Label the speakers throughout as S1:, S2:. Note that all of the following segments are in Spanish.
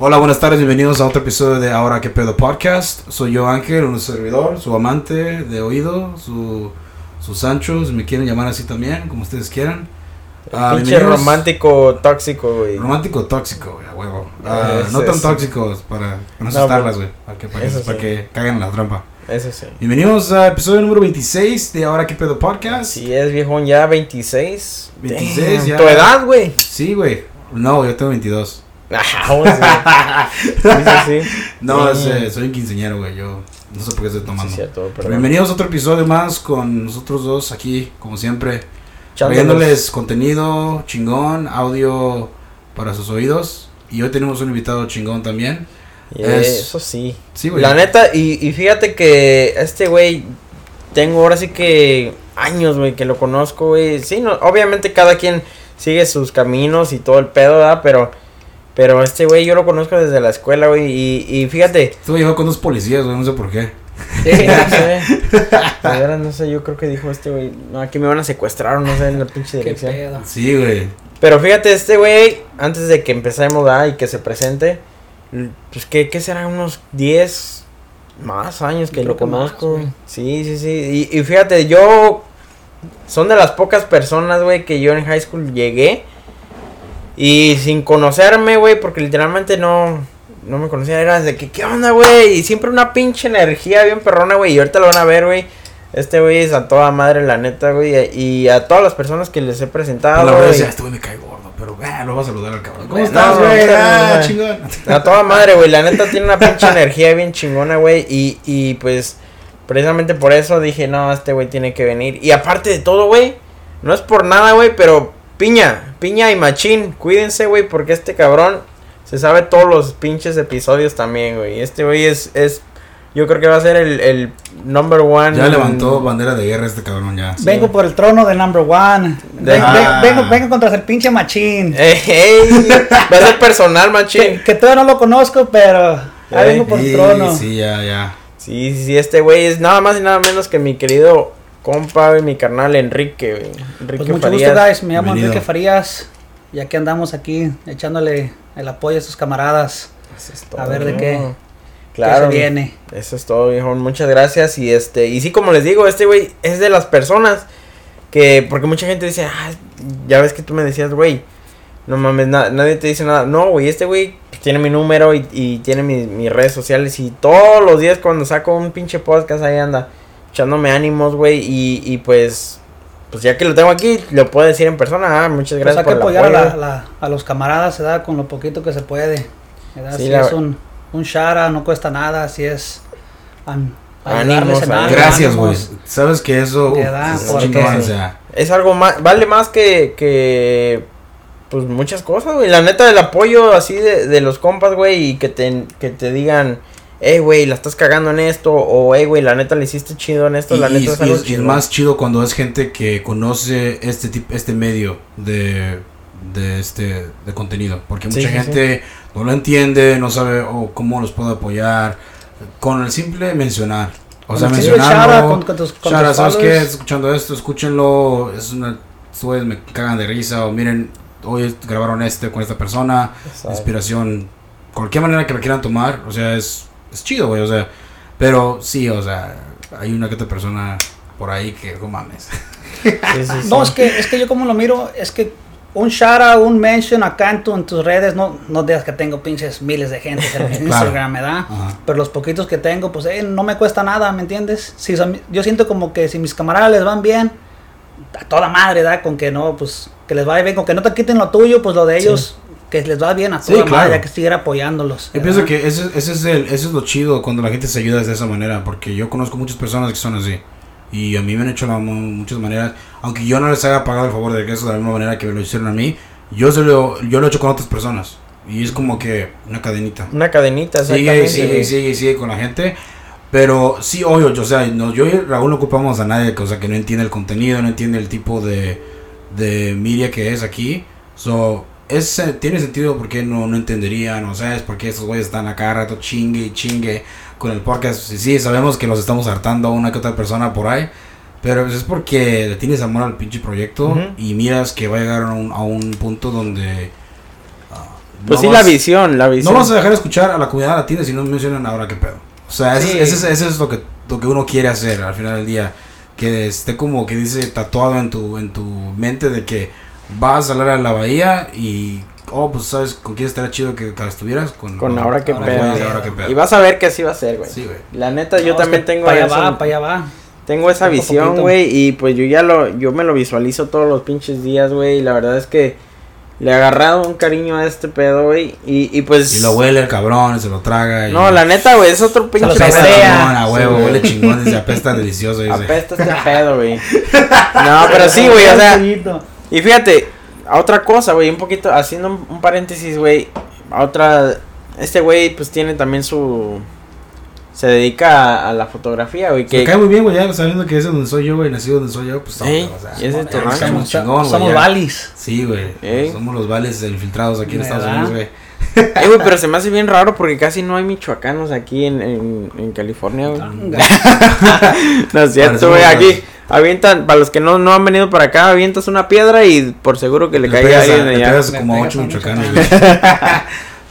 S1: Hola, buenas tardes, bienvenidos a otro episodio de Ahora que pedo podcast. Soy yo Ángel, un servidor, su amante de oído, su, su Sancho, si me quieren llamar así también, como ustedes quieran. Ah,
S2: Pinche romántico tóxico, güey.
S1: Romántico tóxico, güey, a huevo. Ah, no tan tóxicos para, para no asustarlas, güey, para que, para, que, para
S2: sí.
S1: que caigan en la trampa.
S2: Eso sí.
S1: Bienvenidos a episodio número 26 de Ahora que pedo podcast.
S2: Si es viejón ya 26.
S1: 26
S2: Damn,
S1: ya.
S2: Tu edad, güey.
S1: Sí, güey. No, yo tengo 22.
S2: Ajá, vamos a ver. Sí, sí, sí.
S1: No,
S2: Sí.
S1: es, soy un quinceañero, güey. Yo no sé por qué estoy
S2: Sí,
S1: tomando.
S2: cierto.
S1: Bienvenidos a otro episodio más con nosotros dos aquí, como siempre, trayéndoles contenido chingón, audio para sus oídos. Y hoy tenemos un invitado chingón también. Es-
S2: Eso sí.
S1: Sí, güey.
S2: La neta, y, y fíjate que este güey, tengo ahora sí que años, güey, que lo conozco, güey. Sí, no, obviamente cada quien sigue sus caminos y todo el pedo, ¿verdad? Pero, pero este güey yo lo conozco desde la escuela, güey. Y, y fíjate,
S1: Estuve llegó con dos policías, güey, no sé por qué.
S2: Sí, no sé. De no sé, yo creo que dijo este güey, no, aquí me van a secuestrar, o no sé, en la pinche
S3: Qué
S2: dirección.
S3: pedo.
S1: Sí, güey.
S2: Pero fíjate, este güey, antes de que empecemos, ¿verdad? Y que se presente, pues, ¿qué, qué será? Unos 10 más años que lo
S3: que
S2: conozco.
S3: güey.
S2: sí, sí, sí. Y, y fíjate, yo, son de las pocas personas, güey, que yo en high school llegué. Y sin conocerme, güey, porque literalmente no, no me conocía, era de que, ¿qué onda, güey? Y siempre una pinche energía bien perrona, güey. Y ahorita lo van a ver, güey. Este güey es a toda madre, la neta, güey. Y a todas las personas que les he presentado,
S1: la verdad, este güey me cae gordo, pero ah, lo voy a saludar al cabrón. ¿Cómo estás, güey?
S2: no,
S1: Ah,
S2: no,
S1: chingón.
S2: A toda madre, güey. La neta tiene una pinche energía bien chingona, güey. Y, y pues, precisamente por eso dije, no, este güey tiene que venir. Y aparte de todo, güey, no es por nada, güey, pero piña, piña y machín, cuídense, güey, porque este cabrón se sabe todos los pinches episodios también, güey. Este güey es, es, yo creo que va a ser el, el number one.
S1: Ya levantó bandera de guerra este cabrón ya.
S3: Vengo por el trono de number one.
S2: De-
S3: Ven-
S1: Ah.
S3: ven- vengo, vengo contra el pinche machín.
S2: Ey, ey, va a ser personal, machín.
S3: que todavía no lo conozco, pero
S2: Ey,
S3: vengo por el
S1: Sí,
S3: trono.
S1: sí, ya, ya.
S2: Sí, sí, sí, este güey es nada más y nada menos que mi querido compa, güey, mi carnal Enrique, güey. Enrique
S3: Pues mucho
S2: Farías.
S3: gusto, guys. Me llamo
S1: Bienvenido.
S3: Enrique Farías. Ya que andamos aquí echándole el apoyo a sus camaradas.
S2: Eso es
S3: A ver de qué-
S2: Claro,
S3: ¿Qué se viene?
S2: eso es todo, viejo. Muchas gracias. Y este, y sí, como les digo, este güey es de las personas que, porque mucha gente dice, ah, ya ves que tú me decías, güey, no mames, na- nadie te dice nada. No, güey, este güey tiene mi número y, y tiene mi- mis redes sociales y todos los días cuando saco un pinche podcast ahí anda echándome ánimos, güey, y, y pues, pues ya que lo tengo aquí, lo puedo decir en persona. Ah, muchas
S3: Pues
S2: gracias
S3: hay que
S2: por el
S3: apoyar a,
S2: apoyo.
S3: la- la- a los camaradas, ¿verdad? Con lo poquito que se puede. si
S2: la-
S3: es un, un shara, no cuesta nada. Si es an-
S2: Ánimos,
S3: en algo,
S1: Gracias, güey. Sabes que eso
S3: Te
S1: uf,
S3: da,
S1: es
S3: porque-
S1: chingón, o sea.
S2: es algo más, vale más que, que, pues muchas cosas, güey. La neta, el apoyo así de, de los compas, güey, y que te, que te digan, hey, güey, la estás cagando en esto, o hey, güey, la neta le hiciste chido en esto,
S1: Y,
S2: la
S1: y-
S2: neta es algo
S1: y es
S2: chido.
S1: más chido cuando es gente que conoce este tipo, este medio de, de este de contenido, porque
S2: Sí,
S1: mucha
S2: sí,
S1: gente no lo entiende, no sabe oh, cómo los puedo apoyar con el simple mencionar, o
S3: Con
S1: sea, mencionarlo.
S3: tus
S1: ¿sabes qué? Escuchando esto, escúchenlo, es una me cagan de risa o miren, hoy grabaron este con esta persona,
S2: Exacto.
S1: inspiración, cualquier manera que lo quieran tomar, o sea, es, es chido, güey, o sea, pero sí, o sea, hay una que otra persona por ahí que, no mames.
S2: Sí, sí, sí.
S3: No, es que, es que yo como lo miro, es que un shara, un mention acá en, tu- en tus redes, no, no digas que tengo pinches miles de gente en
S1: Claro.
S3: Instagram, ¿verdad?
S1: Ajá.
S3: Pero los poquitos que tengo, pues eh, no me cuesta nada, ¿me entiendes? Si son- yo siento como que si mis camaradas les van bien, a toda madre, ¿verdad? Con que no, pues, que les vaya bien, con que no te quiten lo tuyo, pues lo de ellos, que les va bien a
S1: Sí,
S3: toda
S1: claro.
S3: madre, ya que seguir apoyándolos.
S1: Yo
S3: ¿verdad?
S1: pienso que ese, ese es el, eso es lo chido cuando la gente se ayuda de esa manera, porque yo conozco muchas personas que son así. Y a mí me han hecho de muchas maneras, aunque yo no les haya pagado el favor de eso de la misma manera que me lo hicieron a mí, yo, se lo, yo lo he hecho con otras personas. Y es como que una cadenita.
S2: Una cadenita,
S1: Sigue,
S2: exactamente.
S1: sigue,
S2: güey.
S1: sigue, sigue con la gente. Pero sí, obvio, yo, o sea, no, yo y Raúl no ocupamos a nadie que, o sea, que no entiende el contenido, no entiende el tipo de, de media que es aquí. So, es, tiene sentido porque no, no entenderían, o sea, es porque estos güeyes están a cada rato chingue y chingue con el podcast. Sí, sí, sabemos que los estamos hartando a una que otra persona por ahí, pero pues es porque le tienes amor al pinche proyecto
S2: Ujú.
S1: y miras que va a llegar a un, a un punto donde ah,
S2: Pues
S1: no
S2: sí,
S1: vas-
S2: la visión, la visión.
S1: No vas a dejar de escuchar a la comunidad latina si no mencionan ahora qué pedo. O sea,
S3: Sí.
S1: ese es- ese es lo que, lo que uno quiere hacer al final del día. Que esté como que dice tatuado en tu, en tu mente de que vas a salir a la bahía y, oh, pues sabes con quién estaría chido que, que estuvieras. Con,
S2: Con ahora
S3: Ahora
S2: pedo. Y vas a ver que así va a ser, güey.
S1: Sí, güey.
S2: La neta, yo también
S3: que
S2: tengo
S3: Para allá va, para allá va.
S2: Tengo esa visión, güey, y pues yo ya lo, yo me lo visualizo todos los pinches días, güey, y la verdad es que le he agarrado un cariño a este pedo, güey, y, y pues...
S1: Y lo huele el cabrón y se lo traga. Y
S2: No, la neta, güey, es otro pinche
S3: lo
S1: apesta chingón, a huevo,
S2: Sí,
S1: huele chingón, dice, apesta delicioso.
S2: Apesta este pedo, güey. No, pero sí, güey, o sea, y fíjate, a otra cosa, güey, un poquito, haciendo un, un paréntesis, güey, a otra, este güey, pues tiene también su... Se dedica a, a la fotografía, güey,
S1: Me
S2: que...
S1: cae muy bien, güey, ya sabiendo que es donde soy yo, güey, nacido donde soy yo, pues
S2: Ey,
S1: o sea,
S2: y es
S1: estamos
S3: Somos,
S1: chingón, güey,
S3: somos valis.
S1: Sí, güey.
S2: Ey.
S1: Somos los vales infiltrados aquí en Estados
S3: ¿Verdad?
S1: Unidos, güey.
S2: Eh, güey, pero se me hace bien raro porque casi no hay michoacanos aquí en, en, en California, güey. No es cierto, güey. Aquí avientan, para los que no, no han venido para acá, avientas una piedra y por seguro que le,
S1: Le
S2: cae a alguien
S1: le
S2: allá.
S3: Le
S1: como ocho michoacanos,
S3: Michoacán.
S1: güey.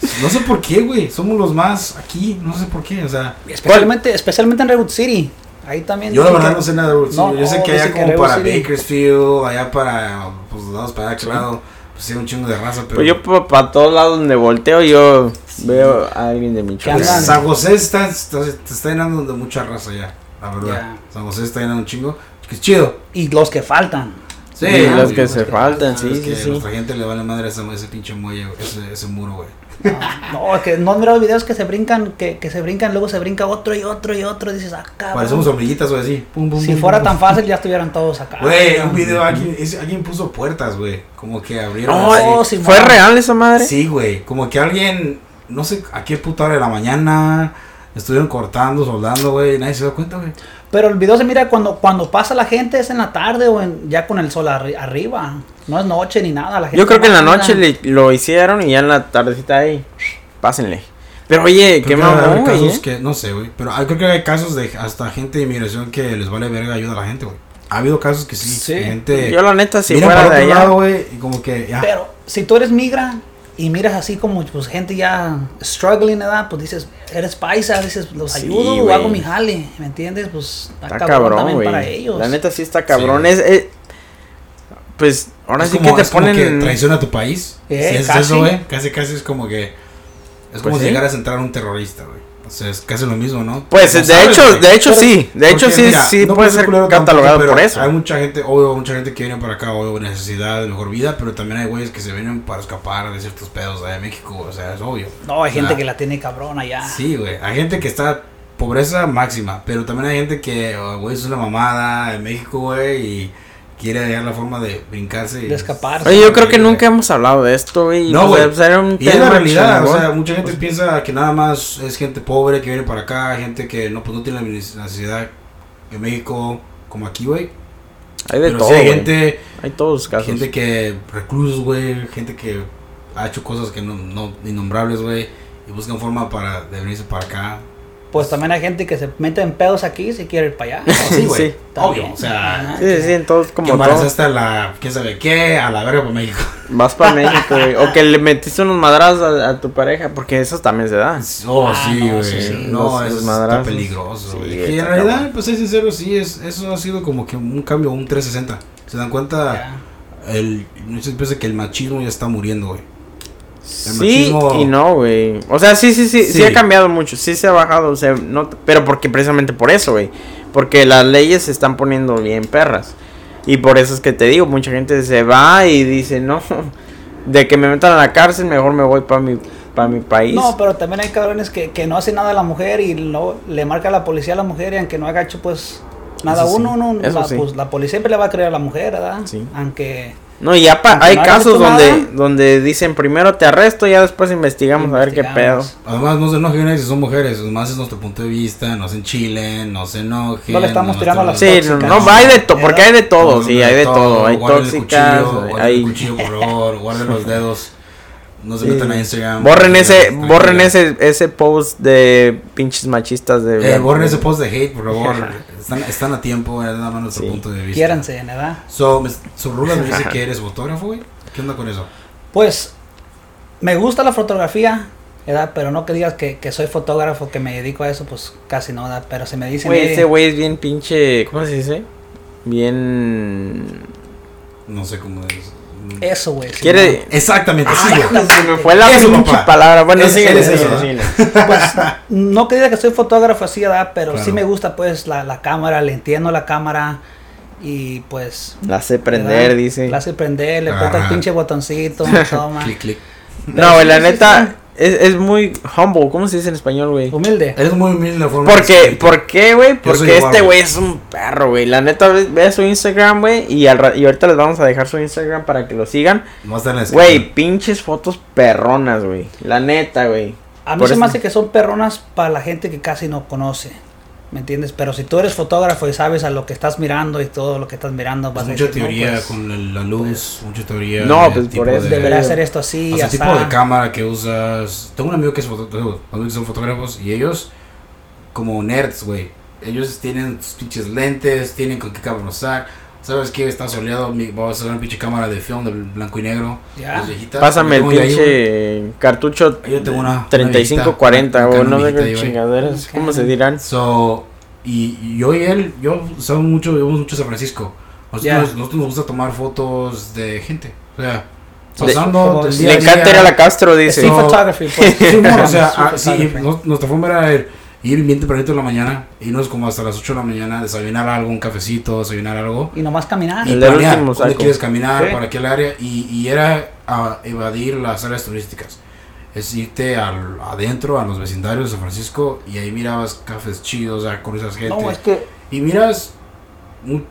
S1: No sé por qué, güey. Somos los más aquí. No sé por qué. O sea,
S3: Especialmente, especialmente en Redwood City. Ahí también.
S1: yo la verdad
S3: que-
S1: no sé nada de Redwood City.
S3: No,
S1: Yo sé
S3: no,
S1: que allá
S3: que
S1: como
S3: Redwood
S1: para
S3: City-
S1: Bakersfield, allá para, pues, los lados para aquel lado, pues sí, hay un chingo de raza. Pero
S2: Pues yo para todos lados donde volteo yo veo a alguien de Michoacán.
S1: Pues? San José está, está, te está llenando de mucha raza ya, la verdad.
S3: Ya.
S1: San José está llenando un chingo. Que es chido.
S3: Y los que faltan.
S1: Sí,
S2: Y los que se faltan,
S1: Ah,
S2: sí,
S1: es
S2: sí,
S1: que
S2: sí.
S1: nuestra gente le vale madre ese, ese pinche muelle, ese, ese muro, güey.
S3: No, es que no han mirado videos que se brincan, que, que se brincan, luego se brinca otro y otro y otro. Y dices, ah, cabrón.
S1: Parecemos hormiguitas, güey, así. Pum, pum,
S3: Si
S1: pum,
S3: fuera
S1: pum,
S3: tan
S1: pum.
S3: fácil, ya estuvieran todos acá.
S1: Güey, un video, alguien, alguien puso puertas, güey. Como que abrieron
S2: No,
S1: así.
S3: Oh, sí,
S2: ¿Fue real esa madre?
S1: Sí, güey. Como que alguien, no sé a qué puta hora de la mañana, estuvieron cortando, soldando, güey. Nadie se dio cuenta, güey.
S3: Pero el video se mira cuando, cuando pasa la gente, es en la tarde o en, ya con el sol arri- arriba. No es noche ni nada. La gente
S2: Yo creo que en la noche le- lo hicieron y ya en la tardecita ahí, pásenle. Pero oye, qué
S1: Creo que hay
S2: mamón,
S1: casos
S2: ¿eh?
S1: que, no sé, güey. Pero hay- creo que hay casos de hasta gente de inmigración que les vale verga ayuda a la gente, güey. Ha habido casos que sí,
S3: Sí.
S1: que gente
S2: Yo la neta, si fuera de allá...
S1: lado, y como que ya.
S3: Pero si tú eres migra y miras así como pues gente ya struggling, ¿verdad? Pues dices, eres paisa, dices, los
S2: Sí,
S3: ayudo o hago mi jale, ¿me entiendes? Pues está,
S2: Está
S3: cabrón,
S2: cabrón,
S3: también
S2: güey.
S3: para ellos.
S2: La neta sí está cabrón.
S1: Sí.
S2: es, es- pues ahora
S1: es
S2: sí
S1: como,
S2: que te
S1: es como
S2: ponen.
S1: que traiciona a tu país.
S3: Eh,
S1: Sí, es
S3: casi.
S1: eso, güey. Casi, casi es como que. Es como
S2: Pues
S1: si
S2: sí.
S1: llegaras a entrar a un terrorista, güey. O sea, es casi lo mismo, ¿no?
S2: Pues
S1: No
S2: de
S1: sabes,
S2: hecho, de hecho
S3: Pero-
S2: sí, de hecho sí,
S1: mira,
S2: sí
S1: no
S2: puede ser
S1: tampoco,
S2: catalogado
S1: pero
S2: por eso.
S1: Hay mucha gente, obvio, mucha gente que viene para acá, obvio, necesidad de mejor vida, pero también hay güeyes que se vienen para escapar de ciertos pedos allá de México, o sea, es obvio.
S3: No, hay gente
S1: Ah.
S3: que la tiene cabrón allá.
S1: Sí, güey. Hay gente que está pobreza máxima, pero también hay gente que, oh, güey, es una mamada en México, güey, y quiere hallar la forma de brincarse. y-
S3: De escaparse.
S2: Oye, yo creo que nunca hemos hablado de esto, güey. y,
S1: No, güey.
S2: pues,
S1: Y es la realidad, o sea, mucha gente piensa que nada más es gente pobre que viene para acá, gente que no, pues no tiene la necesidad en México como aquí, güey.
S2: hay de
S1: Pero
S2: todo,
S1: sí hay gente,
S2: Hay todos los casos.
S1: gente que reclusos, güey, gente que ha hecho cosas que no, no innombrables, güey, y buscan forma para de venirse para acá.
S3: Pues también hay gente que se mete en pedos aquí si quiere ir para allá.
S1: Sí, güey.
S2: Sí.
S1: Obvio, o sea.
S2: Sí, sí, sí, en todos como
S1: que
S2: todo.
S1: embarazaste a la, quién sabe qué, a la verga para México.
S2: Vas para México, güey. O que le metiste unos madrazos a, a tu pareja, porque eso también se da.
S1: Oh,
S3: Ah,
S1: sí,
S3: no,
S1: güey.
S3: sí, sí.
S1: No,
S2: Los-
S1: eso está peligroso, güey. y en realidad,
S2: cabrón.
S1: pues ser sincero, sí, es, eso ha sido como que un cambio, un 360. ¿Se dan cuenta?
S3: Ya.
S1: El, muchos piensan que el machismo ya está muriendo, güey.
S2: Sí
S1: machismo-
S2: y no, güey. O sea, sí, sí, sí, sí,
S1: Sí.
S2: ha cambiado mucho, sí se ha bajado, o sea, no, pero porque precisamente por eso, güey. Porque las leyes se están poniendo bien perras. Y por eso es que te digo, mucha gente se va y dice, no, de que me metan a la cárcel, mejor me voy para mi, para mi país.
S3: No, pero también hay cabrones que, que no hacen nada a la mujer y no, le marca a la policía a la mujer y aunque no haga hecho pues nada
S1: Eso sí,
S3: uno, no,
S2: eso
S3: la,
S2: sí.
S3: pues, la policía siempre le va a creer a la mujer, ¿verdad?
S2: Sí.
S3: Aunque
S2: No, y ya pa- hay
S3: no
S2: casos donde,
S3: nada.
S2: donde dicen primero te arresto, ya después investigamos, a ver qué pedo.
S3: investigamos.
S1: Además, no se enojen si son mujeres, más es nuestro punto de vista, no se enchilen, no se enojen.
S3: No le estamos tirando a las
S2: Sí, no,
S3: tóxicas.
S2: no, hay de todo, porque hay de todo,
S1: No,
S2: sí,
S1: no,
S2: hay de todo, hay
S1: guarden el
S2: tóxicas,
S1: cuchillo, guarden
S2: hay...
S1: el cuchillo, por favor, guarden los dedos, no se
S2: Sí.
S1: metan a Instagram.
S2: Borren ese, borren ese, ese post de pinches machistas de...
S1: Eh, borren ese post de hate, por favor. Están, están a tiempo, nada más nuestro
S2: Sí.
S1: punto de vista.
S3: quiéranse, ¿verdad?
S1: So, su Rula me dice que eres fotógrafo, güey. ¿Qué onda con eso?
S3: Pues me gusta la fotografía, ¿verdad? Pero no que digas que, que soy fotógrafo, que me dedico a eso, pues casi no, ¿verdad? Pero se me dicen...
S2: Güey,
S3: "Eh,
S2: ese güey es bien pinche. ¿Cómo se dice? Bien.
S1: No sé cómo es.
S3: Eso, güey. sí,
S2: Quiere.
S1: Exactamente, sí,
S2: Ay,
S1: güey.
S2: se me fue la
S1: Eso,
S2: palabra. Bueno,
S1: Es-
S2: síguele,
S1: es eso,
S2: síguele, síguele.
S3: Pues, no que diga que soy fotógrafo así, ¿verdad? Pero sí me gusta, pues, la, la cámara, le entiendo la cámara y, pues...
S2: La sé prender,
S3: ¿verdad?
S2: dice.
S3: La hace prender, le toca el pinche botoncito, toma.
S1: Clic, clic.
S2: No, güey, la
S3: Sí, sí,
S2: neta. Es, es muy humble. ¿Cómo se dice en español, güey?
S3: Humilde.
S1: Eres muy humilde la forma
S2: Porque,
S1: de
S2: ¿por qué, güey? Porque este
S1: güey.
S2: es un perro, güey. La neta, ve, su Instagram, güey. Y, al ra- y ahorita les vamos a dejar su Instagram para que lo sigan.
S1: No en la
S2: Güey, pinches fotos perronas, güey. La neta, güey.
S3: A mí
S2: Por
S3: se me hace que son perronas para la gente que casi no conoce. ¿Me entiendes? Pero si tú eres fotógrafo y sabes a lo que estás mirando y todo lo que estás mirando, vas
S1: Pues
S3: a
S1: mucha
S3: decir, no,
S1: teoría
S3: pues,
S1: con la, luz, mucha teoría.
S2: No, pues,
S1: tipo
S2: por eso
S1: de-
S3: Debería hacer esto así,
S1: O sea, tipo de cámara que usas. Tengo un amigo que es tengo amigos que son fotógrafos y ellos, como nerds, güey. Ellos tienen sus pinches lentes, tienen con qué cámara usar. ¿Sabes qué? Está soleado, mi- voy a hacer una pinche cámara de film de blanco y negro.
S3: Ya.
S1: viejitas.
S2: Pásame el pinche cartucho
S1: Yo tengo una.
S2: 3540
S1: una
S2: o no sé qué chingaderas. ¿Cómo se dirán?
S1: So, y, yo y él, yo usamos mucho, vamos mucho a San Francisco. Nosotros,
S3: Ya.
S1: nosotros nos gusta tomar fotos de gente. O sea, pasando día
S2: Le
S1: a
S2: encanta ir a la Castro,
S3: Sí,
S2: dice.
S1: Eso-
S3: photography, pues.
S1: Sí, bueno, o sea,
S3: Street
S1: ah, sí, nuestra forma era ir, ir bien tempranito en la mañana, irnos como hasta las 8 de la mañana, desayunar algo, un cafecito, desayunar algo.
S3: Y nomás caminar.
S1: Y
S2: El
S1: planear dónde quieres caminar,
S3: Sí.
S1: para qué área, y, y era a evadir las áreas turísticas. Es irte al, adentro, a los vecindarios de San Francisco, y ahí mirabas cafés chidos, sea, conoces gente.
S3: No, es que
S1: Y miras,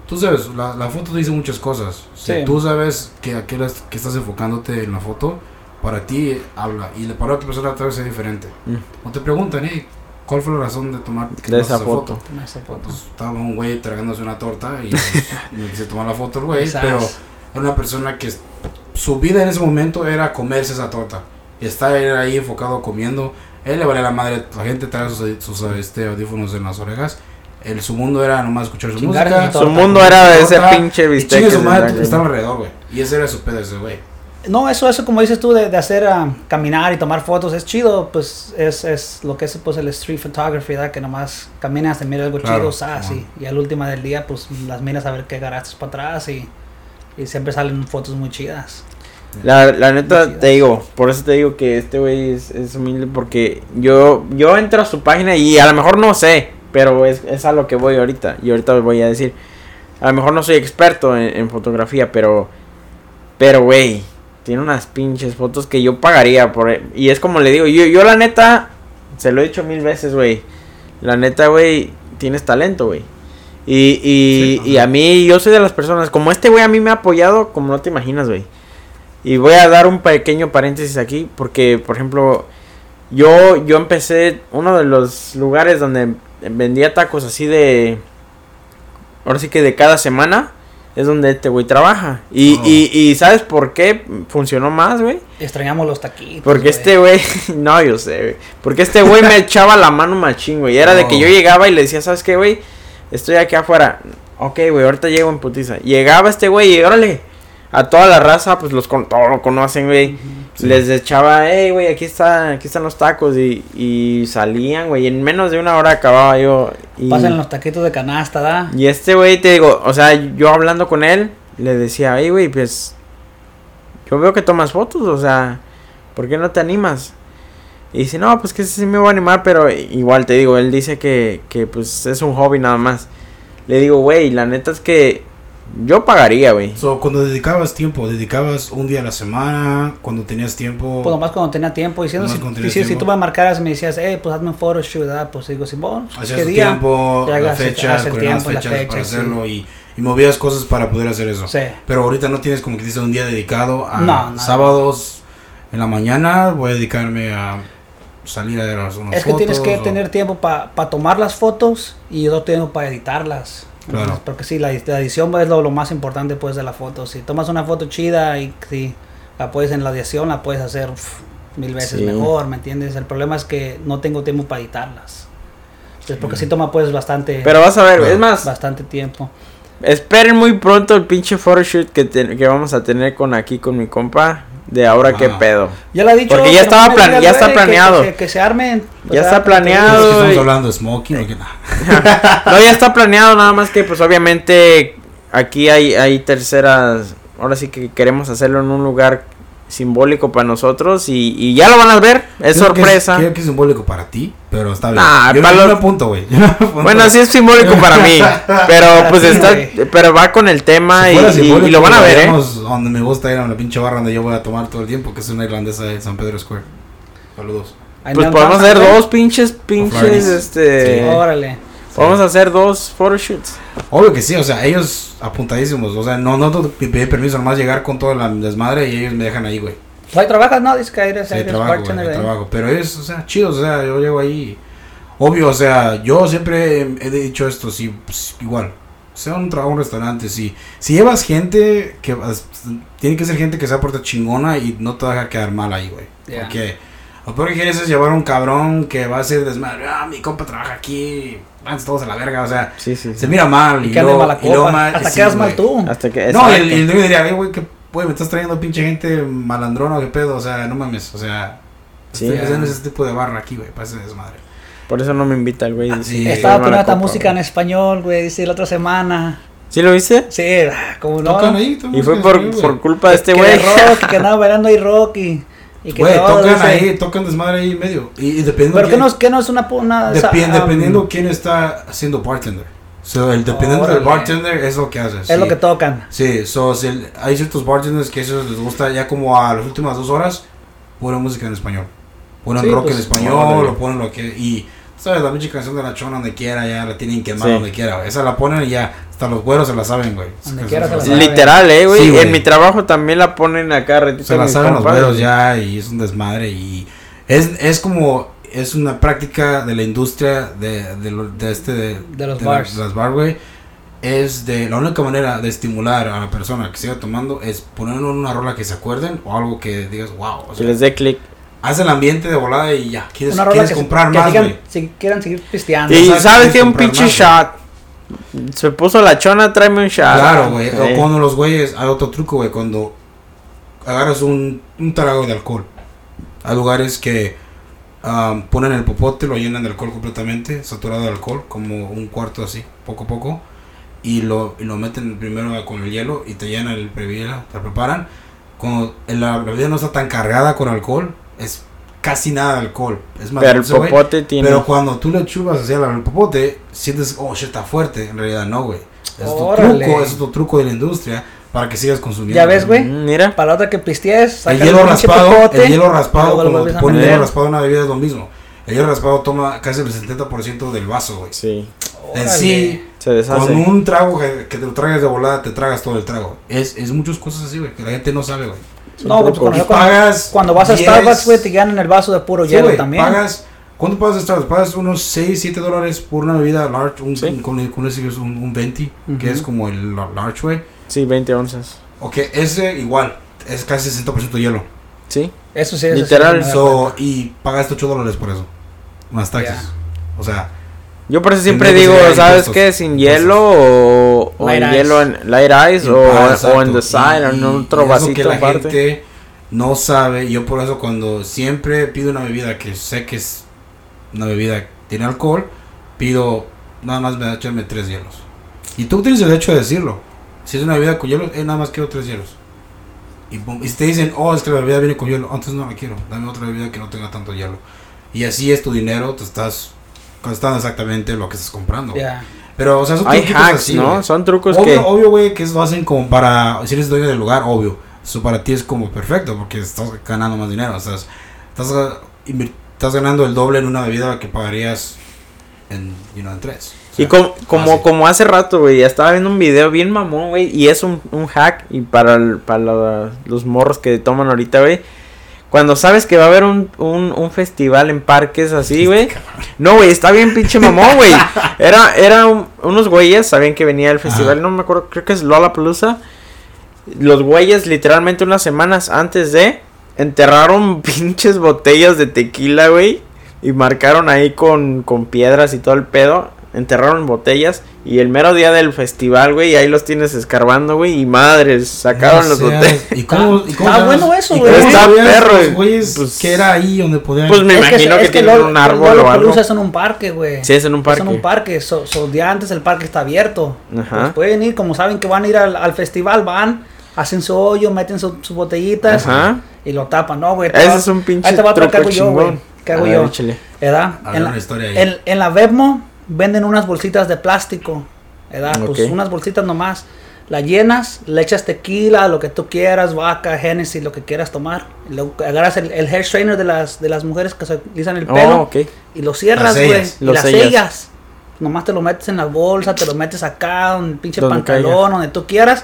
S1: tú sabes, la, la foto te dice muchas cosas. Si
S3: Sí.
S1: tú sabes que, a qué que estás enfocándote en la foto, para ti habla. Y para otra persona tal vez es diferente.
S2: Mm.
S1: O te preguntan, hey, ¿cuál fue la razón de tomar
S2: De esa foto.
S3: Toma esa foto.
S1: Pues, estaba un güey tragándose una torta y pues, me quise tomar la foto el güey, pero era una persona que su vida en ese momento era comerse esa torta. Y estar ahí enfocado comiendo. Él le valía la madre, la gente trae sus, sus, este, audífonos en las orejas. El, su mundo era nomás escuchar su
S3: Chingar
S1: música.
S2: Su mundo era de ese pinche
S1: Y
S2: bistec.
S1: chingue
S2: que
S1: su madre, que está alrededor, güey. Y ese era su pedo ese güey.
S3: No, eso, eso como dices tú de, de hacer ah, caminar y tomar fotos es chido, pues es, es lo que es pues el street photography, ¿verdad? Que nomás caminas, te miras algo
S1: Claro,
S3: chido, sas, y, y al último del día pues las miras a ver qué agarraste para atrás y, y siempre salen fotos muy chidas.
S2: La, la neta,
S3: Chidas.
S2: te digo, por eso te digo que este güey es, es humilde porque yo, yo entro a su página y a lo mejor no sé, pero es, es a lo que voy ahorita. Y ahorita voy a decir, a lo mejor no soy experto en, en fotografía, pero, pero güey, tiene unas pinches fotos que yo pagaría por... e- Y es como le digo, yo, yo la neta, se lo he dicho mil veces, güey. La neta, güey, tienes talento, güey. Y, y,
S1: Sí,
S2: y a mí, yo soy de las personas, como este güey a mí me ha apoyado, como no te imaginas, güey. Y voy a dar un pequeño paréntesis aquí, porque, por ejemplo, yo, yo empecé, uno de los lugares donde vendía tacos así de, ahora sí que de cada semana, es donde este güey trabaja. Y,
S1: Oh.
S2: y, y ¿sabes por qué funcionó más, güey?
S3: Extrañamos los taquitos.
S2: Porque este güey, no, yo sé, güey. Porque este güey me echaba la mano machín, güey. Era de que
S1: Oh.
S2: yo llegaba y le decía, ¿sabes qué, güey? Estoy aquí afuera. Ok, güey, ahorita llego en putiza. Llegaba este güey y órale. A toda la raza, pues los con todo lo conocen, güey.
S1: Sí.
S2: Les echaba, hey, güey, aquí está, aquí están los tacos. Y, y salían, güey. En menos de una hora acababa yo. Y,
S3: Pasan los taquitos de canasta, ¿da?
S2: y este güey, te digo, o sea, yo hablando con él, le decía, hey, güey, pues. Yo veo que tomas fotos, o sea, ¿por qué no te animas? Y dice, no, pues que sí me voy a animar, pero igual te digo, él dice que, que pues es un hobby nada más. Le digo, güey, la neta es que yo pagaría, güey.
S1: So, cuando dedicabas tiempo, dedicabas un día a la semana, cuando tenías tiempo.
S3: Pues nomás cuando tenía tiempo, diciendo, si, si,
S1: tiempo.
S3: tú me marcaras y me decías, hey, pues hazme un photoshoot, ¿verdad? Pues digo, Simón, pues,
S1: hacías
S3: ¿qué
S1: tu
S3: día?
S1: tiempo,
S3: Ya
S1: las
S3: hace-
S1: fechas,
S3: hace el
S1: coordinabas
S3: tiempo, la
S1: fechas
S3: fecha,
S1: para
S3: sí.
S1: hacerlo y, y movías cosas para poder hacer eso.
S3: Sí.
S1: Pero ahorita no tienes como que dices un día dedicado a
S3: No,
S1: sábados en la mañana, voy a dedicarme a salir a dar unas
S3: Es que tienes que
S1: o-
S3: tener tiempo para tomar las fotos y otro tiempo para editarlas.
S1: Claro.
S3: Entonces, Porque sí, la, la edición es lo, lo más importante pues de la foto. Si tomas una foto chida y si la puedes en la edición, la puedes hacer uf, mil veces
S2: Sí.
S3: mejor, ¿me entiendes? El problema es que no tengo tiempo para editarlas. Entonces, porque sí toma pues bastante,
S2: Pero vas a ver, es más,
S3: bastante tiempo.
S2: esperen muy pronto el pinche photoshoot que, te- que vamos a tener con aquí con mi compa. De ahora qué
S1: Wow.
S2: pedo.
S3: Ya lo ha dicho.
S2: Porque ya estaba plan- ya está planeado.
S3: Que, que se armen.
S2: Ya está
S3: ah,
S2: planeado.
S1: Es que estamos
S2: y-
S1: hablando de smoking. o qué?
S2: No, ya está planeado, nada más que pues obviamente aquí hay, hay terceras, ahora sí que queremos hacerlo en un lugar simbólico para nosotros y, y ya lo van a ver, es
S1: Creo que
S2: sorpresa.
S1: Creo que es simbólico para ti, pero está bien.
S2: Nah,
S1: yo,
S2: para
S1: no- me apunto, güey.
S2: Bueno, sí es simbólico para mí, pero pues
S3: Sí,
S2: está, pero va con el tema
S1: Si
S2: y, y- lo van a ver, ¿eh?
S1: Donde me gusta ir a la pinche barra donde yo voy a tomar todo el tiempo, que es una irlandesa de San Pedro Square. Saludos.
S2: Pues podemos hacer dos pinches, pinches, este...
S1: Sí.
S3: Órale.
S2: Vamos a hacer dos photoshoots.
S1: Obvio que sí, o sea, ellos apuntadísimos. O sea, no, no que pedir permiso, nomás llegar con toda la desmadre y ellos me dejan ahí, güey.
S3: Ahí trabajas, ¿no? Dice que eres,
S1: Sí, trabajo, güey,
S3: ¿eh?
S1: trabajo. Pero es, o sea, chido, o sea, yo llego ahí. Obvio, o sea, yo siempre he, dicho esto, sí, pues, igual. Sea un trabajo, un restaurante, sí. Si llevas gente, que tiene que ser gente que se aporta chingona y no te va a dejar quedar mal ahí, güey.
S3: Ya.
S1: Porque lo peor que quieres es llevar a un cabrón que va a ser desmadre. Ah, mi compa trabaja aquí, vamos todos a la verga, o sea,
S2: Sí, sí,
S1: se mira mal.
S3: Y
S1: Y,
S3: que ande
S1: luego,
S3: mala
S1: y mal-
S3: Hasta
S1: sí,
S3: quedas mal tú.
S2: Hasta que...
S1: No, el, el dueño diría, "Ay, güey, que güey, me estás trayendo pinche gente malandrona o qué pedo, o sea, no mames, o sea,
S2: Sí.
S1: estoy haciendo ese tipo de barra aquí, güey, para ese desmadre.
S2: Por eso no me invita el güey. dice,
S1: Sí.
S2: "Soy
S3: Estaba poniendo esta
S2: copa",
S3: música en español, güey, dice la otra semana.
S2: ¿Sí lo viste?
S3: Sí, ah, como no.
S1: Ahí,
S2: Y fue por, por culpa de este
S3: que
S2: güey.
S3: de rock, que andaba bailando ahí rock y, y que
S1: Güey, tocan
S3: dice.
S1: ahí, tocan desmadre ahí en medio. Y, y dependiendo
S3: Pero que no, es- que no es una... una esa, um,
S1: dependiendo quién está haciendo bartender. So, el dependiendo del bartender es lo que hace.
S3: Es lo que tocan.
S1: Sí, so, si el- hay ciertos bartenders que eso les gusta ya como a las últimas dos horas, ponen música en español. Ponen
S3: Sí,
S1: rock
S3: pues,
S1: en español,
S2: órale.
S1: o ponen lo que... Y, ¿sabes? La pinche canción de la chona donde quiera, ya la tienen quemada
S2: Sí.
S1: donde quiera, güey. Esa la ponen y ya, hasta los güeros se la saben, güey. Esa
S3: Donde
S1: canción
S3: quiera se la
S1: se
S3: saben.
S2: Literal, eh, güey.
S1: Sí, güey.
S2: en mi trabajo también la ponen acá, retito.
S1: Se la saben los
S2: compas.
S1: güeros ya y es un desmadre y es, es como es una práctica de la industria de, de, de este de,
S3: De los
S1: la-
S3: bars.
S1: de las bar, güey. Es de la única manera de estimular a la persona que siga tomando es ponerle una rola que se acuerden o algo que digas, wow, o
S2: Que
S1: sea,
S2: les dé click.
S1: Haz el ambiente de volada y ya, quieres,
S3: Una rola
S1: quieres
S3: que, se-
S1: comprar
S3: que
S1: más,
S3: sigan-
S1: güey.
S3: si quieran seguir pisteando.
S2: Y sabes
S1: tienes
S2: que
S1: que
S2: un pinche
S1: más,
S2: shot. Se puso la chona, tráeme un shot.
S1: Claro, güey.
S2: Sí.
S1: O cuando los güeyes, hay otro truco, güey, cuando agarras un, un trago de alcohol. Hay lugares que am, ponen el popote, lo llenan de alcohol completamente, saturado de alcohol, como un cuarto así, poco a poco. Y lo, y lo meten primero con el hielo y te llenan el bebida, te preparan. Cuando la bebida no está tan cargada con alcohol, es casi nada de alcohol. Es más
S2: Pero el popote tiene.
S1: Pero cuando tú le chubas hacia el popote, sientes, oh, shit, está fuerte. En realidad no, güey. Es otro
S3: Órale.
S1: truco, es otro truco de la industria para que sigas consumiendo.
S3: Ya ves, güey.
S2: Mm, Mira.
S3: Para la otra que pistees,
S1: El hielo raspado,
S3: popote,
S1: el hielo raspado,
S3: luego lo
S1: cuando
S3: vuelves a
S1: pones
S2: meter.
S1: hielo raspado en una bebida es lo mismo. El hielo raspado toma casi el 70% del vaso, güey.
S2: Sí.
S1: En sí,
S2: Se deshace.
S1: con un trago que, que te lo tragas de volada, te tragas todo el trago. Es, es muchas cosas así, güey, que la gente no sabe, güey.
S3: No, pues, cuando,
S1: pagas
S3: cuando vas a
S1: 10,
S3: Starbucks, güey, te ganan el vaso de puro
S1: Sí,
S3: hielo
S1: güey,
S3: también.
S1: Pagas, ¿cuánto pagas de Starbucks? Pagas unos 6, 7 dólares por una bebida large, un,
S2: Sí.
S1: un- con, con ese que es un, un 20, que
S3: Ujú.
S1: es como el la- large, güey.
S2: Sí, 20 onzas.
S1: Ok, ese igual, es casi 60% hielo.
S2: Sí.
S3: Eso sí, eso sí,
S2: Literal,
S3: da
S1: So, y pagaste 8 dólares por eso. Más taxes.
S3: Ya.
S1: O sea,
S2: Yo por eso siempre
S1: que
S2: digo, ¿sabes qué? Sin hielo o, o
S3: Light
S2: en
S3: ice.
S2: hielo en light ice o,
S1: ah,
S2: o en the side, en
S1: Y-
S2: otro vasito
S1: que la
S2: aparte.
S1: gente no sabe. Yo por eso cuando siempre pido una bebida que sé que es una bebida que tiene alcohol, pido nada más me echarme tres hielos. Y tú tienes el derecho de decirlo. Si es una bebida con hielo, eh, nada más quiero tres hielos. Y, y si te dicen, oh, es que la bebida viene con hielo, entonces no la quiero. Dame otra bebida que no tenga tanto hielo. Y así es tu dinero, te estás gastando exactamente lo que estás comprando. güey.
S3: Ya.
S1: Pero, o sea, son
S2: Hay hacks,
S1: así,
S2: ¿no? Son trucos que...
S1: Obvio, obvio, güey, que eso lo hacen como para. Si eres dueño del lugar, obvio. Eso para ti es como perfecto porque estás ganando más dinero. O sea, estás, invir- estás ganando el doble en una bebida que pagarías en, you know, en tres. O sea,
S2: Y com- como, como hace rato, güey, estaba viendo un video bien mamón, güey, y es un, un hack, y para, el- para la- los morros que toman ahorita, güey, cuando sabes que va a haber un, un, un festival en parques así, güey, no, güey, está bien pinche mamón, güey, era, era un- unos güeyes, sabían que venía el festival,
S1: Ajá.
S2: no me acuerdo, creo que es Lollapalooza, los güeyes literalmente unas semanas antes de, enterraron pinches botellas de tequila, güey, y marcaron ahí con, con piedras y todo el pedo enterraron botellas y el mero día del festival, güey, ahí los tienes escarbando, güey, y madres, sacaron
S1: No
S2: las
S1: seas-
S2: botellas.
S1: ¿Y cómo, y cómo
S3: Está
S1: sabes-
S3: bueno eso, güey.
S2: Está perro,
S1: los
S2: güey. Pues-
S1: que era ahí donde podían.
S2: Pues me
S3: Es
S2: imagino que, tienen
S3: Lolo-
S2: un árbol o algo.
S3: Es en un parque, güey.
S2: Sí, es en un parque.
S3: Es en un parque. So, so, día antes el parque está abierto.
S2: Ajá.
S3: Pues pueden ir, como saben que van a ir al, al festival, van, hacen su hoyo, meten su- sus botellitas
S2: Ajá.
S3: y lo tapan. No, güey.
S2: Ese es un pinche
S3: Ahí te va que
S2: truco
S3: hago yo, güey. ¿Qué hago
S2: A
S3: yo? ¿Verdad?
S1: A ver,
S3: En la,
S1: una historia ahí.
S3: en, en la Bevmo venden unas bolsitas de plástico. ¿Verdad? Pues
S2: Ok.
S3: unas bolsitas nomás. La llenas, le echas tequila, lo que tú quieras, vaca, Genesis, lo que quieras tomar. Luego agarras el, el hair strainer de las, de las mujeres que se utilizan el pelo
S2: Oh, ok.
S3: y lo cierras,
S1: Las
S3: güey.
S2: Lo
S3: las
S2: sellas.
S3: sellas. Nomás te lo metes en la bolsa, te lo metes acá, en el pinche
S2: Donde
S3: pantalón,
S2: caiga.
S3: donde tú quieras.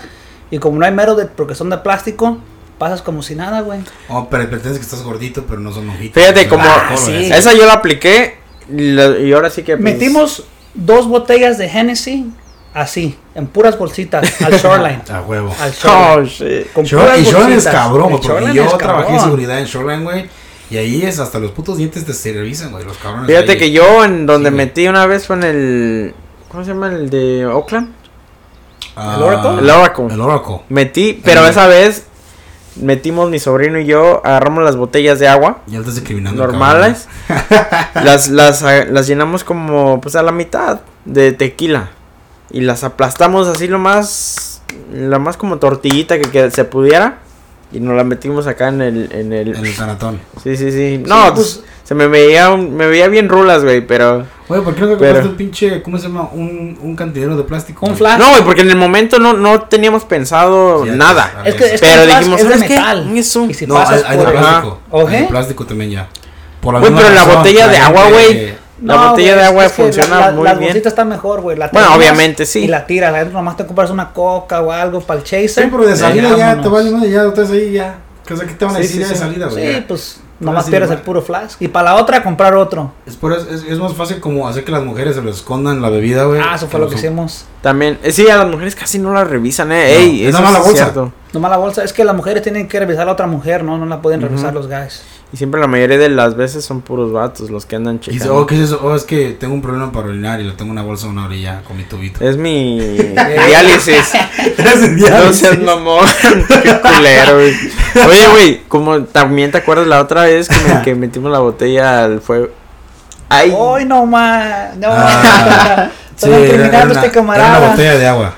S3: Y como no hay mero de, porque son de plástico, pasas como si nada, güey.
S1: Oh, pero pretendes que estás gordito, pero no son ojitos.
S2: Fíjate como
S3: Ah, sí.
S2: esa yo la apliqué y, ahora sí que pues,
S3: Metimos dos botellas de Hennessy, así, en puras bolsitas, al shoreline.
S1: A huevo.
S3: al shoreline.
S2: Oh, shit.
S3: Con
S1: Shore-
S3: puras
S1: y Shoreline es cabrón, porque
S3: Shoreline
S1: yo
S3: es
S1: trabajé en seguridad en Shoreline, güey. Y ahí es hasta los putos dientes te revisan, güey, los cabrones.
S2: Fíjate
S1: ahí.
S2: que yo en donde
S1: Sí,
S2: metí una vez fue en el ¿cómo se llama el de Oakland?
S1: Ah,
S3: ¿El Oracle?
S2: El Oracle.
S1: El Oracle.
S2: Metí, pero esa vez metimos mi sobrino y yo, agarramos las botellas de agua.
S1: Ya lo estás discriminando.
S2: normales, las, las, ah, las llenamos como pues a la mitad de tequila. Y las aplastamos así lo más, lo más como tortillita que, que se pudiera y nos la metimos acá en el, en el.
S1: En el tanatón.
S2: sí sí sí, no,
S3: pues-
S2: se me veía, un- me veía bien rulas güey, pero
S1: Oye, ¿por qué no compraste un pinche, ¿cómo se llama? Un, un cantinero de plástico.
S3: Un
S1: güey?
S3: flash.
S2: no güey, porque en el momento no, no teníamos pensado
S1: Sí,
S2: nada.
S1: pues,
S3: Es que, es que
S2: Pero
S3: flash
S2: dijimos,
S3: es de
S2: ¿sabes qué?
S3: metal.
S2: Eso.
S3: Y si
S1: No,
S3: pasas
S1: hay, hay de
S3: por-
S1: plástico.
S3: Ajá.
S1: Hay de plástico también ya. Por
S2: Güey, pero la botella de agua, güey.
S1: Que-
S2: La
S3: No,
S2: botella
S3: güey,
S2: de agua
S3: es que
S2: funciona
S3: la, la,
S2: muy
S3: la
S2: bien.
S3: bolsita está mejor, güey. La
S2: Bueno, obviamente sí.
S3: Y la tiras. Adentro nomás te compras una coca o algo para el chaser.
S1: Sí, pero de salida
S3: Ya,
S1: ya te vale más, ya estás ahí ya. ¿Qué sea, ¿qué te van a
S2: Sí,
S1: decir
S2: sí,
S1: ya de salida, güey?
S3: Sí,
S1: Ya.
S3: pues nomás pierdes el puro flash. Y para la otra, comprar otro.
S1: Es, por eso- es, es más fácil como hacer que las mujeres se lo escondan la bebida, güey.
S3: Ah, eso fue lo que hicimos.
S2: También, eh, sí, a las mujeres casi no las revisan, eh.
S1: No,
S2: Ey,
S1: es
S2: eso
S1: nada más la bolsa.
S2: cierto.
S3: Nomás la bolsa. Es que las mujeres tienen que revisar a la otra mujer, ¿no? No la pueden revisar los guys.
S2: Y siempre la mayoría de las veces son puros vatos los que andan
S1: Y dice,
S2: checando.
S1: oh, ¿qué es eso? Oh, es que tengo un problema para orinar y le tengo una bolsa a una orilla con mi tubito.
S2: Es mi diálisis. no
S1: Entonces,
S2: seas mamón. Qué culero, güey. Oye, güey, como también te acuerdas la otra vez que, me- que metimos la botella al fuego. Ay,
S3: ¡Ay, no más! ¡No!
S1: Ah,
S3: Están incriminando a este
S1: Era una
S3: camarada.
S1: botella de agua.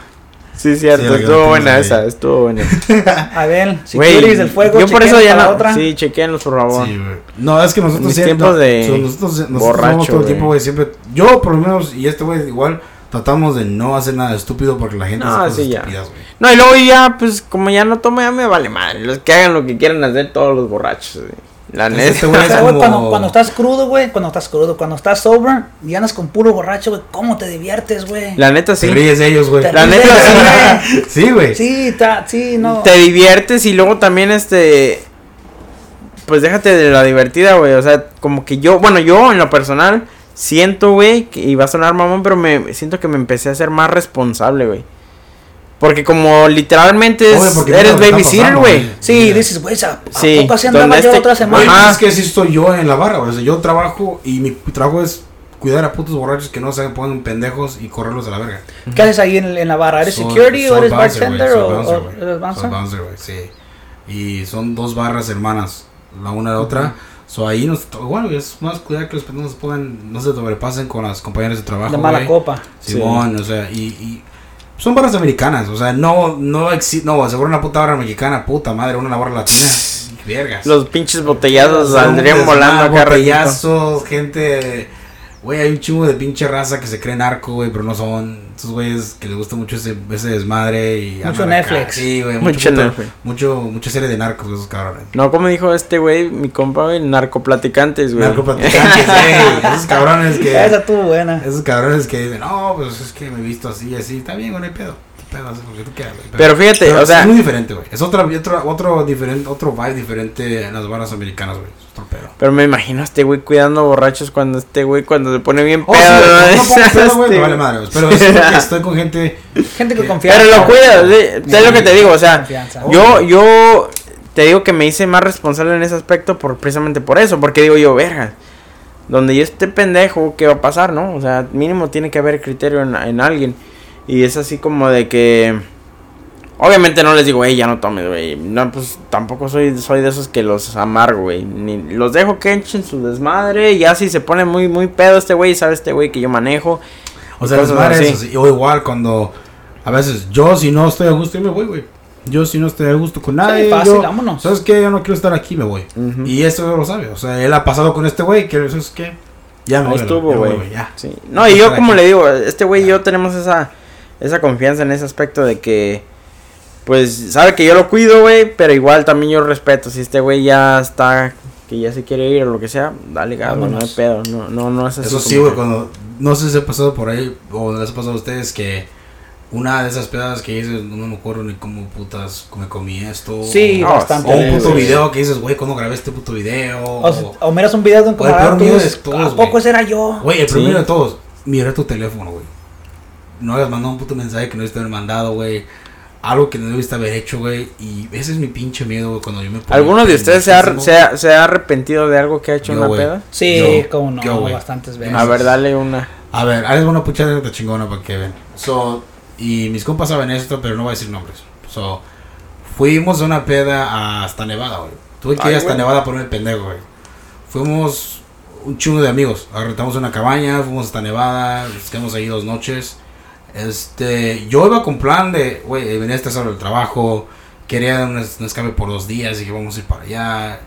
S2: Sí, cierto,
S1: Sí,
S2: estuvo buena
S1: ahí.
S2: esa, estuvo buena.
S3: A ver, si
S2: Güey,
S3: quieres el fuego,
S2: yo por eso ya no.
S3: la otra.
S2: Sí, chequeanos por favor.
S1: Sí. No, es que nosotros
S2: mis
S1: siempre-
S2: tiempos de
S1: so- nosotros, nosotros todo el tiempo, güey, siempre. Yo, por lo menos, y este güey igual, tratamos de no hacer nada estúpido porque la gente
S2: No,
S1: hace cosas
S2: sí,
S1: estúpidas, güey.
S2: No, y luego ya, pues como ya no tomo, ya me vale madre. Los que hagan lo que quieran hacer todos los borrachos, güey. La
S1: Este
S2: neta.
S1: güey
S3: O sea,
S1: como-
S3: cuando, cuando estás crudo, güey, cuando estás crudo, cuando estás sober y andas con puro borracho, güey, ¿cómo te diviertes, güey?
S2: La neta
S1: Te
S2: sí.
S1: ríes de ellos, güey.
S3: Te
S2: La neta,
S3: ellos, güey.
S1: Sí, güey.
S3: Sí, está, sí, no.
S2: Te diviertes y luego también este pues déjate de la divertida, güey, o sea, como que yo, bueno, yo en lo personal siento, güey, que y va a sonar mamón, pero me siento que me empecé a ser más responsable, güey. Porque como literalmente es-
S1: Obvio, porque
S2: eres babysitter, güey.
S3: Sí,
S1: Mira.
S3: dices, güey, ¿a,
S2: Sí,
S3: poco así andaba yo
S2: este-
S3: otra semana?
S2: Ajá.
S1: es que así estoy yo en la barra, güey. O sea, yo trabajo y mi trabajo es cuidar a putos borrachos que no se pongan pendejos y correrlos a la verga.
S3: ¿Qué haces ahí en, en la barra? ¿Eres
S1: Soy-
S3: security o
S1: soy
S3: eres
S1: bouncer, güey,
S3: bartender
S1: soy
S3: o,
S1: bouncer,
S3: o eres bouncer?
S1: Soy bouncer, güey, sí. Y son dos barras hermanas, la una de la otra. So ahí nos, güey, es más cuidar que los pendejos no se pongan, no se sobrepasen con las compañeras de trabajo.
S3: De mala
S1: güey.
S3: copa.
S1: Simón, o sea, y, y son barras americanas, o sea, no, no existe, no, seguro una puta barra mexicana, puta madre, una barra latina, vergas.
S2: Los pinches botellazos saldrían volando acá
S1: botellazos, gente, güey, hay un chingo de pinche raza que se cree narco, güey, pero no son, esos güeyes que les gusta mucho ese, ese desmadre y
S3: Mucho. Netflix.
S1: sí, güey,
S2: Mucho
S1: mucho,
S2: Netflix.
S1: mucho, mucha serie de narcos esos cabrones.
S2: No, como dijo este güey, mi compa, güey, narcoplaticantes, güey.
S1: Narcoplaticantes, güey, esos cabrones que...
S3: Esa estuvo buena.
S1: Esos cabrones que dicen, no, pues es que me he visto así y así. Está bien, güey, no hay pedo.
S2: Pero fíjate,
S1: pero
S2: o sea-
S1: Es muy diferente, güey. Es otra, otro, otro, diferente, otro vibe diferente en las barras americanas, güey. Es otro pedo.
S2: Pero me imagino a este güey cuidando borrachos cuando este güey cuando se pone bien
S1: Oh,
S2: pedo.
S1: sí,
S2: ¿no?
S1: güey, no pedo, güey,
S2: Este-
S1: vale madre. Pero es porque estoy con gente.
S3: Gente que
S1: Que-
S3: confía.
S2: Pero lo cuidas, sí, es lo que te digo, o sea,
S3: Confianza.
S2: yo, yo te digo que me hice más responsable en ese aspecto por precisamente por eso, porque digo yo, verga, donde yo esté pendejo, ¿qué va a pasar, no? O sea, mínimo tiene que haber criterio en, en alguien. Y es así como de que... Obviamente no les digo, hey, ya no tomes, güey. No, pues tampoco soy, soy de esos que los amargo, güey. Ni los dejo que echen su desmadre. Y ya si se pone muy, muy pedo este güey, sabe este güey que yo manejo.
S1: O sea,
S2: Cosas
S1: las madres,
S2: así.
S1: así, o igual cuando a veces yo si no estoy a gusto, yo me voy, güey. Yo si no estoy a gusto con nadie,
S3: fácil,
S1: yo-
S3: vámonos.
S1: ¿Sabes qué? Yo no quiero estar aquí, me voy. Y eso lo sabe, o sea, él ha pasado con este güey, que ¿sabes qué? Ya me
S2: Ahí
S1: voy.
S2: estuvo, güey. Sí. No, y yo como
S1: aquí.
S2: le digo, este güey y yo tenemos esa, esa confianza en ese aspecto de que, pues, sabe que yo lo cuido, güey, pero igual también yo respeto. Si este güey ya está, que ya se quiere ir o lo que sea, dale güey, no hay pedo. No, no, no es así
S1: Eso sí, güey, cuando no sé si ha pasado por ahí o les ha pasado a ustedes que una de esas pedadas que dices, no me acuerdo ni cómo putas me comí esto.
S3: Sí,
S1: o,
S3: bastante.
S1: o un puto
S2: sí.
S1: video que dices, güey, ¿cómo grabé este puto video?
S3: O, si- o miras un video de un
S1: O
S3: camarada, ¿a
S1: güey.
S3: poco ese era yo?
S1: Güey, el
S2: Sí.
S1: primero de todos, mira tu teléfono, güey. No hayas mandado un puto mensaje que no haber mandado, güey. Algo que no debiste haber hecho, güey. Y ese es mi pinche miedo, güey, cuando yo me pongo
S2: ¿Alguno de ustedes se ha, se, ha, se ha arrepentido de algo que ha hecho
S1: Yo,
S2: una peda?
S3: Sí,
S1: Yo-
S3: como no,
S1: yo,
S3: bastantes veces.
S2: A ver, dale una.
S1: A ver, a una pucha de chingona para que vean. So, y mis compas saben esto, pero no voy a decir nombres. So, fuimos a una peda hasta Nevada, güey. Tuve que ir hasta. Nevada por el pendejo, güey. Fuimos un chingo de amigos. Arrendamos una cabaña, fuimos hasta Nevada, nos quedamos ahí dos noches. Este, yo iba con plan de, güey, venía este solo del trabajo, quería un, un escape por dos días, y que vamos a ir para allá,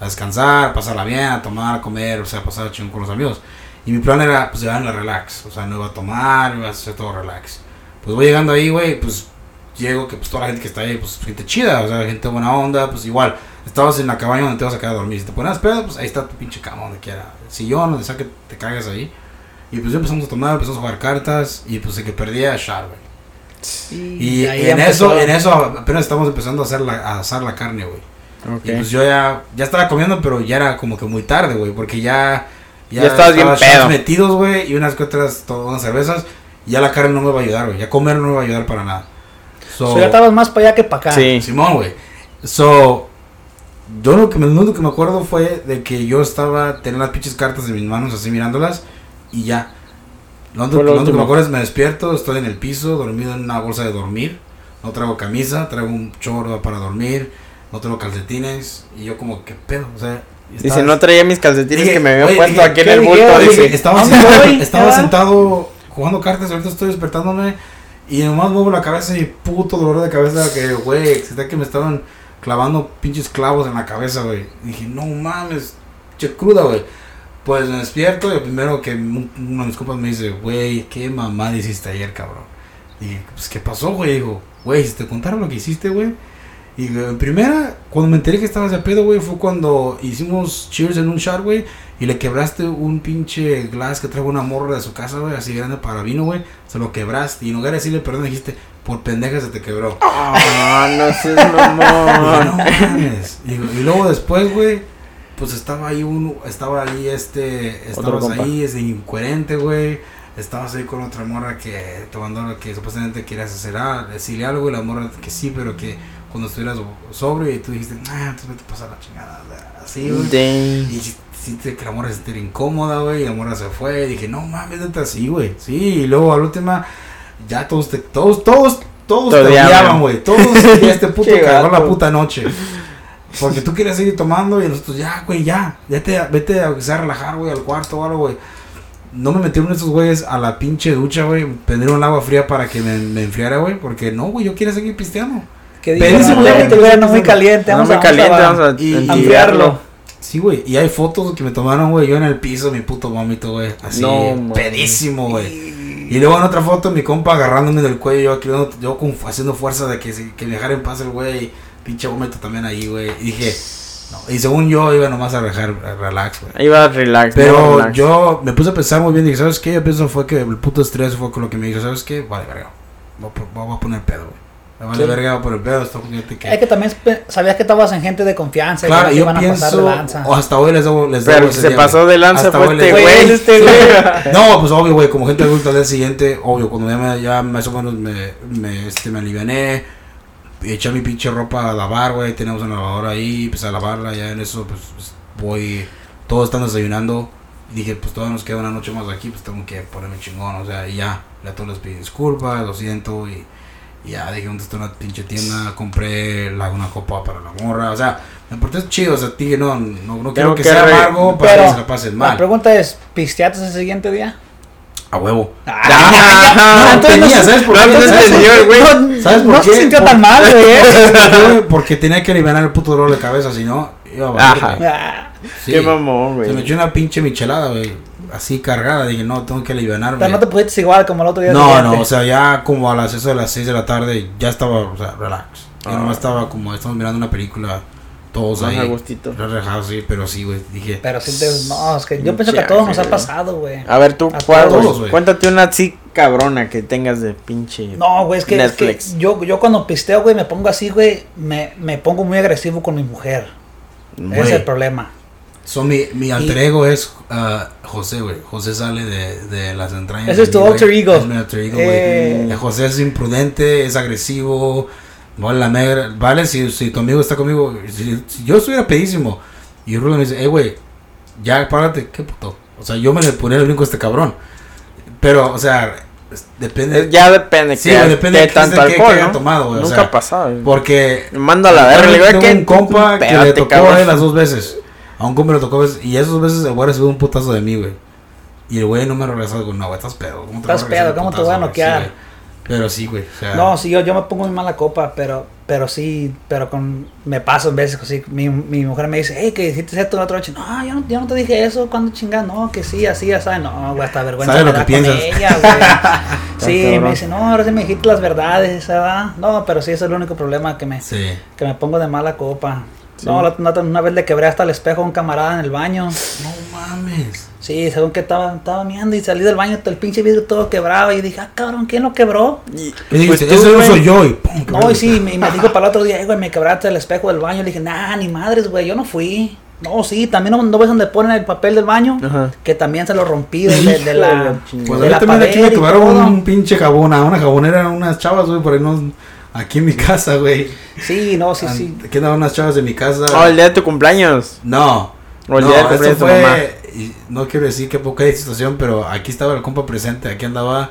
S1: a descansar, pasarla bien, a tomar, a comer, o sea, pasar chingón con los amigos. Y mi plan era, pues, llevarla relax, o sea, no iba a tomar, iba a hacer todo relax. Pues voy llegando ahí, güey, pues, llego que, pues, toda la gente que está ahí, pues, gente chida, o sea, gente buena onda, pues, igual. Estabas en la cabaña donde te vas a quedar a dormir. Si te pones pedo, pues, ahí está tu pinche cama, donde quiera. Sillón, donde sea que te caigas ahí. Y pues empezamos a tomar, empezamos a jugar cartas y pues el que perdía, Char, güey. Y, en
S3: empezó.
S1: eso, en eso apenas estamos empezando a hacer la, a asar la carne, güey.
S2: Ok.
S1: Y pues yo ya, ya estaba comiendo, pero ya era como que muy tarde, güey, porque ya...
S2: Ya estabas bien pedo.
S1: metidos, güey, y unas que otras, todas unas cervezas. Y ya la carne no me va a ayudar, güey. Ya comer no me va a ayudar para nada. So,
S3: So, ya estabas más para allá que para acá.
S2: Sí.
S1: Simón, güey. So, yo lo que, me, lo único que me acuerdo fue de que yo estaba, tenía las pinches cartas en mis manos así mirándolas y ya. Lo único, que
S2: último.
S1: me acuerdo es me despierto, estoy en el piso, dormido en una bolsa de dormir. No traigo camisa, traigo un chorro para dormir, no traigo calcetines y yo como, ¿qué pedo? O sea,
S2: Dice,
S1: estaba-
S2: no traía mis calcetines
S1: Dije,
S2: que me había
S1: oye,
S2: puesto
S1: dije,
S2: aquí en
S3: ¿qué
S2: el bulto. Dice,
S1: estaba,
S3: ¿Dónde
S1: sentado, estaba sentado jugando cartas, ahorita estoy despertándome y nomás muevo la cabeza y puto dolor de cabeza que, güey, se que me estaban clavando pinches clavos en la cabeza, güey. Dije, no mames, che cruda, güey. Pues me despierto y lo primero que un- uno de mis compas me dice, güey, ¿qué mamada hiciste ayer, cabrón? Dije, pues, ¿qué pasó, güey? Dijo, güey, si te contaron lo que hiciste, güey. Y en primera, cuando me enteré que estabas de pedo, güey, fue cuando hicimos cheers en un shot, güey. Y le quebraste un pinche glass que trajo una morra de su casa, güey, así grande para vino, güey. Se lo quebraste. Y en lugar de decirle perdón, dijiste, por pendeja se te quebró.
S2: ah, no seas mamón.
S1: no. Y, y luego después, güey, pues estaba ahí uno, estaba ahí este, estabas ahí, es incoherente, güey. Estabas ahí con otra morra que te mandó que supuestamente querías hacer a- decirle algo y la morra que sí, pero que cuando estuvieras sobrio y tú dijiste, ah, entonces vete a pasar la chingada. Así, güey. Y sí que la morra se sintiera incómoda, güey, y la morra se fue. Y dije, no mames, neta, sí, güey. Sí, y luego a la última, ya todos te, todos, todos, todos
S2: Te
S1: te
S2: odiaban.
S1: güey. Todos este puto
S2: Qué
S1: cagó la puta noche. Porque tú querías seguir tomando y nosotros, ya, güey, ya, vete, a- vete a, a relajar, güey, al cuarto o algo, güey. No me metieron esos güeyes a la pinche ducha, güey. Prendieron agua fría para que me, me enfriara, güey. Porque no, güey, yo quiero seguir pisteando.
S3: Que dice, no,
S1: güey-
S3: te no muy caliente,
S2: No
S3: vamos
S2: me
S3: a,
S2: caliente,
S3: vamos
S2: vamos a
S1: y-
S3: a
S2: enfriarlo.
S1: Sí, güey. Y hay fotos que me tomaron, güey, yo en el piso, mi puto vómito, güey. Así,
S2: No,
S1: pedísimo, güey. Y luego en otra foto, mi compa agarrándome del cuello, yo, aquí, yo con- haciendo fuerza de que, que me dejara en paz el güey. Pinche vómito también ahí, güey. Y dije, no. Y según yo, iba nomás a dejar a relax, güey.
S2: Ahí va relax. no
S1: Pero
S2: relax.
S1: yo me puse a pensar muy bien. Dije, ¿sabes qué? Yo pienso fue que el puto estrés fue con lo que me dijo, ¿sabes qué? Vale, verga. Voy a, a poner pedo, güey. Me vale
S3: Sí.
S1: verga, voy a poner pedo. Esto, que.
S3: Es que también sabías que estabas en gente de confianza. y
S1: Claro,
S3: que
S1: yo
S3: iban a pasar de
S1: pienso,
S3: lanza.
S1: o hasta hoy les debo, les
S2: Pero
S1: debo
S2: que
S1: ese
S2: se
S1: día,
S2: pasó de lanza
S1: Hasta
S2: fue
S1: hoy
S2: este güey, este güey.
S1: No, pues obvio, güey, como gente adulta al día siguiente, obvio, cuando ya, me, ya más o menos me, me, este, me aliviané, eché mi pinche ropa a lavar, güey, tenemos una lavadora ahí, pues a lavarla, ya en eso, pues, pues, voy, todos están desayunando, Y dije, pues todavía nos queda una noche más aquí, pues tengo que ponerme chingón, o sea, y ya. Ya todos les pedí disculpas, lo siento, y, y ya dije, ¿dónde está una pinche tienda? Compré la, una copa para la morra, o sea, me porté chido, o sea, dije, no, no, no quiero que,
S2: que
S1: sea amargo para que se la pasen
S3: La
S1: mal.
S3: pregunta es, ¿pisteaste ese siguiente día?
S1: A huevo.
S2: Ah,
S1: No,
S3: entonces
S1: tenía,
S3: no-
S1: ¿sabes por
S2: no,
S1: qué?
S2: no
S1: ¿Sabes por
S2: güey.
S3: No,
S1: ¿Sabes por
S3: no
S1: qué?
S3: se sintió
S1: Por-
S3: tan mal, güey. ¿eh?
S1: Porque tenía que aliviar el puto dolor de cabeza, si no, iba a
S2: Ajá.
S1: güey.
S3: Ah,
S1: Sí.
S2: Qué mamón,
S1: Se me
S2: güey.
S1: echó una pinche michelada, güey. Así cargada. Dije, no, tengo que alivianarme.
S3: Pero no te pusiste igual como el otro día.
S1: no, no, o sea, ya como a las eso de las 6 de la tarde, ya estaba, o sea, relax. Ya
S2: Ah.
S1: nomás estaba como, estamos mirando una película, todos
S2: Más
S1: ahí.
S2: a gustito.
S1: Relajados, sí, pero sí, güey. Dije,
S3: Pero sí te... No, es que yo pienso que a todos nos ha pasado, güey.
S2: A ver, tú,
S3: A.
S2: Cuéntate una así cabrona que tengas de pinche.
S3: No, güey, es que, es que
S2: Netflix.
S3: yo, yo cuando pisteo, güey, me pongo así, güey, me, me pongo muy agresivo con mi mujer. Ese es el problema.
S1: so, mi, mi alter ego es ah, José, güey. José sale de, de las entrañas.
S3: Ese es tu alter ego.
S1: Es mi alter ego, güey.
S3: Eh,
S1: José es imprudente, es agresivo. Vale, la negra. Vale, si, si tu amigo está conmigo. Si, si yo estuviera pedísimo. Y Rulo me dice, eh, güey, ya párate. ¿Qué puto? O sea, yo me le ponía el brinco a este cabrón. Pero, o sea, depende.
S2: Eh, Ya depende
S1: Sí,
S2: que
S1: depende
S2: de tanto alcohol,
S1: haya
S2: ¿no?
S1: tomado, güey, o
S2: Nunca
S1: sea,
S2: ha pasado. güey.
S1: Porque.
S2: Me mando a la verga,
S1: Tengo un compa que le tocó
S2: cabrón.
S1: a él las dos veces. A un compa le tocó veces. Y esas veces el güey recibió un putazo de mí, güey. Y el güey no me regresó. Digo, no, güey, estás pedo. ¿Cómo te
S3: Estás
S1: voy a regresar
S3: pedo, ¿cómo te voy a noquear?
S1: Sí. Pero sí, güey. O sea,
S3: No, sí, yo, yo me pongo muy mala copa, pero pero sí, pero con me paso en veces así. Mi, mi mujer me dice, hey, que hiciste esto la otra noche. No, yo no, yo no te dije eso. cuando chingas? No, que sí, así, ya sabes. No, güey, hasta vergüenza
S1: Sabes
S3: me
S1: lo que
S3: con
S1: piensas.
S3: ella, güey. sí, me dice, no, ahora sí me dijiste las verdades, ¿verdad? No, pero sí, ese es el único problema que me,
S1: Sí.
S3: que me pongo de mala copa.
S2: Sí.
S3: No, la- la- una vez le quebré hasta el espejo a un camarada en el baño.
S1: No mames.
S3: Sí, según que estaba, estaba miando y salí del baño, el pinche vidrio todo quebrado. Y dije, ah, cabrón, ¿quién lo quebró?
S2: Y-
S1: Y
S2: pues tú,
S1: ese no
S2: güey.
S1: soy yo. Y pum,
S3: No, y sí, me- y me dijo para el otro día, "Ay, güey, me quebraste el espejo del baño. Le dije, nah, ni madres, güey, yo no fui. No, sí, también no, no ves donde ponen el papel del baño,
S2: Ajá.
S3: que también se lo rompí de, de- de
S2: Hijo de
S3: la.
S1: Pues
S3: de
S1: a
S3: la
S1: también aquí me quebraron
S3: todo.
S1: un pinche jabón. A una jabonera, unas chavas, güey, por ahí no. Aquí en mi casa, güey.
S3: Sí, no, sí, sí.
S1: Aquí andaban unas chavas de mi casa.
S2: Oh, el día de tu cumpleaños.
S1: No.
S2: O el
S1: no,
S2: día de tu mamá.
S1: fue, y no quiero decir qué poca situación, pero aquí estaba el compa presente, aquí andaba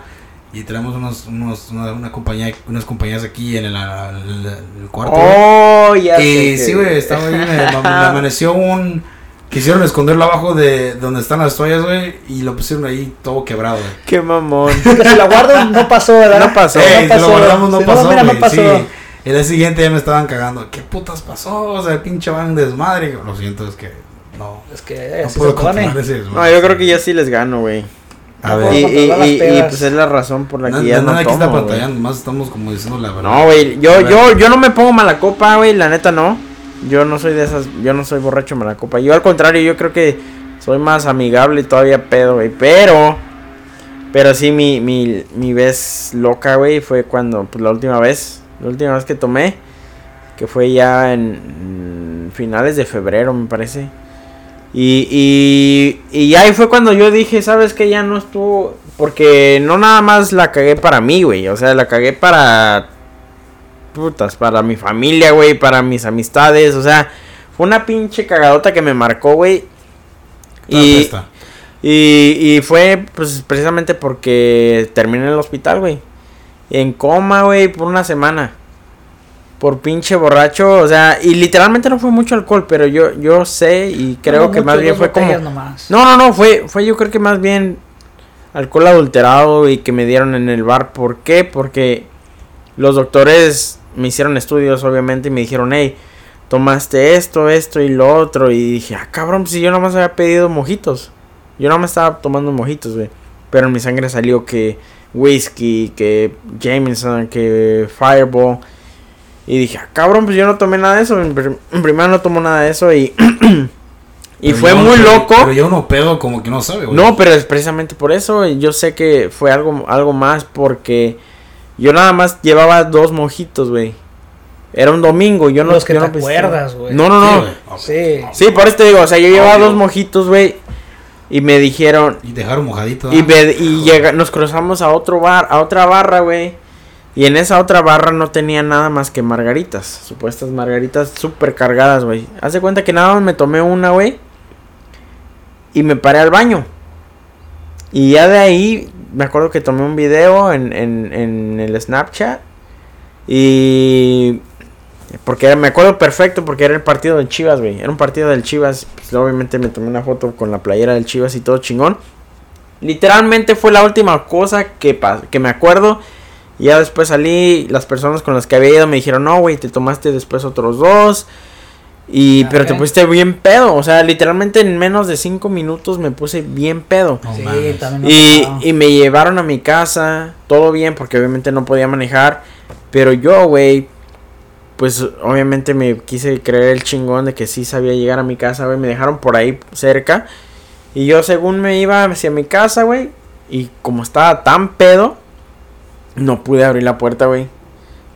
S1: y tenemos unos, unos una, una compañía, unas compañías aquí en el, el- el cuarto.
S2: Oh, ya
S1: y
S2: que-
S1: sí, güey, estaba ahí, me, me amaneció un... Quisieron esconderlo abajo de donde están las toallas, güey, y lo pusieron ahí todo quebrado, güey.
S2: Qué mamón.
S3: Que si la guardo, no pasó, ¿verdad?
S2: No pasó.
S1: Ey,
S3: no
S1: si lo guardamos, no
S3: Si
S1: pasó,
S3: mira, no pasó.
S1: sí. El día siguiente ya me estaban cagando. ¿Qué putas pasó? O sea, pinche van desmadre. Lo siento, es que no.
S3: Es que
S1: No
S3: así se pone.
S2: No, yo creo que ya sí les gano, güey.
S1: A
S3: No
S1: ver.
S2: Y, y, y- pues es la razón por la
S1: No,
S2: que ya
S1: no,
S2: no, tomo,
S1: está
S2: güey.
S1: pantallando, más estamos como diciendo la verdad.
S2: No, güey, yo, yo, yo no me pongo mala copa, güey, la neta no. Yo no soy de esas, yo no soy borracho mala copa. Yo al contrario, yo creo que soy más amigable y todavía pedo, güey. Pero, pero sí, mi, mi, mi vez loca, güey, fue cuando, pues la última vez, la última vez que tomé, que fue ya en finales de febrero, me parece. Y, y, y ahí fue cuando yo dije, ¿sabes qué? Ya no estuvo. Porque no nada más la cagué para mí, güey. O sea, la cagué para. Putas, para mi familia, güey. Para mis amistades. O sea, fue una pinche cagadota que me marcó, güey. Y, y, y fue pues precisamente porque terminé en el hospital, güey. En coma, güey, por una semana. Por pinche borracho, o sea, y literalmente no fue mucho alcohol, pero yo yo sé y creo
S3: No,
S2: que más bien fue como
S3: nomás.
S2: No, no, no, fue fue yo creo que más bien alcohol adulterado y que me dieron en el bar. ¿Por qué? Porque los doctores me hicieron estudios, obviamente, y me dijeron, hey, tomaste esto, esto y lo otro. Y dije, ah, cabrón, pues si yo nada más había pedido mojitos. Yo nada más estaba tomando mojitos, güey. Pero en mi sangre salió que whisky, que Jameson, que Fireball. Y dije, ah, cabrón, pues yo no tomé nada de eso. En, prim- en primera no tomo nada de eso y... y
S1: Pero
S2: fue
S1: yo-
S2: muy
S1: pero-
S2: loco.
S1: Pero yo uno pedo como que no sabe, güey.
S2: No, pero es precisamente por eso. Yo sé que fue algo, algo más porque yo nada más llevaba dos mojitos, güey. Era un domingo, yo no
S3: Los que
S2: yo
S3: te
S2: no
S3: acuerdas, güey.
S2: No, no,
S1: Sí,
S2: no.
S3: Sí.
S2: Sí, por eso te digo, o sea, yo llevaba
S1: Obvio.
S2: dos mojitos, güey. Y me dijeron,
S1: Y dejaron mojadito.
S2: y, me- y llega, nos cruzamos a otro bar, a otra barra, güey. Y en esa otra barra no tenía nada más que margaritas. Supuestas margaritas súper cargadas, güey. Haz de cuenta que nada más me tomé una, güey. y me paré al baño. Y ya de ahí me acuerdo que tomé un video en, en, en el Snapchat. Y porque me acuerdo perfecto porque era el partido del Chivas, güey. Era un partido del Chivas. Pues, obviamente me tomé una foto con la playera del Chivas y todo chingón. Literalmente fue la última cosa que, que me acuerdo. Y ya después salí. Las personas con las que había ido me dijeron, no, güey, te tomaste después otros dos. Y, pero te pusiste bien pedo. O sea, literalmente en menos de cinco minutos me puse bien pedo.
S3: Sí,
S2: Y, y me llevaron a mi casa, todo bien, porque obviamente no podía manejar. Pero yo, güey, pues obviamente me quise creer el chingón de que sí sabía llegar a mi casa, güey. Me dejaron por ahí cerca. Y yo, según me iba hacia mi casa, güey, y como estaba tan pedo, no pude abrir la puerta, güey.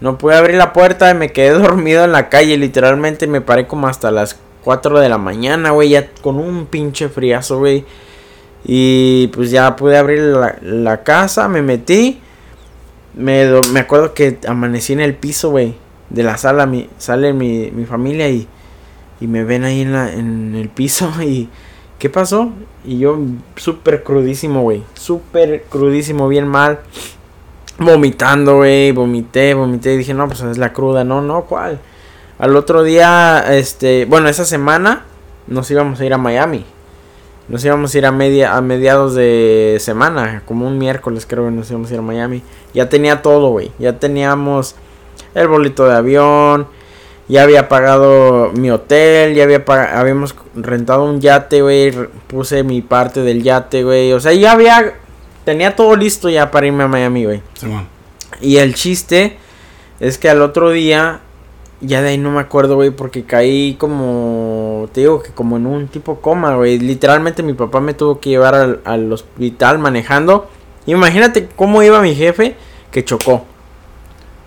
S2: No pude abrir la puerta y me quedé dormido en la calle. Literalmente me paré como hasta las 4 de la mañana, güey, ya con un pinche friazo, güey. Y pues ya pude abrir la, la casa, me metí. Me, me acuerdo que amanecí en el piso, güey. De la sala, mi, sale mi, mi familia y, y me ven ahí en, la, en el piso. Y, ¿qué pasó? Y yo súper crudísimo, güey. Súper crudísimo, bien mal. Vomitando, güey. Vomité, vomité. Y dije, no, pues es la cruda. No, no, ¿cuál? Al otro día, este, bueno, esa semana nos íbamos a ir a Miami. Nos íbamos a ir a media a mediados de semana, como un miércoles creo que nos íbamos a ir a Miami. Ya tenía todo, güey. Ya teníamos el boleto de avión, ya había pagado mi hotel, ya había habíamos rentado un yate, güey. Puse mi parte del yate, güey. O sea, ya había tenía todo listo ya para irme a Miami, güey. Y el chiste es que al otro día, ya de ahí no me acuerdo, güey, porque caí como, te digo que como en un tipo coma, güey. Literalmente mi papá me tuvo que llevar al, al hospital manejando. Imagínate cómo iba mi jefe que chocó.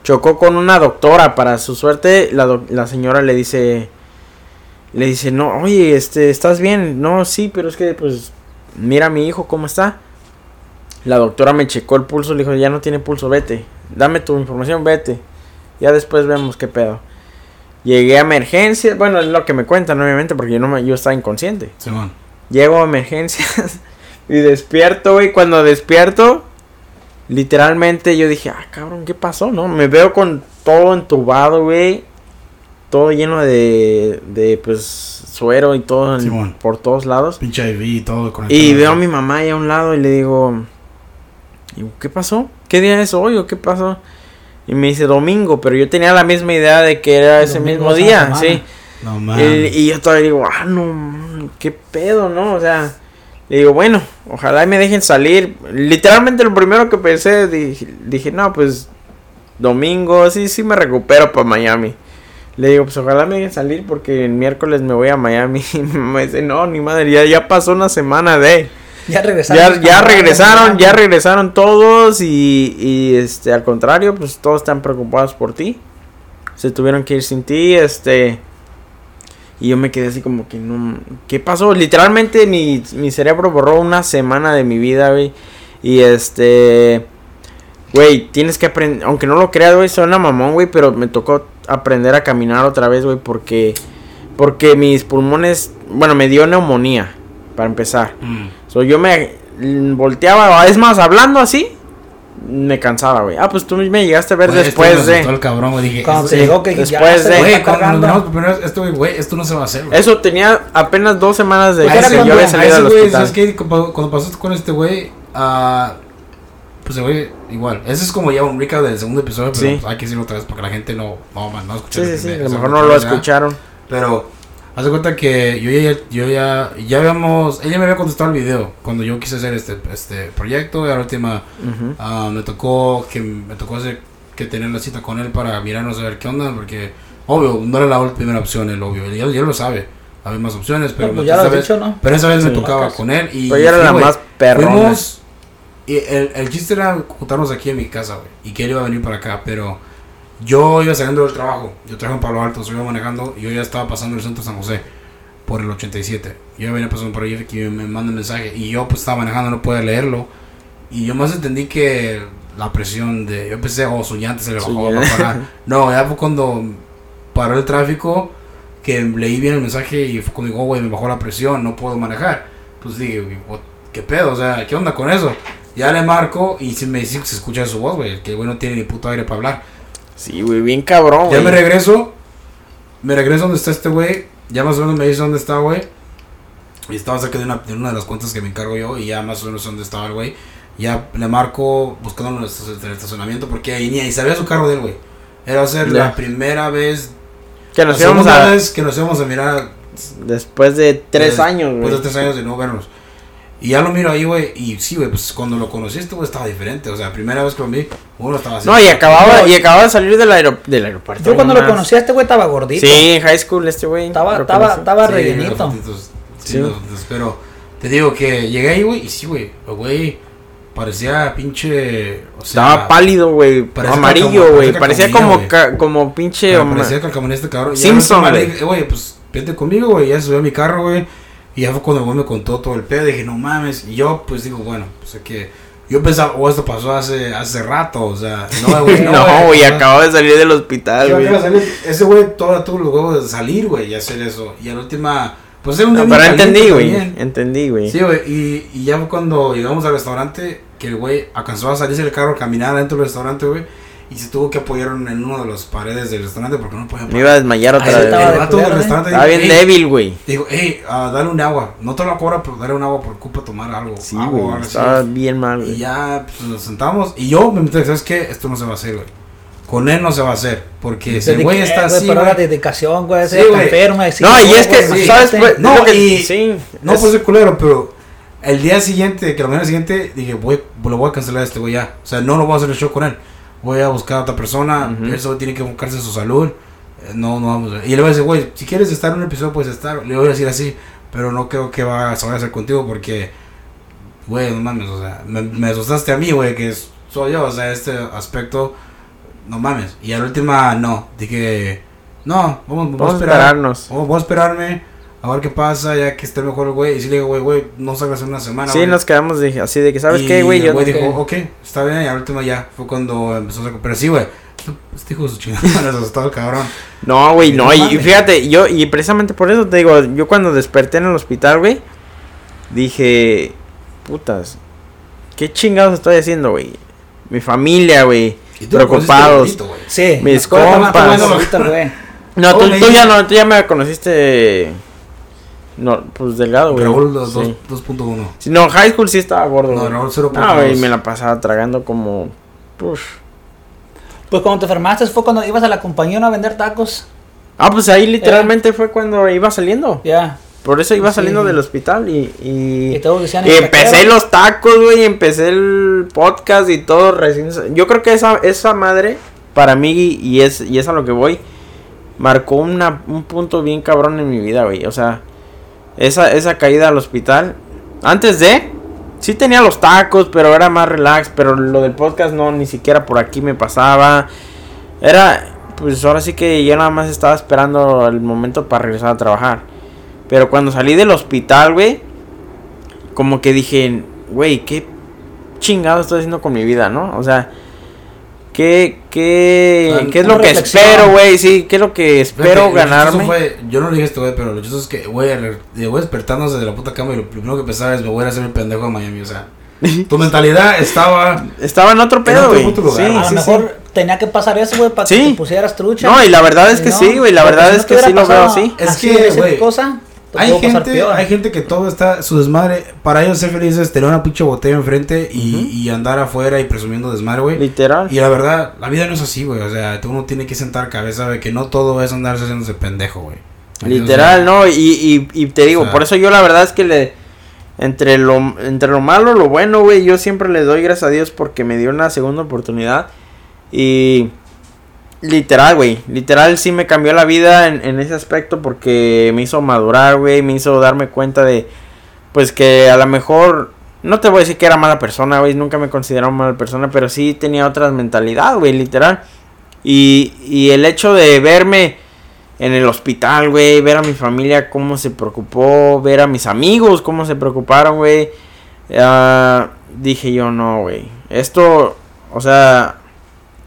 S2: Chocó con una doctora, para su suerte la, la señora le dice, le dice, no, oye, este, ¿estás bien? No, sí, pero es que, pues, mira a mi hijo cómo está. La doctora me checó el pulso, le dijo, ya no tiene pulso, vete. Dame tu información, vete. Ya después vemos qué pedo. Llegué a emergencias, bueno, es lo que me cuentan, obviamente, porque yo no me, yo estaba inconsciente.
S1: Simón.
S2: Llego a emergencias y despierto, güey. Cuando despierto, literalmente yo dije, ah, cabrón, ¿qué pasó? No, me veo con todo entubado, güey. Todo lleno de, de pues, suero y todo en- por todos lados.
S1: Pinche IV y todo. conectado.
S2: Y veo a mi mamá ahí a un lado y le digo, digo, ¿qué pasó? ¿Qué día es hoy o qué pasó? Y me dice domingo, pero yo tenía la misma idea de que era ese mismo día, sí.
S1: No
S2: Y, y yo todavía digo, ah, no, qué pedo, ¿no? O sea, le digo, bueno, ojalá y me dejen salir. Literalmente lo primero que pensé, dije, dije no, pues domingo, sí, sí me recupero para Miami. Le digo, pues ojalá me dejen salir porque el miércoles me voy a Miami. Y mamá dice, no, ni madre, ya, ya pasó una semana de...
S3: Ya regresaron.
S2: Ya, ya regresaron, ya regresaron todos y, y este, al contrario, pues todos están preocupados por ti. Se tuvieron que ir sin ti, este... Y yo me quedé así como que no... ¿Qué pasó? Literalmente mi, mi cerebro borró una semana de mi vida, güey. Y este... Güey, tienes que aprender... Aunque no lo creas, güey, suena mamón, güey. Pero me tocó aprender a caminar otra vez, güey. Porque... Porque mis pulmones... Bueno, me dio neumonía. Para empezar.
S1: Mm.
S2: So, yo me volteaba, es más, hablando así, me cansaba, güey. Ah, pues tú me llegaste a ver
S1: Güey,
S2: después
S1: esto me
S2: de...
S1: el cabrón, güey. Dije,
S3: Cuando te llegó que ya
S2: después
S3: se
S2: de-
S1: Güey, cuando esto, güey, güey, esto no se va a hacer, güey.
S2: Eso tenía apenas dos semanas de
S3: Pues
S2: que
S3: era
S2: yo
S3: cuando-
S2: había salido
S1: ese
S2: del
S1: güey,
S2: hospital.
S1: ¿sabes qué? Cuando cuando pasó con este güey, ah, pues el güey, igual. Ese es como ya un recap del segundo episodio, pero
S2: Sí.
S1: pues, hay que decirlo otra vez porque la gente no, no, no escuchó
S2: Sí, sí, sí, a lo
S1: el
S2: mejor no lo escucharon.
S1: Pero, haz de cuenta que yo ya, yo ya, ya habíamos, ella me había contestado el video cuando yo quise hacer este, este proyecto y a la última ah, me tocó que me tocó hacer que tener la cita con él para mirarnos a ver qué onda porque obvio no era la primera opción el obvio él ya, ya lo sabe había más opciones pero
S3: No, pues ya lo
S1: vez,
S3: dicho, ¿no?
S1: pero esa vez me tocaba con él y
S2: Pero ella era la más perrona.
S1: fuimos y el, el chiste era juntarnos aquí en mi casa güey y que él iba a venir para acá pero yo iba saliendo del trabajo yo trabajo en Palo Alto yo iba manejando y yo ya estaba pasando el centro de San José por el 87 yo venía pasando por ahí que me manda un mensaje y yo pues estaba manejando no pude leerlo y yo más entendí que la presión de. Yo pensé, oh, su llanta se le bajó, va a parar. No, ya fue cuando paró el tráfico que leí bien el mensaje y fue cuando digo, oh, güey, me bajó la presión, no puedo manejar. pues dije, what- ¿qué pedo? O sea, ¿qué onda con eso? Ya le marco y si me dice que se escucha su voz, güey, que güey no tiene ni puto aire para hablar.
S2: Sí, güey, bien cabrón,
S1: Ya
S2: güey.
S1: me regreso, me regreso donde está este güey, ya más o menos me dice dónde está, güey. Y estaba cerca de una, de una de las cuentas que me encargo yo y ya más o menos dónde estaba el güey. Ya le marco buscando en el estac- en el estacionamiento porque ahí ni ahí sabía su carro de él, güey. Era ser
S2: Ya.
S1: la primera vez,
S2: Que nos íbamos a...
S1: vez que nos íbamos a mirar
S2: Después de tres años,
S1: Después
S2: güey.
S1: de tres años de no vernos. Y ya lo miro ahí, güey. Y sí, güey, pues cuando lo conocí, este güey estaba diferente. O sea, primera vez que lo vi, uno estaba así.
S2: No, y acababa,
S3: No,
S2: y acababa de salir del, del aeropuerto.
S3: Yo cuando lo conocí a este güey estaba gordito.
S2: Sí, en high school este güey.
S3: Estaba, estaba, estaba
S1: Sí,
S3: rellenito.
S1: Sí, Pero te digo que llegué ahí, güey. Y sí, güey. El güey parecía pinche. O sea,
S2: Estaba pálido, güey.
S1: Parecía
S2: Amarillo, güey.
S1: parecía
S2: como, ca- como pinche.
S1: pero parecía calcamonía este cabrón.
S2: Simpson, Güey,
S1: pues vete conmigo, güey. Ya subió a mi carro, güey. Y ya fue cuando el güey me contó todo el pedo. Dije, no mames. Y yo, pues digo, bueno, pues es que. Yo pensaba, oh, esto pasó hace, hace rato. O sea, no, güey.
S2: No, güey,
S1: o sea,
S2: acabo de salir del hospital, güey.
S1: ese güey todavía tuvo los huevos de salir, güey, y hacer eso. Y a la última, pues era un
S2: No, pero entendí, güey. Entendí, güey.
S1: Sí, güey, y, y ya fue cuando llegamos al restaurante, que el güey alcanzó a salirse del carro, caminar dentro del restaurante, güey, y se tuvo que apoyar en una de las paredes del restaurante porque no podía
S2: Me iba a desmayar
S1: Ahí
S2: otra vez.
S3: estaba
S2: güey.
S1: el vato del
S3: culero, ¿eh?
S1: restaurante
S2: Estaba
S1: dijo,
S2: bien
S1: "Ey",
S2: débil, güey.
S1: Dijo, hey, ah, dale un agua. No te lo cobra, pero dale un agua por culpa de tomar algo.
S2: Sí,
S1: agua
S2: güey.
S1: algo así.
S2: Estaba bien mal,
S1: Y
S2: güey.
S1: ya pues, nos sentamos. Y yo me metí, ¿sabes qué? Esto no se va a hacer, güey. Con él no se va a hacer. Porque si el güey está así,
S3: Pero la
S1: güey.
S3: dedicación, güey.
S1: Sí,
S3: ese
S1: güey.
S3: así,
S2: No, y
S3: güey,
S2: es que,
S3: güey,
S2: ¿sabes?
S3: imagínate.
S2: Pues,
S1: No,
S2: lo que-
S1: y-
S2: Sí.
S1: No
S2: es-
S1: por ser culero, pero el día siguiente, que la mañana siguiente, dije, voy, lo voy a cancelar a este güey ya. O sea, no lo voy a hacer el show con él. Voy a buscar a otra persona.
S2: Ujú.
S1: Eso tiene que buscarse su salud. Eh, No, no vamos a... Y le voy a decir, güey, si quieres estar en un episodio, puedes estar. Le voy a decir así, pero no creo que va, se vaya a hacer contigo porque, güey, no mames, o sea, me, me asustaste a mí, güey, que soy yo, o sea, este aspecto, no mames. Y a la última, no, dije, no, vamos, vamos,
S2: Vamos
S1: a
S2: a
S1: esperar.
S2: esperarnos.
S1: Oh, voy a esperarme a ver qué pasa, ya que esté mejor el güey. Y si le digo, güey, güey, no salgas en una semana.
S2: Sí,
S1: güey.
S2: nos quedamos de- así de que, ¿sabes
S1: Y
S2: qué, güey?
S1: el
S2: Yo
S1: güey
S2: no-
S1: dijo, ok, está bien. Y al último ya fue cuando empezó a sacar. Pero sí, güey, este hijo de su chingada me asustó el cabrón.
S2: No, güey, no,
S1: No
S2: y, fíjate, yo, y precisamente por eso te digo, yo cuando desperté en el hospital, güey, dije, putas, ¿qué chingados estoy haciendo, güey? Mi familia, güey,
S1: Y tú lo conociste
S2: preocupados.
S1: bonito, güey.
S3: Sí.
S2: Mis compas.
S3: güey.
S2: No, tú, tú ya no, tú ya me conociste, no, pues delgado, güey.
S1: Raúl dos-
S2: sí.
S1: dos- 2.1.
S2: Sí, no, high school sí estaba gordo,
S1: No. Raúl 0.2.
S2: No, güey, me la pasaba tragando como, pues...
S3: Pues cuando te enfermaste fue cuando ibas a la compañía a vender tacos.
S2: Ah, pues ahí literalmente fue cuando iba saliendo.
S3: Ya.
S2: Por eso iba
S3: Sí.
S2: saliendo del hospital y... y...
S3: Y todos decían.
S2: Y
S3: "El
S2: empecé
S3: taquero".
S2: los tacos, güey, y empecé el podcast y todo recién. Yo creo que esa, esa madre, para mí, y es, y es a lo que voy, marcó una, un punto bien cabrón en mi vida, güey. O sea, esa, esa caída al hospital. Antes de, sí tenía los tacos, pero era más relax. Pero lo del podcast no, ni siquiera por aquí me pasaba. Era, pues ahora sí que yo nada más estaba esperando el momento para regresar a trabajar. Pero cuando salí del hospital, güey, como que dije, güey, qué chingado estoy haciendo con mi vida, ¿no? O sea, ¿qué, qué, qué es lo que
S3: reflexión.
S2: espero, güey? Sí, ¿qué es lo que espero
S1: lo
S2: ganarme?
S1: Fue, yo no le dije esto, güey, pero lo chistoso es que, güey, llegó despertándose de la puta cama y lo primero que pensaba es, me voy a hacer el pendejo a Miami, o sea. tu mentalidad estaba.
S2: Estaba en otro pedo, güey. Sí,
S3: A lo
S2: sí, sí.
S3: mejor tenía que pasar eso, güey, para
S2: Sí.
S3: que te pusieras trucha.
S2: No, y la verdad es que
S3: no,
S2: sí, güey, la verdad
S3: si no
S2: es
S3: te
S2: que sí lo veo así.
S1: Es
S3: así,
S1: que, güey,
S3: cosa,
S1: Hay gente, hay gente que todo está, su desmadre, para ellos ser felices, tener una pinche botella enfrente y,
S2: Ujú.
S1: y andar afuera y presumiendo desmadre, güey.
S2: Literal.
S1: Y la verdad, la vida no es así, güey. O sea, uno tiene que sentar cabeza de que no todo es andarse haciéndose pendejo, güey.
S2: Literal, ¿no? Y, y, y te digo,
S1: O sea-
S2: por eso yo la verdad es que le... Entre lo, entre lo malo, lo bueno, güey, yo siempre le doy gracias a Dios porque me dio una segunda oportunidad. Y... Literal, güey. Literal sí me cambió la vida en, en ese aspecto porque me hizo madurar, güey. Me hizo darme cuenta de... Pues que a lo mejor... No te voy a decir que era mala persona, güey. Nunca me consideraba mala persona. Pero sí tenía otra mentalidad, güey. Literal. Y, y el hecho de verme en el hospital, güey, ver a mi familia cómo se preocupó, ver a mis amigos cómo se preocuparon, güey. ah, dije yo, no, güey. Esto, o sea,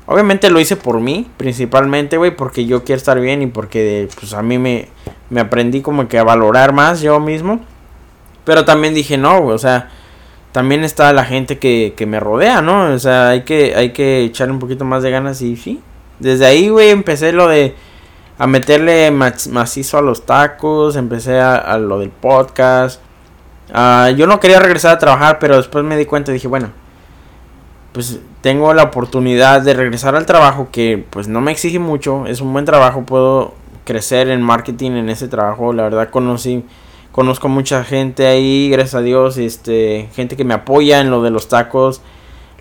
S2: obviamente lo hice por mí, principalmente, güey, porque yo quiero estar bien y porque, pues, a mí me, me aprendí como que a valorar más yo mismo. Pero también dije, no, güey, o sea, también está la gente que, que me rodea, ¿no? O sea, hay que, hay que echarle un poquito más de ganas y sí. Desde ahí, güey, empecé lo de a meterle macizo a los tacos, empecé a, a lo del podcast. Ah, yo no quería regresar a trabajar, pero después me di cuenta y dije, bueno, pues tengo la oportunidad de regresar al trabajo que pues no me exige mucho, es un buen trabajo, puedo crecer en marketing en ese trabajo, la verdad conocí conozco mucha gente ahí, gracias a Dios, este gente que me apoya en lo de los tacos,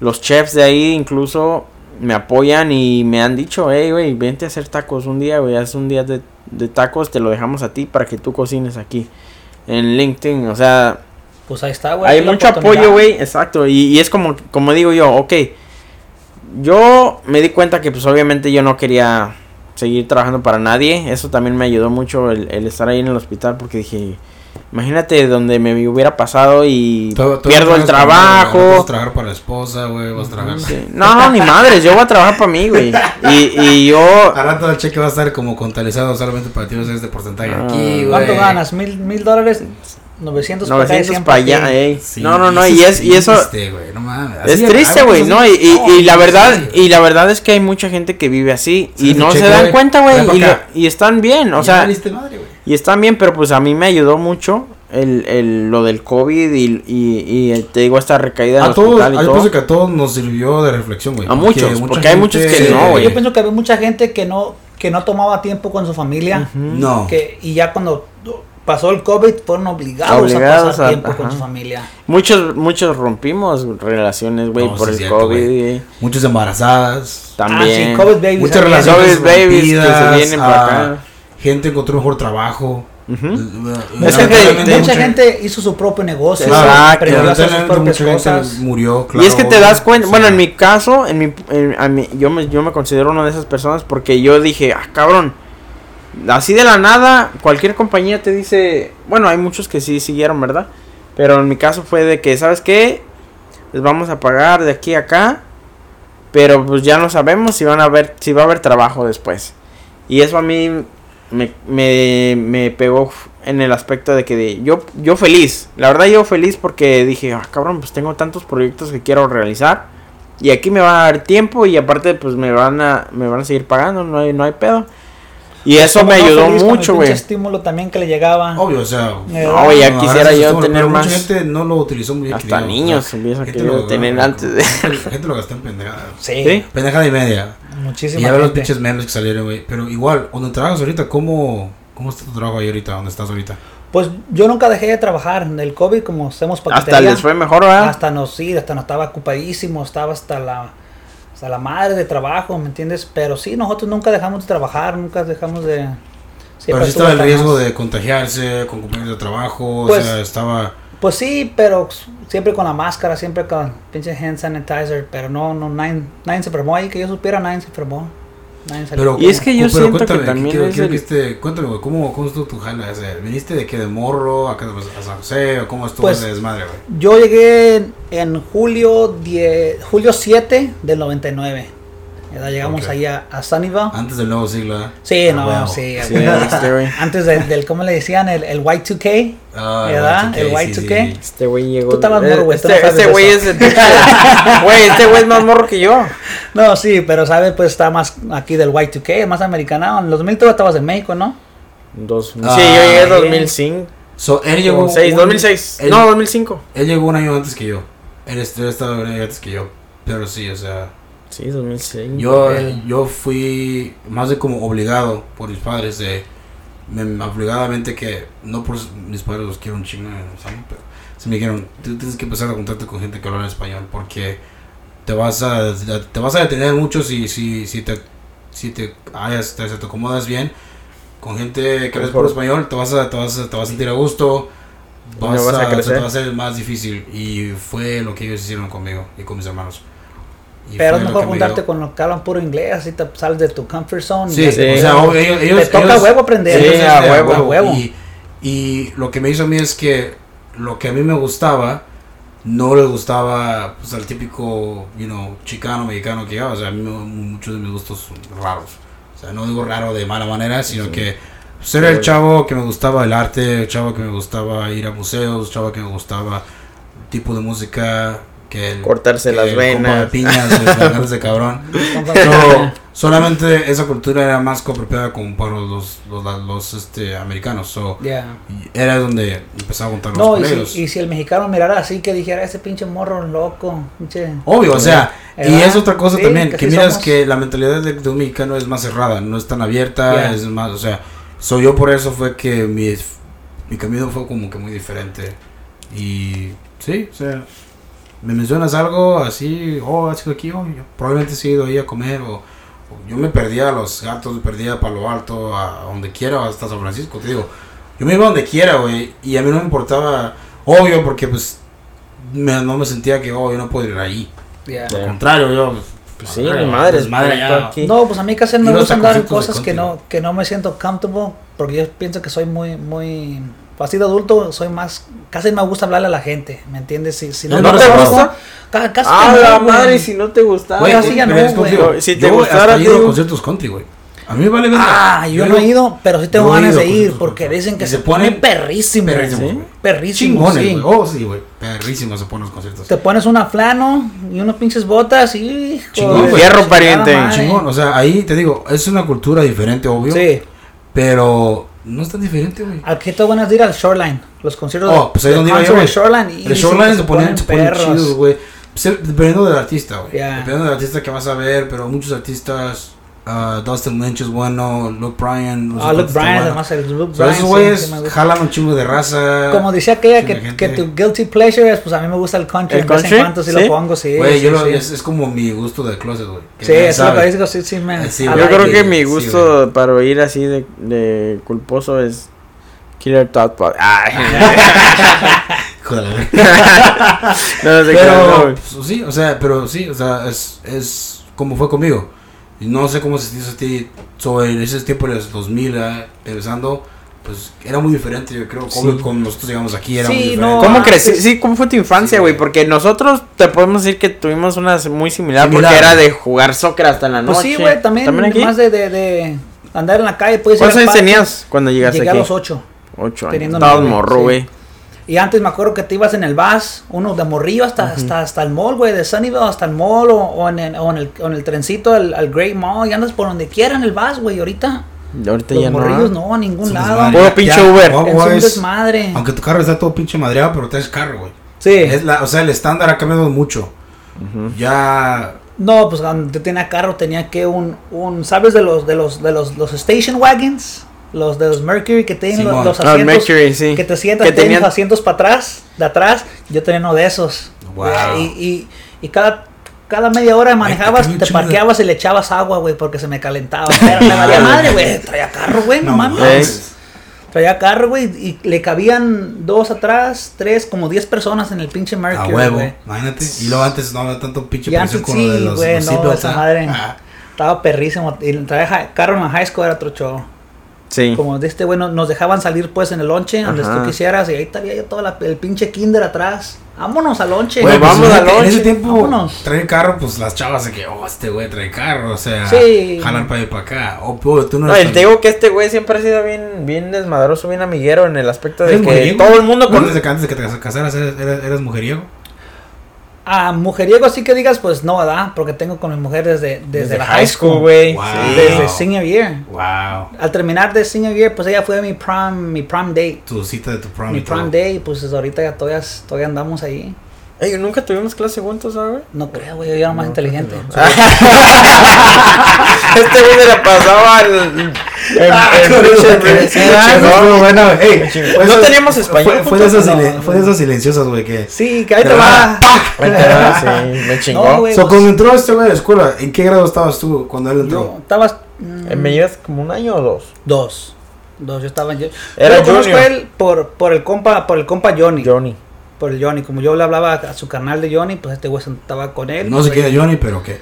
S2: los chefs de ahí incluso me apoyan y me han dicho, hey, güey, vente a hacer tacos un día, güey, haz un día de, de tacos, te lo dejamos a ti para que tú cocines aquí en LinkedIn, o sea,
S3: Pues ahí está, güey.
S2: hay mucho apoyo, güey, exacto. Y, y es como, como digo yo, ok. Yo me di cuenta que pues obviamente yo no quería seguir trabajando para nadie. Eso también me ayudó mucho el, el estar ahí en el hospital porque dije, imagínate donde me hubiera pasado y
S1: Todo- todo
S2: pierdo el
S1: trabajas para- Vas
S2: trabajo.
S1: a trabajar para la esposa, güey. Vas a trabajar.
S2: Sí. No, no, ni madres, yo voy a trabajar para mí, güey. Y, y yo...
S1: Al rato el cheque va a estar como contabilizado solamente para ti, a hacer este porcentaje
S2: Ah.
S1: aquí, güey.
S3: ¿Cuánto ganas? ¿Mil, mil dólares? 900 para acá y
S2: 900
S3: 100
S2: para allá, ey.
S1: Sí,
S2: no, no, no, y, es, y eso...
S1: triste, güey, no mames.
S2: Es triste, güey, ¿no? Y, y,
S1: así.
S2: y la verdad,
S1: sí.
S2: y la verdad es que hay mucha gente que vive así
S1: Sí,
S2: y no
S1: cheque,
S2: se dan cuenta, güey, y, están bien, o sea,
S1: madre,
S2: y están bien, pero pues a mí me ayudó mucho el, el lo del COVID y, y, y te digo esta recaída en
S1: A todos,
S2: hospital y
S1: yo
S2: todo.
S1: pienso que a todos nos sirvió de reflexión, güey.
S2: A muchos, porque hay muchos que
S3: Sí,
S2: no, güey.
S3: Yo pienso que había mucha gente que no, que no tomaba tiempo con su familia.
S1: No.
S3: Que, y ya cuando pasó el COVID fueron obligados,
S2: Obligados
S3: a pasar
S2: a-
S3: tiempo con
S2: ajá.
S3: su familia.
S2: Muchos, muchos rompimos relaciones, güey,
S1: No,
S2: por
S1: sí
S2: el
S1: cierto,
S2: COVID.
S1: Muchas embarazadas.
S2: También.
S3: Ah, sí, COVID babies.
S1: Muchas relaciones
S2: COVID babies que se
S1: rompidas,
S2: vienen para
S1: ah,
S2: acá.
S1: Gente encontró mejor trabajo.
S2: Ujú.
S3: Mucha,
S1: Lamentablemente,
S3: gente, mucha gente hizo su propio negocio,
S2: Exacto.
S3: hacer sus propias
S1: mucha gente
S3: cosas.
S1: murió,
S2: y es que
S1: claro,
S2: te das cuenta,
S1: sea,
S2: bueno, en mi caso, en mi, en- a mí- yo, me, yo me considero una de esas personas porque yo dije, ah, cabrón, así de la nada, cualquier compañía te dice, bueno, hay muchos que sí siguieron, ¿verdad? Pero en mi caso fue de que, ¿sabes qué? Les vamos a pagar de aquí a acá, pero pues ya no sabemos si van a ver, si va a haber trabajo después. Y eso a mí me, me, me pegó en el aspecto de que de- yo, yo feliz, la verdad yo feliz porque dije, ah, cabrón, pues tengo tantos proyectos que quiero realizar y aquí me va a dar tiempo y aparte pues me van a, me van a seguir pagando, no hay, no hay pedo. Y eso me
S3: no
S2: ayudó mucho, güey.
S3: estímulo también que le llegaba.
S1: Obvio, o sea.
S3: No,
S2: güey, ya
S1: no,
S2: quisiera yo tener
S1: pero
S2: más.
S1: Mucha gente no lo utilizó muy bien.
S2: Hasta niños empiezan a tener
S1: lo-
S2: antes de...
S1: La gente lo gastó en pendejada.
S3: Sí,
S2: ¿Sí?
S1: Pendejada y media. Y
S3: muchísima
S1: ya ves los pinches memes que salieron, güey. Pero igual, donde trabajas ahorita, ¿cómo, ¿cómo está tu trabajo ahí ahorita? ¿Dónde estás ahorita?
S3: Pues yo nunca dejé de trabajar en el COVID, como hacemos
S2: Hasta
S3: paquetería.
S2: les fue mejor, ¿verdad?
S3: Hasta nos, sí, hasta nos estaba ocupadísimo, estaba hasta la, hasta la madre de trabajo, ¿me entiendes? Pero sí, nosotros nunca dejamos de trabajar, nunca dejamos de...
S1: Pero sí estaba el riesgo de contagiarse con compañeros de trabajo.
S3: Pues-
S1: o sea, estaba.
S3: Pues sí, pero siempre con la máscara, siempre con pinche hand sanitizer, pero no, no, nadie, nadie se enfermó ahí, que yo supiera, nadie se enfermó. Nadie salió
S1: Pero,
S2: Y es que yo
S1: pero
S2: siento que
S1: cuéntame,
S2: también
S1: quiero-
S2: es
S1: quiero
S2: el-
S1: que este- cuéntame, güey, ¿cómo, ¿cómo estuvo tu jala? O sea, ¿Viniste de qué? ¿De morro? ¿Acá a San José? ¿O cómo estuvo
S3: Pues-
S1: ese desmadre, güey?
S3: Yo llegué en, en julio, 10, julio 7 del 99. ¿Verdad? Llegamos
S1: Ok.
S3: ahí a, a Sunnyvale.
S1: Antes del nuevo siglo, ¿eh?
S3: Sí,
S1: Ah,
S3: no,
S1: huevo.
S3: sí,
S2: este güey.
S3: Antes de- del, ¿cómo le decían? El, el Y2K.
S1: Ah,
S3: ¿Verdad?
S1: Y2K,
S3: El
S1: sí,
S3: Y2K.
S1: sí.
S2: Este güey llegó.
S3: Tú estabas morro, güey,
S2: Este,
S3: no sabes
S2: este güey es el Güey, este güey es más morro que yo.
S3: No, sí, pero sabes, pues está más aquí del Y2K, más americano. En los 2000 tú estabas en México, ¿no?
S2: Dos,
S1: Ah,
S2: sí, yo llegué en
S3: bien.
S2: 2005.
S1: So, él llegó.
S2: 2006,
S1: un-
S2: 2006.
S1: él-
S2: No, 2005.
S1: Él llegó un año antes que yo. Él él estaba un año antes que yo. Pero sí, o sea.
S2: Sí, 2006.
S1: Yo,
S3: Él-
S1: yo fui más de como obligado por mis padres de me- obligadamente que no por mis padres los quiero un chingo ¿sabes? pero se me dijeron tú tienes que empezar a contacto con gente que habla en español porque te vas a te vas a detener mucho si si si te si te hayas te, te acomodas bien con gente que habla
S2: Mejor.
S1: por español te vas a te vas a, te vas a sentir a gusto
S2: No
S1: vas,
S2: vas a
S1: a, te va a hacer más difícil y fue lo que ellos hicieron conmigo y con mis hermanos
S3: Pero es mejor
S1: me
S3: juntarte con los que hablan puro inglés, así te sales de tu comfort zone.
S1: Sí,
S3: y-
S2: Sí.
S1: o sea, ellos, ellos-
S3: te toca
S1: ellos-
S3: huevo aprender.
S2: Sí, a huevo.
S3: A huevo.
S1: Y, y lo que me hizo a mí es que lo que a mí me gustaba no le gustaba pues, al típico, you know, chicano, mexicano que llegaba. O sea, a mí me- muchos de mis gustos son raros. O sea, no digo raro de mala manera, sino
S2: Sí.
S1: que Pues era el chavo que me gustaba el arte, el chavo que me gustaba ir a museos, el chavo que me gustaba el tipo de música, que el,
S2: Cortarse
S1: que
S2: las
S1: el compa de
S2: venas.
S1: piñas, el vengarse de cabrón. So, solamente esa cultura era más apropiada como para los, los, los, este, americanos. So,
S3: Ya.
S1: y era donde empezaba a juntarnos
S3: No,
S1: con
S3: y si, y si el mexicano mirara así, que dijera, ese pinche morro loco, pinche...
S1: Obvio, o sea, y
S3: ¿Verdad?
S1: es otra cosa
S3: Sí,
S1: también,
S3: que
S1: que
S3: sí
S1: miras
S3: somos.
S1: que la mentalidad de, de un mexicano es más cerrada, no es tan abierta,
S3: Yeah.
S1: es más, o sea, so yo por eso fue que mi, mi camino fue como que muy diferente. Y sí, o sea, me mencionas algo así, oh, has aquí, oh, yo probablemente sí he ido ahí a comer, o, o yo me perdía a los gatos, me perdía a Palo Alto, a, a donde quiera, hasta San Francisco, te digo, yo me iba donde quiera, güey, y a mí no me importaba, obvio, porque pues me- no me sentía que, oh, yo no puedo ir ahí.
S3: Ya.
S1: Al contrario, yo.
S2: Pues sí, ni madres,
S1: madre
S2: pues,
S1: ya.
S2: aquí.
S3: No, pues a mí casi no me gusta andar en cosas que no, que no me siento comfortable, porque yo pienso que soy muy, muy... Así de adulto, soy más... Casi me gusta hablarle a la gente, ¿me entiendes? Si, si
S1: ¿No
S3: no,
S1: te
S3: me
S2: gusta?
S3: ca- casi
S2: Ah, la
S3: no,
S2: madre, si no te gustaba.
S3: Güey, así ya no, güey.
S2: Si te
S1: yo
S2: gustara,
S1: he ido a conciertos country, güey. A mí me vale verga.
S3: Ah, yo no he ido, pero sí tengo
S1: yo
S3: ganas de
S1: a
S3: ir, porque dicen que se,
S1: se
S3: pone
S1: ponen
S3: perrísimo.
S1: perrísimos,
S3: ¿sí?
S1: güey.
S3: Perrísimo,
S1: Chingones,
S3: sí.
S1: Oh, sí, güey. Perrísimo se ponen los conciertos.
S3: Te pones una flano y unos pinches botas y...
S1: Chingón.
S2: Fierro, pariente.
S1: Chingón, o sea, ahí te digo, es una cultura diferente, obvio.
S3: Sí,
S1: Pero no es tan diferente, güey.
S3: aquí te van a ir al Shoreline, los conciertos
S1: Oh, pues ahí
S3: del
S1: donde iba yo, güey.
S3: Shoreline. y
S1: El shoreline se ponen, se ponen chidos, güey. Pues, Dependiendo del artista, güey. Dependiendo del artista que vas a ver, pero muchos artistas. Ah, Dustin Lynch es bueno, Luke Bryan.
S3: Ah, Luke Bryan,
S1: bueno.
S3: además el Luke Bryan.
S1: esos güeyes
S3: sí me
S1: jalan un chingo de raza.
S3: Como decía aquella que,
S1: de
S3: que tu guilty pleasure es, pues a mí me gusta el country.
S2: ¿El
S3: en vez en
S2: country?
S3: cuando sí,
S2: ¿Sí?
S3: lo pongo, sí.
S1: Güey,
S3: sí,
S1: yo lo-
S3: sí.
S1: es, es como mi gusto de closet, güey.
S3: Sí, es lo que digo, sí, sí, man.
S1: Sí,
S3: I
S1: güey.
S2: Yo
S3: like
S2: creo
S3: it.
S2: que mi
S1: Sí,
S2: gusto para oír así de, de culposo es Killer Thought Pod.
S1: De verga.
S2: no, no sé qué,
S1: Pero,
S2: no.
S1: pues, sí, o sea, pero sí, o sea, es, es como fue conmigo. Y no sé cómo se hizo a ti sobre ese tiempo de los 2000, eh, empezando, pues era muy diferente, yo creo. Como
S2: Sí.
S1: con nosotros llegamos aquí, era
S3: Sí,
S1: muy
S3: no,
S1: diferente.
S2: ¿Cómo
S3: Ah,
S2: crecí?
S3: sí.
S2: Sí, ¿cómo fue tu infancia,
S1: Sí,
S2: güey?
S1: güey.
S2: Porque nosotros te podemos decir que tuvimos una muy similar,
S1: Similar.
S2: porque era de jugar soccer hasta en la noche.
S3: Pues sí, güey, también,
S2: aquí?
S3: más de, de, de andar en la calle. Puedes ir
S2: ¿Cuántos años tenías cuando llegaste
S3: Llegué
S2: aquí?
S3: a los ocho.
S2: Ocho años.
S3: teniendo
S2: Estabas morro,
S3: sí.
S2: güey.
S3: Y antes me acuerdo que te ibas en el bus, uno de morrillo hasta, hasta, hasta el mall, güey, de Sunnyvale hasta el mall o, o en, el, o, en el, o en el trencito al, al Great Mall y andas por donde quiera en el bus, güey. Ahorita
S2: Y ahorita
S3: los
S2: ya
S3: morrillos
S2: no.
S3: no, a ningún
S1: un
S3: lado.
S1: desmadre.
S2: Puro pinche
S1: Ya,
S2: Uber.
S1: guau,
S3: Es un
S1: es-
S3: desmadre.
S1: Aunque tu carro está todo pinche madreado, pero traes carro, güey.
S3: Sí.
S1: Es la, o sea, el estándar ha cambiado mucho. Ya.
S3: No, pues cuando yo tenía carro tenía que un, un ¿sabes de los de los de los, los station wagons? Los de los Mercury que tienen los,
S2: Ah,
S3: asientos
S2: Mercury, sí.
S3: que te sientas
S2: Que tenían-
S3: los asientos para atrás, de atrás, yo tenía uno de esos.
S1: Wow.
S3: Y, y, y cada cada media hora manejabas, te
S1: de-
S3: parqueabas y le echabas agua, güey, porque se me calentaba. Pero me valía madre, güey. Traía carro, güey, no, mames.
S1: mames.
S3: Traía carro, güey, y le cabían dos atrás, tres, como diez personas en el pinche
S1: A
S3: Mercury,
S1: huevo,
S3: güey.
S1: imagínate. Y luego antes no había tanto pinche presión con lo de
S3: sí,
S1: los,
S3: güey,
S1: los
S3: no, esa madre.
S1: Ah.
S3: Estaba perrísimo. Y traía carro en la high school era otro show.
S2: Sí.
S3: Como de este, bueno, nos dejaban salir pues en el lonche, donde tú quisieras, y ahí estaría yo todo la- el pinche kinder atrás. Vámonos al lonche.
S1: Güey,
S2: Pues
S1: pues,
S2: vamos
S1: fíjate,
S2: al
S1: En ese
S2: lonche,
S1: tiempo,
S3: vámonos.
S1: traer carro, pues las chavas de que, oh, este güey trae carro, o sea,
S3: Sí.
S1: jalan para allá para acá. O oh, tú no
S2: No, te digo que este güey siempre ha sido bien, bien desmadroso, bien amiguero en el aspecto de
S1: ¿Eres
S2: que
S1: mujeriego?
S2: todo el mundo con...
S1: Antes de, que- antes de que te casaras, ¿eres, eres, eres mujeriego?
S3: Ah, mujeriego así que digas, pues no, ¿verdad? Porque tengo con mi mujer desde, desde, la high school.
S2: güey.
S1: Wow.
S3: Desde senior year.
S1: Wow.
S3: Al terminar de senior year, pues ella fue mi prom, mi prom date.
S1: Tu cita de tu prom.
S3: Mi prom date, pues ahorita ya todavía, todavía andamos ahí.
S2: Ey, nunca tuvimos clase juntos, ¿sabes, güey?
S3: No creo, güey, yo era más
S2: No,
S3: inteligente.
S2: este güey se la pasaba al...
S1: Sí,
S2: chingón.
S1: no, bueno, hey,
S2: No teníamos español
S1: Fue, fue de esas
S3: no,
S1: silen-
S3: no.
S1: fue de esas silenciosas, güey, que...
S3: Sí, que ahí te va.
S2: Ah, sí, me chingó.
S3: No, güey.
S1: So,
S3: pues-
S1: cuando entró este güey a la escuela, ¿en qué grado estabas tú cuando él entró?
S3: estabas. mm,
S2: Eh, ¿Me llevas como un año o dos?
S3: Dos. Dos, yo estaba en. Yo,
S2: Era
S3: yo conozco a él por, por el compa, por el compa Johnny.
S2: Johnny.
S3: Por el Johnny. Como yo le hablaba a su canal de Johnny, pues este güey estaba con él.
S1: No sé quién es Johnny, pero qué.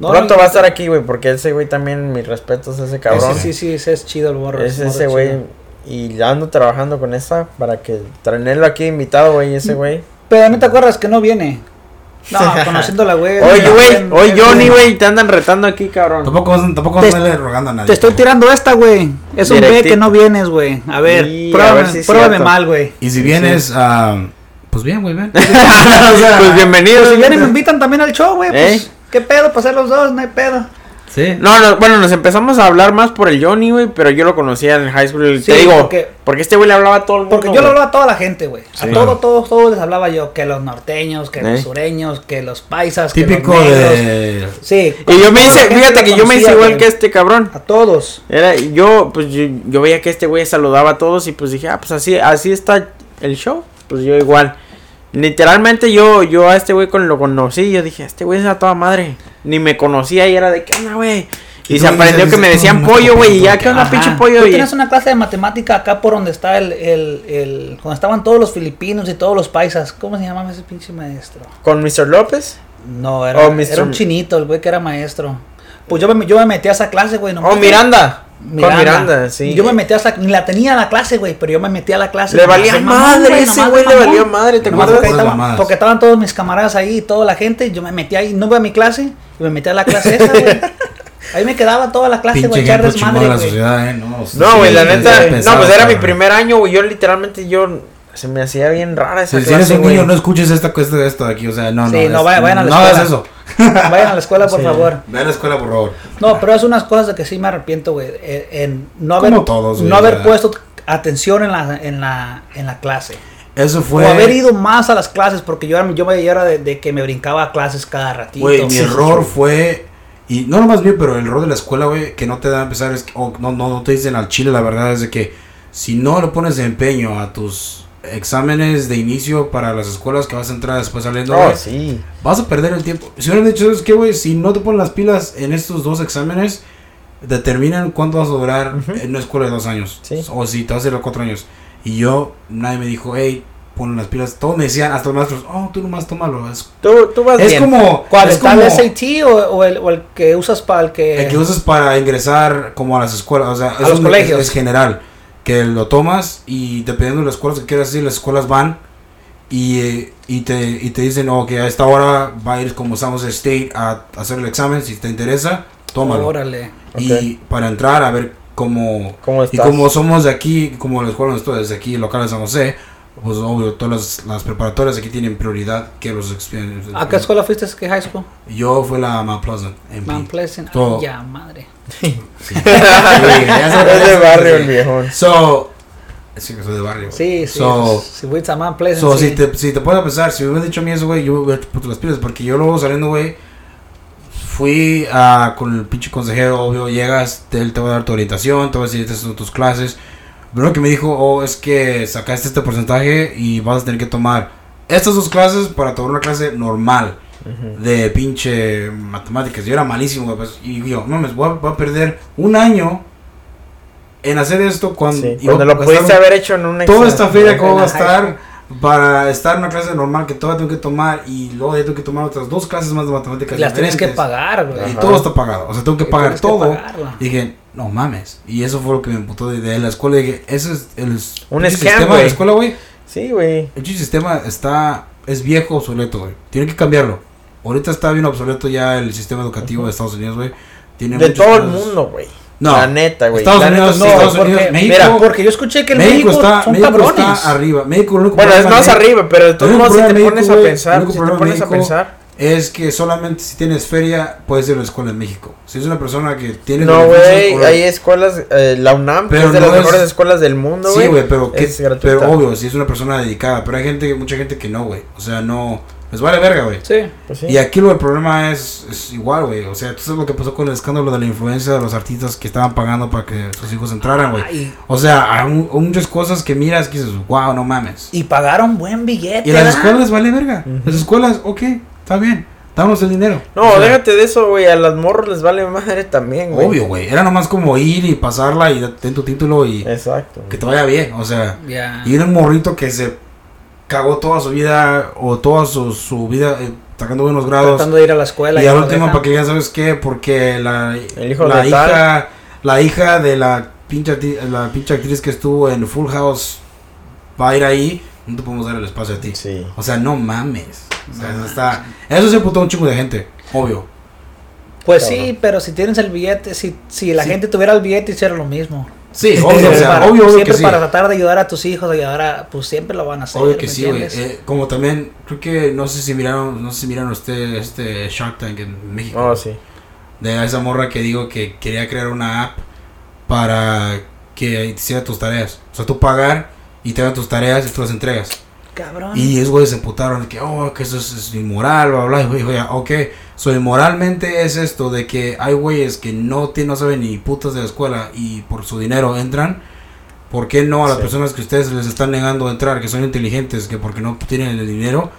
S3: no,
S2: Pronto
S3: no,
S2: va a estar aquí, güey, porque ese güey también, mis respetos a ese cabrón.
S3: Sí, sí, sí, ese es chido el morro.
S2: Es ese güey. Y ya ando trabajando con esa para que traerlo aquí invitado, güey, ese güey.
S3: Pero no te acuerdas que no viene. No, conociéndola, güey.
S2: Oye,
S3: no,
S2: güey,
S3: no,
S2: oye,
S3: no,
S2: Johnny,
S3: no.
S2: güey, te andan retando aquí, cabrón.
S1: Tampoco, vas- tampoco
S3: Te-
S1: andarle rogando a nadie.
S3: Te estoy tirando esta, güey. Es un B que no vienes, güey. A ver,
S2: Sí, a
S3: pruébame,
S2: ver si es
S3: pruébame
S2: cierto.
S3: mal, güey.
S1: Y si vienes, ah, pues bien, güey, ven.
S2: pues bienvenido.
S3: Pues si vienen me invitan también al show, güey, pues,
S2: ¿Eh?
S3: ¿qué pedo? Pasar los dos, no hay pedo.
S1: Sí.
S2: No, no, bueno, nos empezamos a hablar más por el Johnny, güey, pero yo lo conocía en el high school.
S3: Sí,
S2: te digo,
S3: porque-
S2: porque, este güey le hablaba a todo el mundo.
S3: Porque yo le hablaba a toda la gente, güey. A
S2: Sí.
S3: todo, todos, todos les hablaba yo. Que los norteños, que
S2: ¿Eh?
S3: los sureños, que los paisas,
S1: Típico
S3: que los
S1: de.
S3: Sí.
S2: Y yo me hice, fíjate que yo me hice igual que este cabrón.
S3: A todos.
S2: Era, yo, pues yo, yo veía que este güey saludaba a todos y pues dije, ah, pues así, así está el show. Pues yo igual. Literalmente yo, yo a este güey con lo conocí, yo dije, este güey es a toda madre. Ni me conocía y era de qué onda, güey. Y
S1: Y
S2: se aprendió
S1: dices,
S2: que me
S1: "Tú
S2: decían
S1: no me
S2: pollo, güey, y ya que onda pinche pollo.
S3: Tú
S2: y-
S3: tienes una clase de matemática acá por donde está el, el, el, Cuando estaban todos los filipinos y todos los paisas. ¿Cómo se llamaba ese pinche maestro?
S2: Con Mr. López.
S3: No, era,
S2: Oh, Mr.
S3: era un chinito, el güey que era maestro. Pues yo me, yo me metí a esa clase, güey. nomás
S2: Oh,
S3: que-
S2: Miranda. Con Miranda, sí.
S3: Yo me metí a ni la tenía la clase, güey, pero yo me metí a la clase.
S2: Le valía
S3: mamón,
S2: madre, ese güey le valía madre, ¿te acuerdas?
S3: Porque, estaban- porque estaban todos mis camaradas ahí y toda la gente, yo me metí ahí, no voy a mi clase, y me metí a la clase esa, güey. Ahí me quedaba toda la clase, güey, echar desmadre,
S1: la
S3: güey.
S1: eh. No,
S2: No, güey,
S1: sí,
S2: la neta. No, pues era mi primer año, güey. Yo literalmente, yo. Se me hacía bien rara esa
S1: Si, si eres
S2: clase,
S1: un
S2: güey.
S1: niño, no escuches esta cuesta de esto de aquí. O sea, no, no.
S3: Sí, no,
S1: es-
S3: vayan- vayan a la
S1: No hagas eso.
S3: Vayan a la escuela, por
S2: Sí.
S3: favor.
S1: Ve a la escuela, por favor.
S3: No, pero es unas cosas de que sí me arrepiento, güey, en, en no haber,
S1: Como todos, güey,
S3: no haber puesto atención en la, en la, en la clase.
S1: Eso fue.
S3: O haber ido más a las clases, porque yo yo me- era de, de que me brincaba a clases cada ratito.
S1: Güey, mi
S3: Sí,
S1: error fue. Y no nomás mío, pero el error de la escuela, güey, que no te da a empezar, es que, o no, no, no te dicen al chile, la verdad es de que si no le pones empeño a tus exámenes de inicio para las escuelas que vas a entrar después saliendo,
S2: Oh, sí.
S1: vas a perder el tiempo. Si hubieran dicho, es que, güey, si no te pones las pilas en estos dos exámenes, determinan cuánto vas a durar
S2: Ujú.
S1: en una escuela de dos años.
S2: Sí.
S1: O si te vas a ir a cuatro años. Y yo, nadie me dijo, hey, pon las pilas. Todos me decían, hasta los maestros, oh, tú nomás tómalo. Es,
S2: Tú, tú vas
S1: es
S2: bien.
S1: como.
S3: ¿Cuál?
S1: es
S3: ¿Está
S1: como
S3: el SAT o, o el, o el que usas para el que...
S1: el que usas para ingresar como a las escuelas. O sea,
S3: A los colegios.
S1: Es, es general. Que lo tomas y dependiendo de las escuelas que quieras ir, las escuelas van. Y, eh, y, te, y te dicen, que a esta hora va a ir como San Jose State a, a hacer el examen. Si te interesa, tómalo.
S3: Órale.
S1: Y para entrar a ver cómo...
S2: ¿Cómo
S1: Y como somos de aquí, como la escuela estoy, desde aquí, local de San José, pues obvio, todas las, las preparatorias aquí tienen prioridad que los.
S3: ¿A qué escuela fuiste? ¿Qué high school?
S1: Yo fui la Mount Pleasant, MP.
S3: Mount Pleasant. Ay, ya, madre.
S1: Sí. ya sabes,
S2: Es de barrio el viejón.
S1: So, sí, que soy de barrio.
S3: Sí, sí.
S1: So,
S3: si fuiste a Mount Pleasant,
S1: so
S3: sí.
S1: si, te, si te puedes pensar, si me hubieras dicho a mí eso, güey, yo hubiera puesto las pilas, porque yo luego saliendo, güey, fui a, con el pinche consejero, obvio, llegas, te- él te va a dar tu orientación, te va a decir, estas son tus clases. Pero lo que me dijo, oh, es que sacaste este porcentaje y vas a tener que tomar estas dos clases para tomar una clase normal de pinche matemáticas. Yo era malísimo, güey. pues, y yo, mames, voy a, voy a perder un año en hacer esto cuando,
S2: Sí, Cuando lo pudiste haber hecho en un
S1: toda esta feria que voy a gastar para estar en una clase normal que todavía tengo que tomar y luego tengo que tomar otras dos clases más de matemáticas
S3: Y las tienes que pagar, güey.
S1: y
S2: Ajá.
S1: todo está pagado o sea tengo que
S3: Y
S1: pagar
S3: que
S1: todo
S3: pagarlo.
S1: y dije no mames y eso fue lo que me emputó de, de la escuela dije ese es el
S2: Un scam,
S1: sistema de
S2: güey.
S1: la escuela güey
S2: Sí, güey.
S1: el sistema está es viejo obsoleto güey tiene que cambiarlo ahorita está bien obsoleto ya el sistema educativo de Estados Unidos güey tiene
S2: De todo el mundo, güey.
S1: no
S2: La neta, güey.
S1: Estados
S2: neta,
S1: Unidos no. Estados Unidos
S3: porque-
S1: México
S3: Mira, porque yo escuché que el
S1: México,
S3: México,
S1: está
S3: son
S1: México
S3: cabrones.
S1: está arriba México lo único
S2: Bueno, es más arriba, pero de todos modos, si te pones a pensar, si te pones a pensar.
S1: es que solamente si tienes feria puedes ir a la escuela en México. Si es una persona que tiene
S2: No, güey, hay escuelas, eh, la UNAM, que
S1: Pero
S2: es de
S1: no
S2: las
S1: es-
S2: mejores escuelas del mundo, güey.
S1: Sí, güey, pero, que-
S2: es
S1: pero obvio, si es una persona dedicada. Pero hay gente, mucha gente que no, güey. O sea, no. Les vale verga, güey.
S3: Sí.
S2: Pues sí.
S1: Y aquí lo el problema es, es igual, güey. O sea, tú sabes lo que pasó con el escándalo de la influencia de los artistas que estaban pagando para que sus hijos entraran, güey. O sea, hay, un- hay muchas cosas que miras que dices, wow, no mames.
S3: Y pagaron buen billete.
S1: Y las escuelas vale verga. Las escuelas, ok, está bien. Damos el dinero.
S2: No,
S1: O sea,
S2: déjate de eso, güey. A las morros les vale madre también, güey.
S1: Obvio, güey. Era nomás como ir y pasarla y ten tu título y
S2: Exacto.
S1: que te vaya bien. O sea,
S3: Ya.
S1: y era un morrito que se cagó toda su vida o toda su, su vida eh, sacando buenos grados.
S3: Tratando de ir a la escuela.
S1: Y al último, para que ya sabes qué, porque la,
S2: El hijo
S1: la
S2: de
S1: hija, la hija de la pinche, la pinche actriz que estuvo en Full House va a ir ahí no te podemos dar el espacio a ti.
S2: Sí.
S1: O sea, no mames. O sea, eso está. Eso se emputó un chingo de gente, obvio.
S3: Pues
S2: Cabrón.
S3: sí, pero si tienes el billete, si, si la
S1: Sí.
S3: gente tuviera el billete, hiciera lo mismo.
S1: Sí, obvio, o sea,
S3: Para-
S1: obvio, obvio
S3: siempre
S1: que sí.
S3: para tratar de ayudar a tus hijos, ayudar a, pues siempre lo van a hacer.
S1: Obvio que
S3: ¿me
S1: sí, güey. Eh, como también, creo que no sé si miraron, no sé si miraron usted este Shark Tank en México.
S2: Oh, sí.
S1: De esa morra que digo que quería crear una app para que hiciera tus tareas. O sea, tú pagar y te hagan tus tareas y tú las entregas.
S3: Cabrón.
S1: Y esos güeyes se emputaron de que, oh, que eso es, es inmoral, bla, bla, bla. Y dijo, ya, ok, so inmoralmente es esto de que hay güeyes que no, tienen, no saben ni putas de la escuela y por su dinero entran. ¿Por qué no a las
S2: Sí.
S1: personas que ustedes les están negando entrar, que son inteligentes, que porque no tienen el dinero?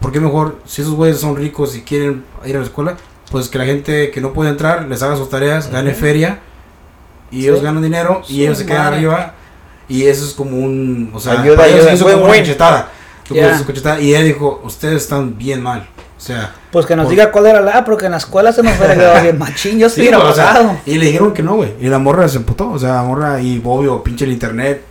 S1: ¿Por qué mejor, si esos güeyes son ricos y quieren ir a la escuela, pues que la gente que no puede entrar les haga sus tareas, gane feria y
S2: Sí.
S1: ellos ganan dinero y
S3: Sí,
S1: ellos se quedan
S3: madre.
S1: arriba y eso es como un, o sea,
S2: Ayuda,
S1: para ellos
S2: ayuda,
S1: hizo como una escuchar, Y él dijo, ustedes están bien mal. O sea,
S3: Pues que nos
S1: Por-
S3: diga cuál era la, porque en la escuela se nos hubiera quedado bien machín. Yo
S1: sí, o sea, y le dijeron que no, güey. Y la morra se emputó. O sea, la morra y obvio, pinche el internet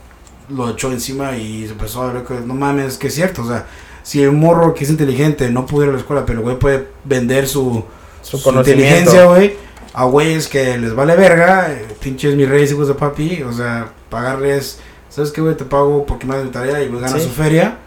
S1: lo echó encima y se empezó a ver que no mames, que es cierto. O sea, si un morro que es inteligente no pudo ir a la escuela, pero el güey puede vender su,
S2: Su,
S1: inteligencia, güey, a güeyes que les vale verga, eh, pinches mis reyes hijos de papi, o sea, pagarles, ¿sabes qué, güey? Te pago porque me das mi tarea y güey gana
S2: Sí.
S1: su feria.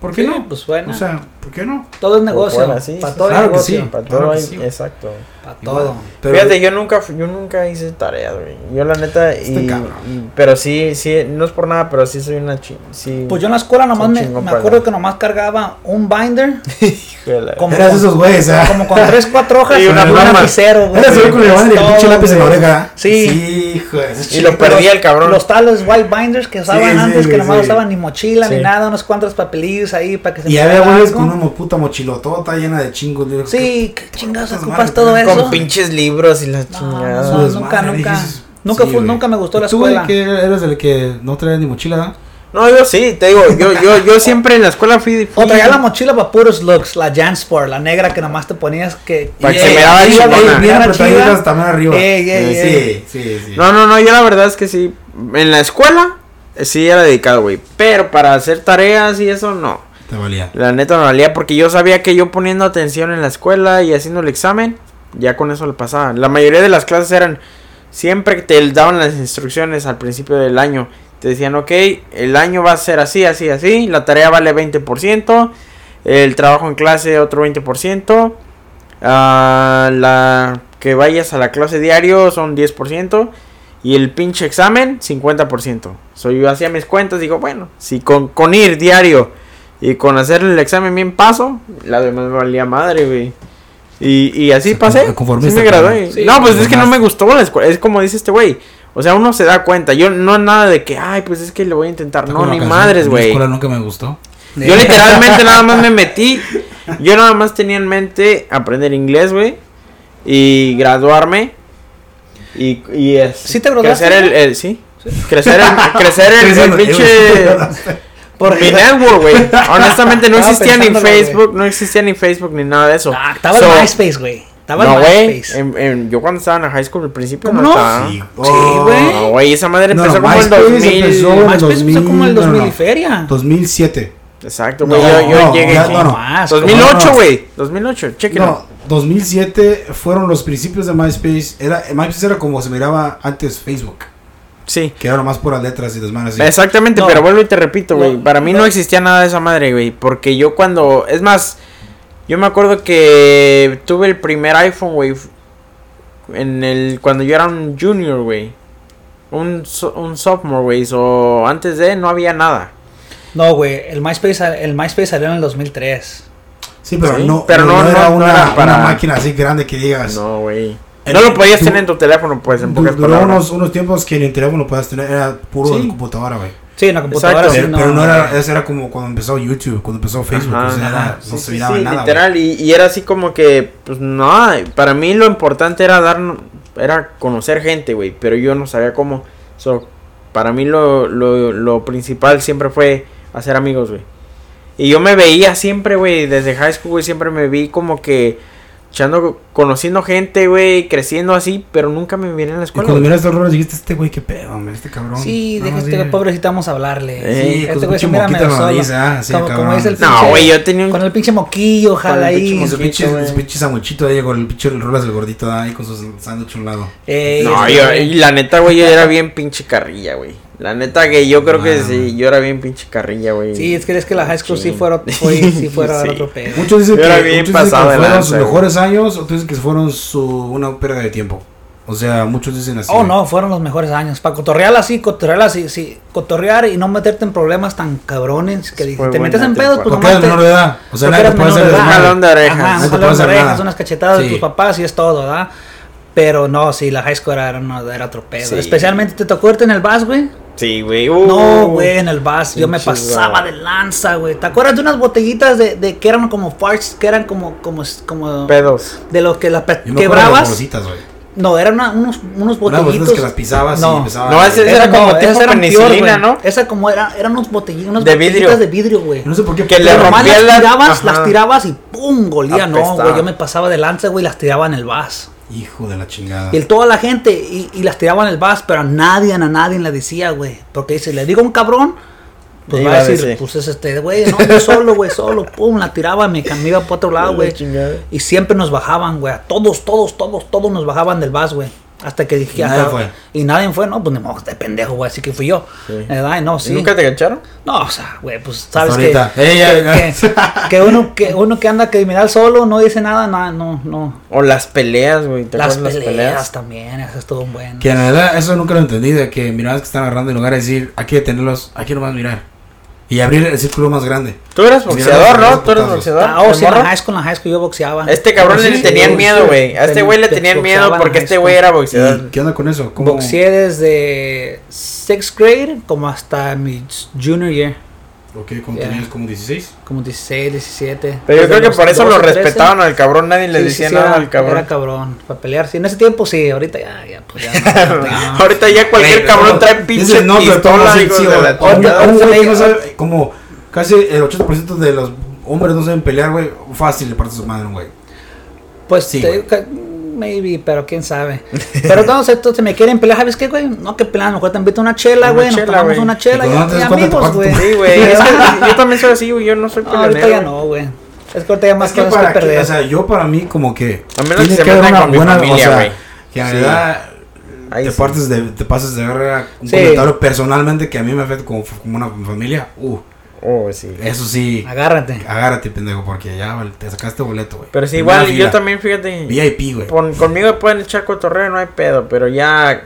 S1: ¿Por qué
S3: Sí,
S1: no?
S3: Pues bueno.
S1: O sea, ¿por qué no?
S3: todo es negocio.
S2: fuera, sí,
S3: para
S2: sí,
S3: todo
S1: claro
S3: es
S1: que
S3: negocio.
S1: sí.
S2: Para
S1: Claro
S2: todo
S1: que
S2: hay-
S1: sí.
S2: exacto.
S3: Para todo.
S1: Pero-
S2: Fíjate, yo nunca, yo nunca hice tareas, güey. Yo la neta,
S1: Está
S2: y,
S1: cabrón.
S2: y- pero sí, sí, no es por nada, pero sí soy una chi, sí.
S3: Pues yo en la escuela nomás me, me acuerdo que nomás cargaba un binder como,
S1: Eras
S3: con,
S1: esos güeyes, ¿ah?
S3: como con tres, cuatro hojas
S2: Y una
S3: un lapicero, güey.
S1: Eras el con el pinche lápiz en la oreja.
S3: Sí.
S1: Sí, hijo
S2: Y lo perdía el cabrón.
S3: Los talos white binders que usaban
S1: Sí, sí,
S3: antes, que nomás usaban ni mochila ni nada, unos cuantos papelillos ahí para que se
S1: Y había güeyes con una puta mochilotota llena de chingos. digo,
S3: Sí, ¿qué chingados ocupas todo
S1: con
S3: eso?
S2: Con pinches libros y la
S3: No,
S2: chingada.
S3: no,
S1: Su
S3: no,
S1: desmadre,
S3: nunca, nunca.
S1: dices,
S3: Nunca,
S1: sí,
S3: fue, nunca me gustó la
S1: ¿Tú,
S3: escuela.
S1: que eres el que no traía ni mochila? ¿no?
S2: No, yo sí, te digo, yo, yo, yo siempre en la escuela fui. fui
S3: O traía la mochila para puros looks, la Jansport, la negra que nomás te ponías que...
S2: Para que se chingona.
S1: apretaditas
S3: chida.
S1: también arriba.
S3: Ey, ey,
S1: sí,
S3: ey.
S1: sí, sí.
S2: No, no, no, yo la verdad es que sí. En la escuela eh, sí era dedicado, güey. Pero para hacer tareas y eso, no. La neta no valía porque yo sabía que yo poniendo atención en la escuela y haciendo el examen, ya con eso le pasaba. La mayoría de las clases eran siempre que te daban las instrucciones al principio del año. Te decían, ok, el año va a ser así, así, así. La tarea vale 20%. El trabajo en clase otro 20%. ah, la que vayas a la clase diario son 10%. Y el pinche examen 50%. So, yo hacía mis cuentas digo, bueno, si con, con ir diario y con hacer el examen bien paso, la demás me valía madre, güey. Y, y así pasé.
S1: con- conformista,
S2: Sí me gradué.
S3: Sí,
S2: no, pues es que no me gustó la escuela. Es como dice este güey. O sea, uno se da cuenta. Yo no nada de que, ay, pues es que le voy a intentar. No, ni
S1: la
S2: madres, güey.
S1: escuela nunca me gustó.
S2: Yo literalmente nada más me metí. Yo nada más tenía en mente aprender inglés, güey. Y graduarme. Y, y es,
S3: ¿Sí te graduaste,
S2: crecer el, sí. Crecer el, crecer el, el pinche
S3: Por
S2: mi network, güey. Honestamente no existía ni Facebook, no existía ni Facebook ni nada de eso.
S3: Ah, estaba
S2: So,
S3: en MySpace, güey. Estaba
S2: No,
S3: en. MySpace.
S2: en- en- Yo cuando estaba en la high school al principio
S3: ¿Cómo
S2: no,
S3: no?
S2: estaba.
S1: Sí,
S3: Sí, güey.
S2: No, güey, esa madre empezó
S1: no,
S2: como en
S1: MySpace
S2: 2000.
S1: empezó en
S3: MySpace empezó como el
S1: 2000, no,
S3: 2000
S1: no.
S3: y feria.
S1: 2007.
S2: Exacto,
S1: No,
S2: güey. yo yo
S1: no,
S2: llegué.
S1: ya,
S2: aquí.
S1: no, no.
S3: Más,
S2: 2008,
S1: no.
S2: güey. 2008, chequenlo.
S1: No, 2007 fueron los principios de MySpace. Era, MySpace era como se miraba antes Facebook.
S2: Sí.
S1: Que era nomás puras letras y desmanes así.
S2: Exactamente,
S3: No.
S2: pero vuelvo y te repito, güey.
S3: No,
S2: Para mí no.
S3: no.
S2: existía nada de esa madre, güey. Porque yo cuando. Es más, yo me acuerdo que tuve el primer iPhone, güey. En el. Cuando yo era un junior, güey. Un, un sophomore, güey. O antes de no había nada.
S3: No, güey. El MySpace, el MySpace salió en el 2003.
S1: Sí, pero
S2: Sí,
S1: no,
S2: pero no- no-
S1: era
S2: no
S1: una,
S2: era para-
S1: una máquina así grande que digas.
S2: No, güey.
S1: El-
S2: No lo podías tener en tu teléfono, pues, en pocas
S1: duró
S2: palabras.
S1: unos, unos tiempos que en teléfono podías tener, era puro
S2: Sí.
S1: de computadora, güey.
S3: Sí, en la computadora
S1: Pero, no era, eso era como cuando empezó YouTube, cuando empezó Facebook,
S2: Ajá,
S1: era-
S3: ajá.
S1: no
S2: Sí,
S1: se miraba
S2: sí,
S1: nada.
S2: literal, y, y era así como que, pues no, para mí lo importante era dar, era conocer gente, güey, pero yo no sabía cómo. So, para mí lo, lo, lo principal siempre fue hacer amigos, güey. Y yo me veía siempre, güey, desde high school, güey, siempre me vi como que echando, conociendo gente, güey, creciendo así, pero nunca me miré en la
S1: Y
S2: escuela.
S1: cuando
S2: güey.
S1: miras estos roles dijiste, este güey, qué pedo, hombre, este cabrón.
S3: Sí,
S1: No,
S3: deja
S1: más
S3: este pobrecito, vamos a hablarle.
S1: Sí,
S3: este güey se mira medio solo.
S1: ah, sí,
S3: como, el
S2: No,
S3: pinche-
S2: güey, yo tenía un...
S3: Con el pinche moquillo, ojalá ahí.
S2: pinche
S1: Con su pinche, su pinche sandwichito ahí con el pinche rolas del gordito ahí con su sándwich a un lado.
S3: Ey,
S2: No,
S3: este
S2: yo, y la neta, güey, yo era bien pinche carrilla, güey. La neta que yo creo que
S1: Ah.
S2: sí, yo era bien pinche carrilla, güey.
S3: Sí, es que es que la high school sí,
S2: Sí.
S3: fuera, fue, sí fuera
S2: Sí.
S3: otro pedo.
S1: Muchos dicen
S2: Yo
S1: que,
S2: era bien
S1: muchos dicen que fueron
S2: lanza,
S1: sus
S2: güey.
S1: mejores años, otros dicen que fueron su, una pérdida de tiempo. O sea, muchos dicen así.
S3: Oh, no, fueron los mejores años. Para cotorrear así, cotorrear así, sí, cotorrear y no meterte en problemas tan cabrones que
S2: fue
S3: te metes en pedos, pues
S1: eres
S3: te-
S1: menor de edad. O sea,
S3: porque
S1: nadie te puede
S3: menor
S1: hacer
S3: de
S2: Un jalón de orejas.
S3: Ajá,
S1: No
S3: un
S1: te
S3: jalón de orejas, unas cachetadas de tus papás y es todo, ¿verdad? Pero no, sí, la high school era, una- era otro pedo.
S2: Sí.
S3: Especialmente te tocó irte en el bus, güey.
S2: Sí, güey. uh.
S3: No, güey, en el bus yo me pasaba de lanza, güey. ¿Te acuerdas de unas botellitas de, de que eran como farts, que eran como como como
S2: Pedos.
S3: de lo que las pe-
S1: Yo me las
S3: quebrabas?
S1: bolsitas, güey.
S3: No, eran una- unos unos botellitos.
S1: que las pisabas
S3: No.
S1: y empezaban.
S2: No, ese-
S3: Esa
S2: era como tipo
S3: esas eran
S2: penicilina. ¿no?
S3: Esa como era, eran unos botellitos, unas
S2: De
S3: botellitas
S2: vidrio.
S3: de vidrio, güey.
S1: No sé por qué.
S2: Que le
S3: las
S2: la-
S3: tirabas,
S2: ajá.
S3: las tirabas y pum, golía. No, güey, yo me pasaba de lanza, güey, las tiraba en el vas.
S1: Hijo de la chingada.
S3: Y el- toda la gente, y, y las tiraba en el vas, pero a nadie, a nadie le decía, güey. Porque dice, le digo a un cabrón, pues va a decir, pues es este, güey, no, yo solo, güey, solo, pum, la tiraba, me me iba para otro lado, güey. Y siempre nos bajaban, güey, a todos, todos, todos, todos nos bajaban del vas, güey. Hasta que dije,
S1: Y nadie
S3: hasta-
S1: fue.
S3: Y nadie fue, no, pues ni modo, este pendejo, güey, así que fui yo.
S2: Sí.
S3: ¿Verdad? Y No, sí.
S2: ¿Nunca te cacharon?
S3: No, o sea, güey, pues sabes que, que,
S1: ya.
S3: que- que uno que uno que anda criminal solo no dice nada, nada, no, no.
S2: O las peleas, güey. ¿Te
S3: Las
S2: acuerdas
S3: peleas, también, eso estuvo bueno.
S1: Que en realidad eso nunca lo entendí, de que mirabas que están agarrando en lugar de decir, hay que detenerlos, hay que nomás mirar. Y abrir el círculo más grande.
S2: Tú eras boxeador, ¿no? Tú eres boxeador.
S3: Ah, oh,
S2: ¿El
S3: sí, en la high school, en la high school yo boxeaba.
S2: Este cabrón
S3: Pero
S2: le
S3: sí,
S2: tenían
S3: sí,
S2: miedo,
S3: sí.
S2: güey. A este güey le
S3: te-
S2: tenían miedo porque este güey era boxeador.
S1: ¿Y qué onda con eso? ¿Cómo?
S3: Boxeé desde sixth grade como hasta mi junior year,
S1: Ok, como
S3: Yeah.
S1: tenías como 16.
S3: como 16, 17.
S2: Pero yo creo que por eso lo
S3: 12, 13.
S2: respetaban al cabrón. Nadie le decía
S3: sí, sí,
S2: nada
S3: era-
S2: al cabrón.
S3: Era cabrón, para pelear. Sí, en ese tiempo sí, ahorita ya, ya, pues ya. no, ahorita ya no.
S2: Ahorita ya cualquier cabrón
S1: pero-
S2: trae pinche
S1: no,
S2: pistola,
S1: ¿cómo
S2: hijos
S1: sí,
S2: de
S1: sí,
S2: la
S1: o- o- como casi el 80% de los hombres no saben pelear, güey, fácil le parte su madre un güey.
S3: Pues
S1: Sí,
S3: maybe, pero quién sabe. Pero entonces, entonces me quieren pelear, ¿sabes qué, güey? No que pelean, mejor te invito una chela, güey, nos tomamos una chela
S1: Y
S3: y, amigos, güey.
S1: tu-
S2: Sí, güey. Es que yo también soy así, güey. Yo no soy
S3: No, ahorita
S2: peleonero.
S3: ya no, güey. Es que ahorita ya más
S1: Es que
S3: cosas
S1: para
S3: que
S1: que,
S3: perder.
S1: o sea, yo para mí como que
S2: A menos
S1: tiene
S2: que se
S1: que haber una buena,
S2: familia,
S1: o sea,
S2: güey.
S1: que en
S2: Sí.
S1: realidad
S2: Ahí
S1: te
S2: sí.
S1: partes de, te pases de verga un
S3: Sí.
S1: comentario personalmente que a mí me afecta como, como una familia, uh,
S2: Oh, sí.
S1: eso sí,
S3: Agárrate.
S1: agárrate pendejo porque ya te sacaste boleto, güey.
S2: Pero sí,
S1: Primera
S2: igual yo
S1: fila.
S2: también, fíjate.
S1: VIP, güey.
S2: Con, conmigo pueden echar cotorreo, no hay pedo. Pero ya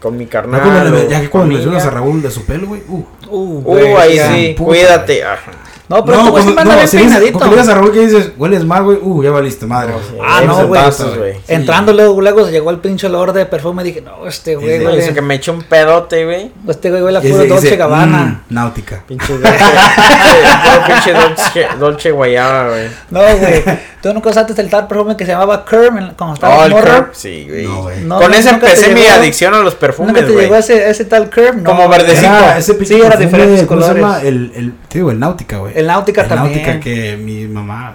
S2: con mi carnal. o
S1: ya que cuando le mencionas a Raúl de su pelo, güey, uh.
S3: Uh,
S2: Uh, ahí sí,
S1: puta,
S2: cuídate. Ajá.
S3: No, pero este güey siempre anda bien
S1: si
S3: peinadito.
S1: cuando le digas a Raúl que dices, hueles mal, güey, uh, ya valiste madre, güey.
S2: sí.
S3: Ah, no, güey.
S2: pasa, güey.
S1: Sí.
S3: Entrando luego, luego se llegó el pinche olor de perfume y dije, no, este güey,
S1: Sí,
S2: No,
S3: huele-
S2: dice que me eché un pedote, güey.
S3: este güey huele a
S1: Y
S3: puro
S1: dice-
S3: Dolce
S1: dice,
S3: Gabbana.
S1: mm, náutica.
S2: Pinche Dolce. pinche Dolce, Dolce Guayaba, güey.
S3: No, güey. Tú nunca usaste el tal perfume que se llamaba Curve en- cuando estaba
S2: Oh, el
S3: morro.
S2: Curve, Sí, güey.
S1: No, güey.
S3: No,
S2: Con ese
S3: nunca te
S2: empecé mi
S3: llegó-
S2: adicción a los
S3: ¿Nunca
S2: perfumes,
S3: te llegó
S2: güey.
S3: ese, ese tal? No,
S2: Como verdecito.
S1: Era ese pinche
S3: Sí, era
S1: perfume,
S3: diferentes
S1: ¿cómo se
S3: colores.
S1: llama? El, el, te digo, el náutica, güey.
S3: El Náutica también.
S1: náutica que mi mamá,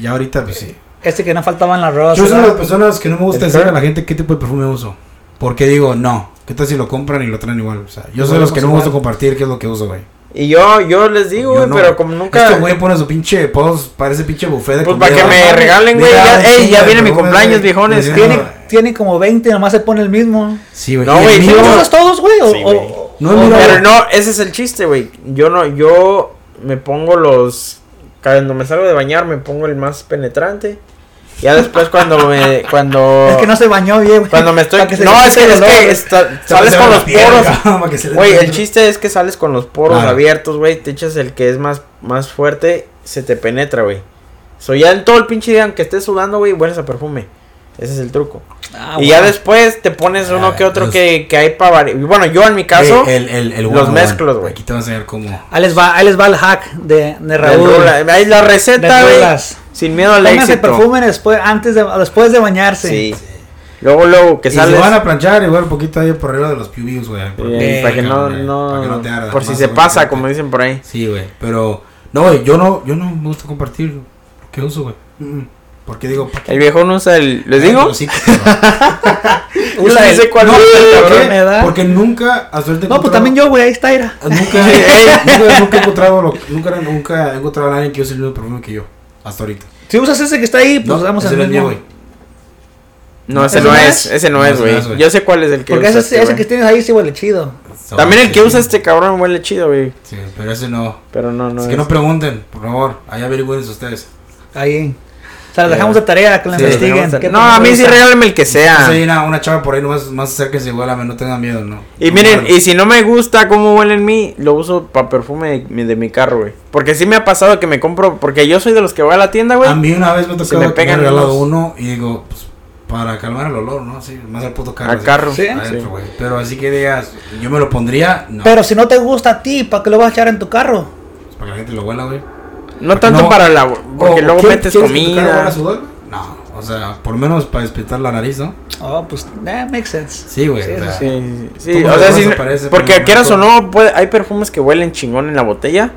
S1: ya ahorita, pues sí.
S3: Este que no faltaba en la rosa.
S1: Yo soy de las personas que no me gusta
S2: ¿El
S1: decirle a la gente qué tipo de perfume uso. Porque digo, no. ¿Qué tal si lo compran y lo traen igual? O sea, yo soy de los que no me gusta compartir qué es lo que uso, güey.
S2: Y yo, yo les digo, güey,
S1: no.
S2: pero como nunca.
S1: Este güey pone su pinche post, parece pinche buffet de
S2: Pues para que me regalen, güey. Ya, ey, ya viene mi cumpleaños, viejones.
S3: Tiene,
S1: no.
S3: tiene como 20 y nomás se pone el mismo.
S1: Sí, güey.
S2: No, güey,
S3: ¿Sí
S1: mío-
S3: los usas todos, güey? O-
S2: Sí,
S3: o-
S2: güey.
S3: o-
S1: No,
S3: o-
S2: Pero no, ese es el chiste, güey. Yo no, yo me pongo los. Cuando me salgo de bañar, me pongo el más penetrante. Ya después, cuando me. Cuando.
S3: Es que no se bañó bien, güey.
S2: Cuando me estoy. No, es que, es que está- sales
S1: le
S2: con los poros. Güey, el chiste es que sales con los poros
S1: Claro.
S2: abiertos, güey. Te echas el que es más, más fuerte, se te penetra, güey. So ya en todo el pinche día, aunque estés sudando, güey, hueles a perfume. Ese es el truco.
S3: Ah,
S2: y ya después te pones uno
S1: Ah,
S2: que otro
S1: los-
S2: que, que hay para variar. Bueno, yo en mi caso.
S1: el, el, el
S2: los
S1: one on one.
S2: mezclos, güey.
S1: Aquí te vas a ver como.
S3: Ahí les va, ahí les va el hack de, de Raúl.
S2: Ahí la
S3: De
S2: receta, güey. Sin miedo al
S3: Pónganse
S2: éxito.
S3: perfume después, antes de, después de bañarse.
S2: Sí. Luego, luego, que
S1: Y si
S2: sales.
S1: van a planchar, igual un poquito ahí por arriba de los pubios, güey.
S3: Eh,
S2: para que no,
S1: güey,
S2: no,
S1: para que no te arda,
S2: por si se pasa,
S1: que
S2: como dicen por ahí.
S1: Sí, güey. Pero, no, güey, yo no, yo no me gusta compartir lo que uso, güey. Mm. Porque digo, ¿para qué?
S2: El viejo no usa el. ¿Les digo?
S1: Sí,
S3: Usa el-
S2: sé cuál
S1: No, ¿por?
S3: ¿verdad?
S1: Porque nunca, hasta
S3: No, pues también yo, güey, ahí está, Ira.
S1: Nunca, nunca, nunca he encontrado, lo- nunca, nunca he encontrado a nadie que use el mismo perfume que yo. Hasta ahorita.
S3: Si usas ese que está ahí, pues
S1: No,
S3: damos
S1: ese
S3: el
S1: no es.
S2: No, ese
S3: ¿Ese
S2: no es.
S3: es?
S2: Ese no
S1: No,
S2: es, güey.
S1: es.
S2: Yo sé cuál es el que
S3: Porque
S2: usa
S3: ese, ese que tienes ahí sí huele chido.
S2: También el que
S1: Sí,
S2: usa
S1: sí.
S2: este cabrón huele chido, güey.
S1: Sí, pero ese no.
S2: Pero no, no.
S1: es que no pregunten, por favor. Ahí averigüen ustedes.
S3: Ahí. O sea, les
S2: Ya.
S3: dejamos de tarea que lo
S1: Sí,
S3: investiguen.
S2: no,
S3: ¿Qué
S2: a mí sí
S3: usa?
S2: regálame el que sea.
S1: Si hay una, una chava por ahí, nomás más acérquense, huélame, no tengan miedo, ¿no?
S2: Y
S1: No,
S2: miren,
S1: bueno.
S2: y si no me gusta cómo huele en mí, lo uso para perfume de, mi- de mi carro, güey. Porque sí me ha pasado que me compro, porque yo soy de los que voy a la tienda, güey.
S1: A mí una vez me tocó
S2: Se me
S1: que me
S2: pegan
S1: regalado
S2: unos-
S1: uno y digo, pues, para calmar el olor, ¿no? Sí, más al puto carro.
S2: Al carro.
S3: Sí.
S1: adentro,
S2: Sí.
S1: Pero así que digas, yo me lo pondría, no.
S3: Pero si no te gusta a ti, ¿para qué lo vas a echar en tu carro?
S1: Pues, para que la gente lo huela, güey.
S2: No tanto
S1: No.
S2: para la... Porque
S1: O,
S2: luego
S1: ¿quién-
S2: metes comida.
S1: sudor? No, o sea, por lo menos para despertar la nariz, ¿no?
S3: Oh, pues, that makes sense.
S1: Sí, güey.
S3: Sí,
S1: o sea,
S3: eso
S2: Sí, sí, sí. O sea, sí, porque quieras o no, puede, hay perfumes que huelen chingón en la botella,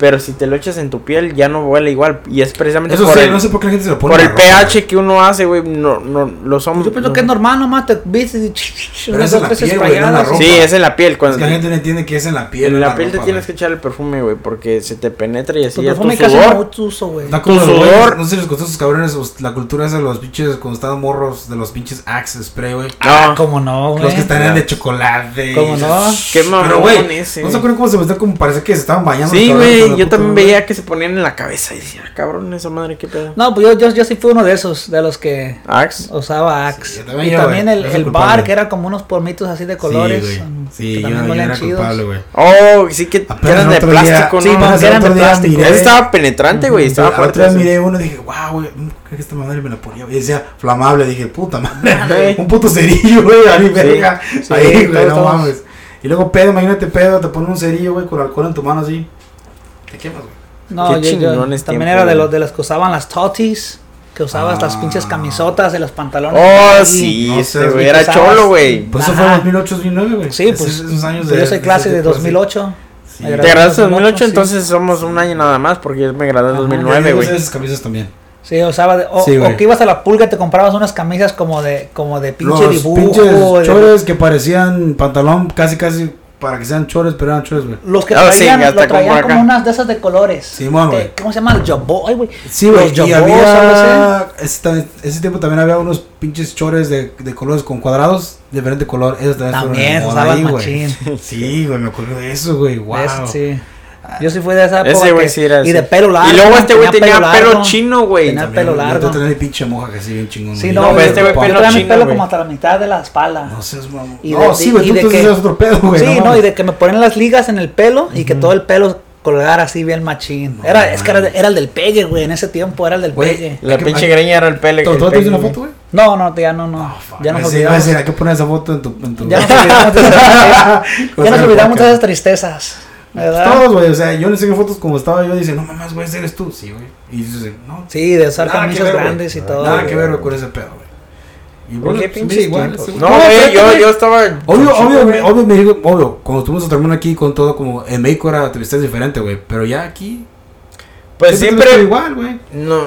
S2: pero si te lo echas en tu piel ya no huele igual. Y es precisamente
S1: Eso
S2: por,
S1: sí,
S2: el,
S1: no sé por qué la gente se lo pone.
S2: por
S1: en
S2: el
S1: la ropa,
S2: pH
S1: güey.
S2: que uno hace, güey. No, no, los hombres...
S3: Yo pienso
S2: no.
S3: que es normal, nomás te vistes y...
S1: Pero es en la piel, güey, no en la ropa.
S2: Sí, es en la piel.
S1: Es
S2: Cuando
S1: que la gente no entiende que es en la piel.
S2: en
S1: no
S2: la piel te
S1: ropa,
S2: tienes que echar el perfume, güey, porque se te penetra y así
S3: Tu
S2: ya tu
S3: perfume casi
S2: sudor.
S3: no uso, güey.
S1: Está como
S2: Tu
S1: güeyes,
S2: sudor.
S1: no sé si les costó a sus cabrones os- la cultura esa de los pinches cuando estaban morros de los pinches Axe Spray, güey.
S3: Ah,
S2: No.
S3: cómo no, güey.
S1: Los que están de chocolate.
S3: ¿Cómo no?
S2: Qué mamón ese.
S1: ¿no se acuerdan cómo se vestían? Como parece que se estaban bañando.
S2: Sí, güey,
S1: con
S2: yo también veía que se ponían en la cabeza y decía, "Ah, cabrón, esa madre, qué pedo.
S3: No, pues yo, yo, yo sí fui uno de esos, de los que
S2: Axe.
S3: usaba Axe.
S1: Sí, yo también
S3: y
S1: yo,
S3: también el,
S1: Yo
S3: el bar, que era como unos polmitos así de colores.
S1: Sí,
S3: que
S1: Sí, yo,
S3: también
S1: yo era
S3: chidos.
S1: culpable, güey.
S2: Oh, sí que, que
S1: Apenas
S2: eran de
S1: día-
S2: plástico,
S3: sí,
S2: ¿no?
S1: apenas
S3: que
S1: el
S3: eran de plástico.
S1: miré-
S2: estaba penetrante, güey, estaba
S1: otra
S2: fuerte.
S1: vez
S2: ese.
S1: miré uno y dije, wow, güey, mm, creo que esta madre me la ponía. Y decía, flamable. Dije, puta madre. Un puto cerillo, güey, ahí, verga.
S3: sí,
S1: ahí, güey, no mames. Y luego pedo, imagínate pedo, te ponen un cerillo, güey, con alcohol en tu mano así. Te quemas, güey.
S3: No,
S2: Qué
S3: yo, yo también era de los de los que usaban las totis, que usabas las
S1: Ah.
S3: pinches camisotas de los pantalones.
S2: Oh, sí,
S1: no
S2: ese güey, era
S3: usabas-
S2: cholo, güey.
S1: Pues eso fue en 2008, 2009, güey.
S3: Sí, pues
S1: esos años
S3: yo soy clase de
S1: sí.
S3: 2008.
S1: Sí.
S2: ¿Te
S3: gradué en
S2: graduaste en 2008?
S3: sí.
S2: Entonces somos un año nada más, porque yo me gradué en
S3: Ajá.
S2: 2009,
S1: Yo
S2: güey.
S1: esas camisas también.
S3: Sí, usaba de, o,
S1: Sí, güey.
S3: o que ibas a la pulga y te comprabas unas camisas como de como de pinche
S1: Los
S3: dibujo.
S1: pinches
S3: de-
S1: chores que parecían pantalón casi casi para que sean chores, pero eran chores, güey.
S3: Los que
S2: sí,
S3: traían,
S2: hasta
S3: lo traían
S2: como
S3: unas de esas de colores.
S1: Simón,
S3: Que-
S1: güey.
S3: ¿Cómo se llama? El jabot. Ay, güey.
S1: Sí, güey, y había... Ese, ese tiempo también había unos pinches chores de, de colores con cuadrados, diferente color. Esos también,
S3: También
S1: de
S3: usaban
S1: ahí, güey.
S3: machín.
S1: Sí, güey, me acuerdo de eso, güey, wow.
S3: De sí. Yo sí fui de esa época.
S2: Ese güey sí era
S3: Y
S2: así.
S3: de pelo largo.
S2: Y luego este güey tenía pelo
S3: largo.
S2: chino, güey.
S3: Tenía
S1: También,
S3: pelo largo.
S1: tenía mi pinche moja que así bien chingón.
S3: Sí,
S1: güey.
S3: no,
S2: No, pero
S3: yo-
S2: este güey
S3: yo
S2: pelo
S3: traía mi
S2: chino,
S3: pelo
S2: güey.
S3: como hasta la mitad de la espalda.
S1: No seas mamón.
S3: Y
S1: No,
S3: de-
S1: sí, güey, tú eres otro pedo, güey.
S3: sí, no, y de que me ponen las ligas en el pelo y que todo el pelo colgara así bien machín.
S1: No,
S3: era, es que era, era el del pegue, güey. En ese tiempo era el del
S1: Güey,
S3: pegue.
S2: La pinche greña era el pelo.
S1: ¿Tú tú
S2: pelo,
S1: una foto, güey?
S3: No, no, ya no, no.
S1: Oh,
S3: ya nos olvidamos.
S1: decir, hay que poner esa foto en tu... En tu
S3: Ya nos olvidamos ya nos olvidamos de esas tristezas. ¿Verdad?
S1: Todos, güey, o sea, yo le enseñé fotos como estaba yo, dice, no mamás, güey, eres tú, sí, güey. Y dice, no,
S3: Sí, de usar camisas grandes y todo.
S1: nada que ver güey, con ese pedo, güey. Y
S2: ¿Por
S1: bueno,
S2: qué
S1: pues,
S2: pinches
S1: igual,
S2: No,
S1: güey.
S2: yo, yo estaba.
S1: Obvio,
S2: chico,
S1: obvio,
S2: güey.
S1: obvio, me dijo, obvio, cuando tuvimos nuestro hermano aquí con todo, como en México era, te vestías diferente, güey, pero ya aquí,
S2: Pues
S1: siempre igual, güey.
S2: No,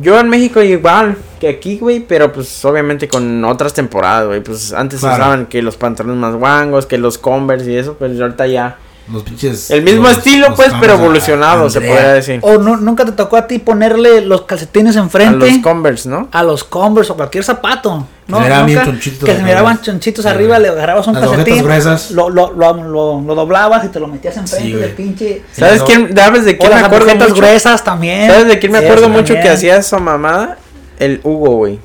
S2: yo en México igual que aquí, güey, pero pues obviamente con otras temporadas, güey. Pues antes
S1: Claro.
S2: usaban que los pantalones más guangos, que los Converse y eso, pero ahorita ya.
S1: Los pinches.
S2: El mismo
S1: los-
S2: estilo,
S1: los
S2: pues, pero
S1: a-
S2: evolucionado,
S1: a
S2: se podría decir.
S3: O no, nunca te tocó a ti ponerle los calcetines
S2: A
S3: enfrente
S2: los Converse, ¿no?
S3: a los Converse o cualquier zapato. No,
S1: se miraban bien
S3: nunca-
S1: chonchitos
S3: que se miraban chonchitos arriba, le agarrabas un
S1: Las
S3: calcetín,
S1: gruesas.
S3: lo, lo, lo, lo, lo doblabas y te lo metías enfrente
S1: Sí,
S3: del pinche.
S2: ¿Sabes quién? ¿Sabes de
S3: O
S2: quién me acuerdo mucho?
S3: gruesas también.
S2: ¿Sabes de quién me
S3: Sí,
S2: acuerdo mucho que hacía esa mamada? El Hugo, güey.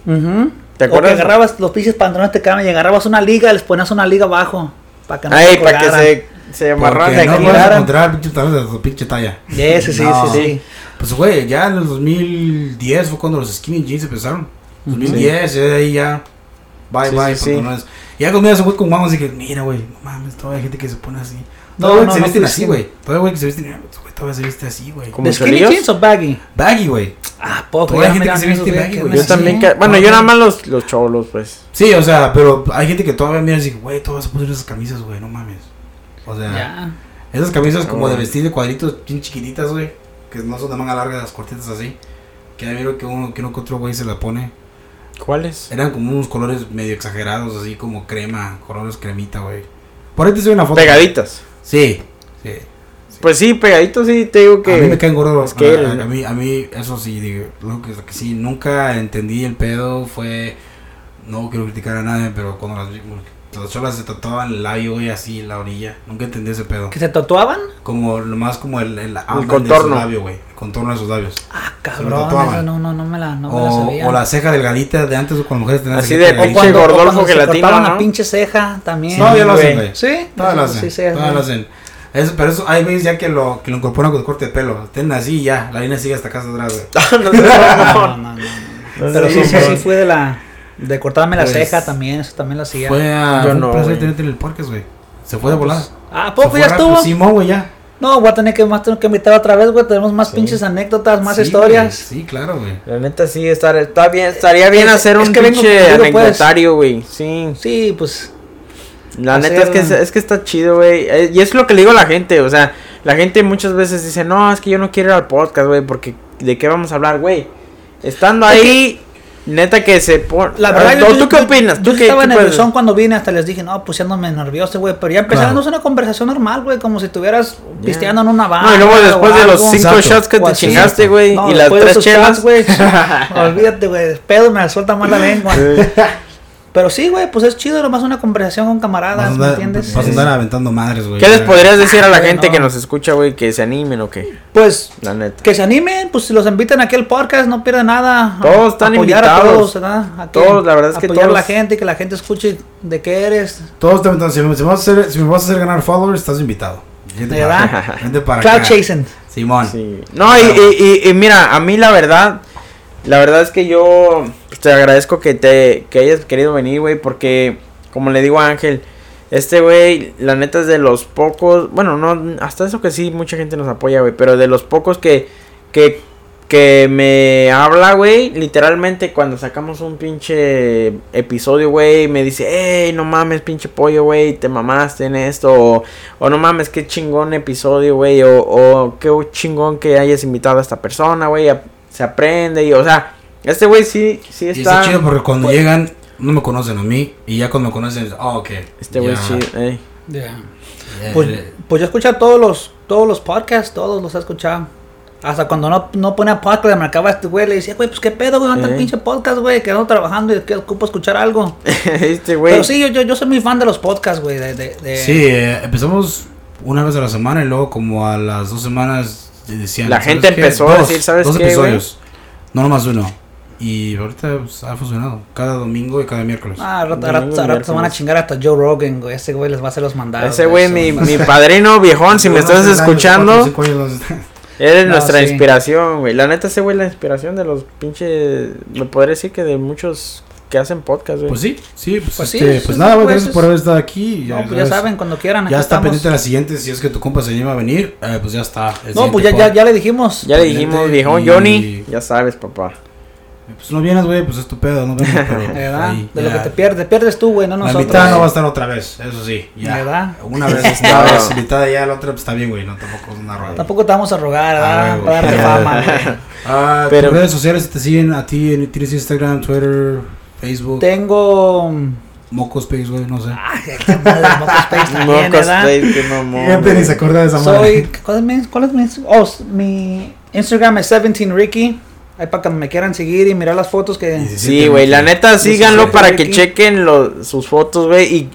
S2: ¿Te
S3: O
S2: acuerdas?
S3: que agarrabas los pinches pantalones te quedaban y agarrabas una liga y les ponías una liga abajo. Para que no
S2: Ay,
S3: se
S2: para que se, se amarraran
S1: Porque
S2: de
S1: no
S2: aquí.
S1: puedes
S3: quedaran.
S1: encontrar pinche tu pinche talla.
S3: Ese sí,
S1: No.
S3: sí, sí.
S1: Pues, güey, ya en el 2010 fue cuando los skinny jeans empezaron. 2010, ya de ahí ya. Bye,
S2: Sí,
S1: bye,
S2: sí, sí.
S1: pantalones. Ya cuando se fue con guamos, dije, mira, güey, no mames, todavía hay gente que se pone así.
S3: No,
S1: Todavía
S3: no,
S1: se
S3: no,
S1: visten
S3: pues,
S1: así,
S3: sí.
S1: güey. Todavía, güey, que se visten, güey, todavía se viste así, güey.
S3: ¿De skinny jeans o baggy?
S1: Baggy, güey.
S3: Ah, poco.
S1: Todavía hay gente que se viste baggy,
S3: que
S1: güey.
S2: Yo también. que- Bueno, yo nada más los, los cholos, pues.
S1: Sí, o sea, pero hay gente que todavía mira y dice, güey, todavía se ponen esas camisas, güey, no mames. O sea,
S3: Ya.
S1: esas camisas como de vestir de cuadritos bien chiquititas, güey. Que no son de manga larga, las cortitas así. Que hay que uno que uno que otro güey se la pone.
S2: ¿Cuáles?
S1: Eran como unos colores medio exagerados, así como crema, colores cremita, güey. Por ahí te subí una foto.
S2: Pegaditas.
S1: Sí, sí.
S2: Pues sí, pegaditos sí, te digo que...
S1: A mí me caen gordos.
S2: es que
S1: a, a- a mí, a mí, eso sí, digo, lo que, lo que sí, nunca entendí el pedo fue. No quiero criticar a nadie, pero cuando las, las cholas se tatuaban el labio, güey, así en la orilla. Nunca entendí ese pedo.
S3: ¿Que se tatuaban?
S1: Como, nomás como el, el, de
S2: contorno.
S1: su labio, güey. El contorno de sus labios.
S3: Ah, cabrón, esa no, no, no me la, no me la
S1: O,
S3: sabía.
S1: o la ceja delgadita de antes, cuando las mujeres tenían
S2: Así
S1: ceja
S2: de
S3: O
S2: pinche
S3: cuando, o
S2: Gordolfo
S3: cuando se
S2: gelatina,
S3: cortaban
S2: ¿no?
S3: la pinche ceja también.
S1: Todavía lo hacen,
S2: güey.
S3: Sí,
S1: Todavía lo
S3: eso
S1: hacen.
S3: sí
S1: todavía lo hacen. Eso, pero eso, hay veces ya que lo, que lo incorporan con corte de pelo. Tienen así y ya. La línea sigue hasta acá atrás, güey.
S2: no sé,
S3: No,
S2: no,
S3: no, no, Pero sí, sí fue de la... De cortarme la
S1: Pues,
S3: ceja también, eso también lo hacía.
S1: Fue a.
S2: Yo
S1: fue
S2: no,
S1: placer
S2: güey.
S1: tenerte en el podcast, güey. Se fue de volada.
S3: Ah, ¿a
S1: Se
S3: poco ya
S1: rápido.
S3: estuvo?
S1: Simón, güey, ya.
S3: No, voy a tener que más tengo que invitar otra vez, güey. Tenemos más
S2: Sí.
S3: pinches anécdotas, más
S1: Sí,
S3: historias.
S1: güey. Sí, claro, güey.
S2: La neta sí, estar, está bien, estaría bien
S3: Es-
S2: hacer
S3: es
S2: un pinche
S3: pues.
S2: anecdotario, güey. Sí.
S3: Sí, pues.
S2: La
S3: Hacer-
S2: neta es que, es, es que está chido, güey. Eh, Y es lo que le digo a la gente, o sea, la gente muchas veces dice, no, es que yo no quiero ir al podcast, güey, porque ¿de qué vamos a hablar, güey? Estando ahí, neta que se pone...
S3: La verdad,
S2: ¿tú,
S3: yo,
S2: ¿tú
S3: yo-
S2: qué opinas?
S3: Yo,
S2: ¿Tú
S3: sí
S2: qué,
S3: estaba
S2: qué
S3: nervioso cuando vine, hasta les dije, no, pusiéndome nervioso, güey. Pero ya empezamos una conversación normal, güey, como si estuvieras
S2: Ya.
S3: pisteando en una barra.
S2: No, y luego después de los cinco
S1: Exacto.
S2: shots que
S3: O
S2: te
S3: así.
S2: chingaste, güey,
S3: No,
S2: y las tres chelas,
S3: güey. olvídate, güey. Pedo me suelta más la lengua. Pero sí, güey, pues es chido, nomás una conversación con
S1: a
S3: camaradas, ¿me entiendes?
S1: vas a andar aventando madres, güey.
S2: ¿Qué les podrías decir a la gente
S3: no.
S2: que nos escucha, güey, que se animen o qué?
S3: Pues
S2: La neta.
S3: que se animen, pues si los invitan aquí al podcast, no pierden nada.
S2: Todos están
S3: Apoyar a
S2: invitados.
S3: todos, ¿verdad? A que-
S2: Todos, la verdad es que
S3: apoyar a la
S2: todos.
S3: gente, que la gente escuche de qué eres.
S1: Todos te aventan. Si me, si me vas a hacer, si me vas a hacer ganar followers, estás invitado. Vente para
S3: ¿Verdad?
S1: acá. Para
S3: Cloud
S1: acá.
S3: chasing.
S1: Simón.
S2: Sí. No, y, y, y- y mira, a mí la verdad, la verdad es que yo te agradezco que te que hayas querido venir, güey, porque como le digo a Ángel, este güey, la neta es de los pocos, bueno, no, hasta eso que sí, mucha gente nos apoya, güey, pero de los pocos que, que, que me habla, güey, literalmente cuando sacamos un pinche episodio, güey, me dice, hey, no mames, pinche pollo, güey, te mamaste en esto, o, o no mames, qué chingón episodio, güey, o, o qué chingón que hayas invitado a esta persona, güey, se aprende, y, o sea, este güey sí, sí
S1: Y
S2: está...
S1: está chido porque cuando llegan, no me conocen a mí. Y ya cuando me conocen, oh, ok.
S2: Este güey
S1: ya,
S2: sí, ey.
S1: ya,
S3: Pues, pues yo escuchado todos los, todos los podcasts, todos los he escuchado. Hasta cuando no, no ponía podcast, me marcaba este güey, le decía, güey, pues qué pedo, güey, ¿dónde está
S2: Eh.
S3: el pinche podcast, güey? Que ando trabajando y que ocupo escuchar algo.
S2: este güey...
S3: Pero sí, yo, yo, yo soy muy fan de los podcasts, güey. De, de, de-
S1: Sí, eh, empezamos una vez a la semana y luego como a las dos semanas decían...
S2: La
S1: ¿sabes
S2: gente
S1: qué?
S2: empezó a
S1: Dos,
S2: decir, ¿sabes
S1: dos
S2: qué, güey?
S1: episodios. No nomás uno. Y ahorita pues, ha funcionado. Cada domingo y cada miércoles.
S3: Ah, rato, rato- rato se van a chingar hasta Joe Rogan, güey. Ese güey les va a hacer los mandados.
S2: Ese güey, mi, mi padrino viejón, si me estás escuchando, eres
S3: No,
S2: nuestra
S3: sí.
S2: inspiración, güey. La neta, ese güey es la inspiración de los pinches. Me podría decir que de muchos que hacen podcast, güey.
S1: Pues sí, sí, pues,
S3: Pues sí,
S1: este,
S3: eso
S1: pues
S3: es-
S1: nada, güey,
S3: pues
S1: gracias
S3: es-
S1: por haber estado aquí.
S3: No, pues ya
S1: sabes,
S3: saben, cuando quieran.
S1: Ya está
S3: estamos.
S1: pendiente la siguiente, si es que tu compa se anima a venir, eh, pues ya está.
S3: No, pues ya, ya, ya le dijimos.
S2: ya le dijimos, viejón
S1: y-
S2: Johnny. Ya sabes, papá.
S1: Pues no vienes, güey, pues es tu pedo, no vienes, pero
S3: ¿Verdad?
S1: ahí,
S3: De lo
S1: ya.
S3: que te pierdes, te pierdes tú, güey, no
S1: La
S3: nosotros.
S1: mitad no va a estar otra vez, eso sí, ya.
S3: ¿Verdad?
S1: Una vez esta vez invitada ya, la otra pues está bien, güey, no tampoco es una roda.
S3: Tampoco te vamos a rogar,
S1: Ah,
S3: ¿verdad?
S1: güey.
S3: Para darte fama, güey.
S1: Ah,
S2: Pero-
S1: tus redes sociales te siguen a ti, en- tienes Instagram, Twitter, Facebook,
S3: Tengo.
S1: Mocos Space, güey, no sé.
S3: Ay, qué madre, Mocos Space también, ¿verdad?
S2: Space, qué mamón,
S1: Gente ni se acuerda de esa madre.
S3: Soy. ¿Cuál es mi, cuál es mi, oh, mi Instagram es 17Ricky. Ahí para que me quieran seguir y mirar las fotos que.
S2: Sí, güey, la neta, síganlo
S3: sí,
S2: para que chequen los, sus fotos, güey. Y,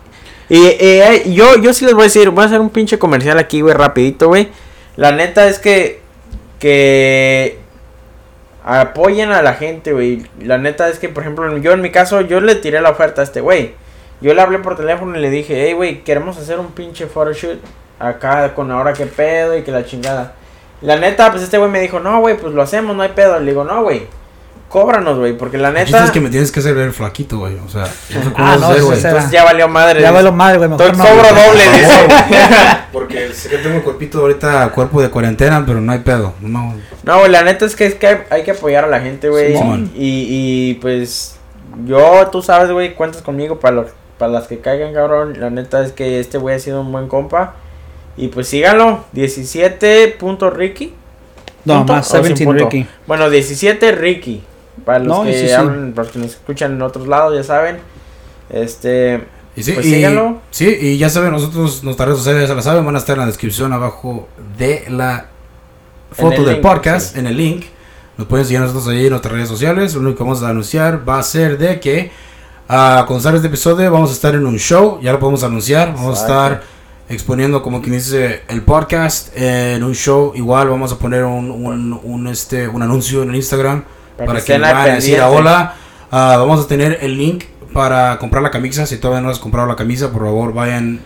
S2: y eh, yo, yo sí les voy a decir, voy a hacer un pinche comercial aquí, güey, rapidito, güey. La neta es que, que apoyen a la gente, güey. La neta es que, por ejemplo, yo en mi caso, yo le tiré la oferta a este güey. Yo le hablé por teléfono y le dije, hey, güey, queremos hacer un pinche photoshoot acá con ahora qué pedo y que la chingada. La neta, pues este güey me dijo, no, güey, pues lo hacemos, no hay pedo. Le digo, no, güey, cóbranos, güey, porque la
S1: El
S2: neta...
S1: es que me tienes que hacer ver flaquito, güey, o sea, no sé cómo
S3: Ah, no,
S1: hacer, güey.
S2: Entonces ya valió madre.
S3: Ya
S2: dice.
S3: va lo madre, güey. Mejor
S2: Entonces
S3: no.
S2: cobro doble, dice.
S1: Porque sé que tengo el cuerpito ahorita, cuerpo de cuarentena, pero no hay pedo. No,
S2: No, güey, la neta es que, es que hay, hay que apoyar a la gente, güey. Y, y pues yo, tú sabes, güey, cuentas conmigo para, lo- para las que caigan, cabrón. La neta es que este güey ha sido un buen compa. Y pues síganlo, 17.ricky.
S3: No,
S2: punto
S3: más
S2: o sin
S3: 17
S2: punto?
S3: Ricky.
S2: Bueno, 17 Ricky. Para los
S3: No,
S2: que
S3: sí, sí.
S2: hablan, para los que nos escuchan en otros lados, ya saben. Este.
S1: Y sí,
S2: Pues
S1: y,
S2: síganlo.
S1: sí, y ya saben, nosotros, nuestras redes sociales ya la saben, van a estar en la descripción abajo de la foto
S2: el
S1: del
S2: link,
S1: podcast,
S2: sí.
S1: en el link. Nos pueden seguir a nosotros ahí en nuestras redes sociales. Lo único que vamos a anunciar va a ser de que a cuando salga este episodio vamos a estar en un show, ya lo podemos anunciar. Vamos
S2: Exacto.
S1: a estar exponiendo como quien dice el podcast en un show. Igual vamos a poner un, un, un, este, un anuncio en el Instagram
S2: Para
S1: para,
S2: que
S1: vayan a decir hola. Ah, vamos a tener el link para comprar la camisa. Si todavía no has comprado la camisa, por favor vayan,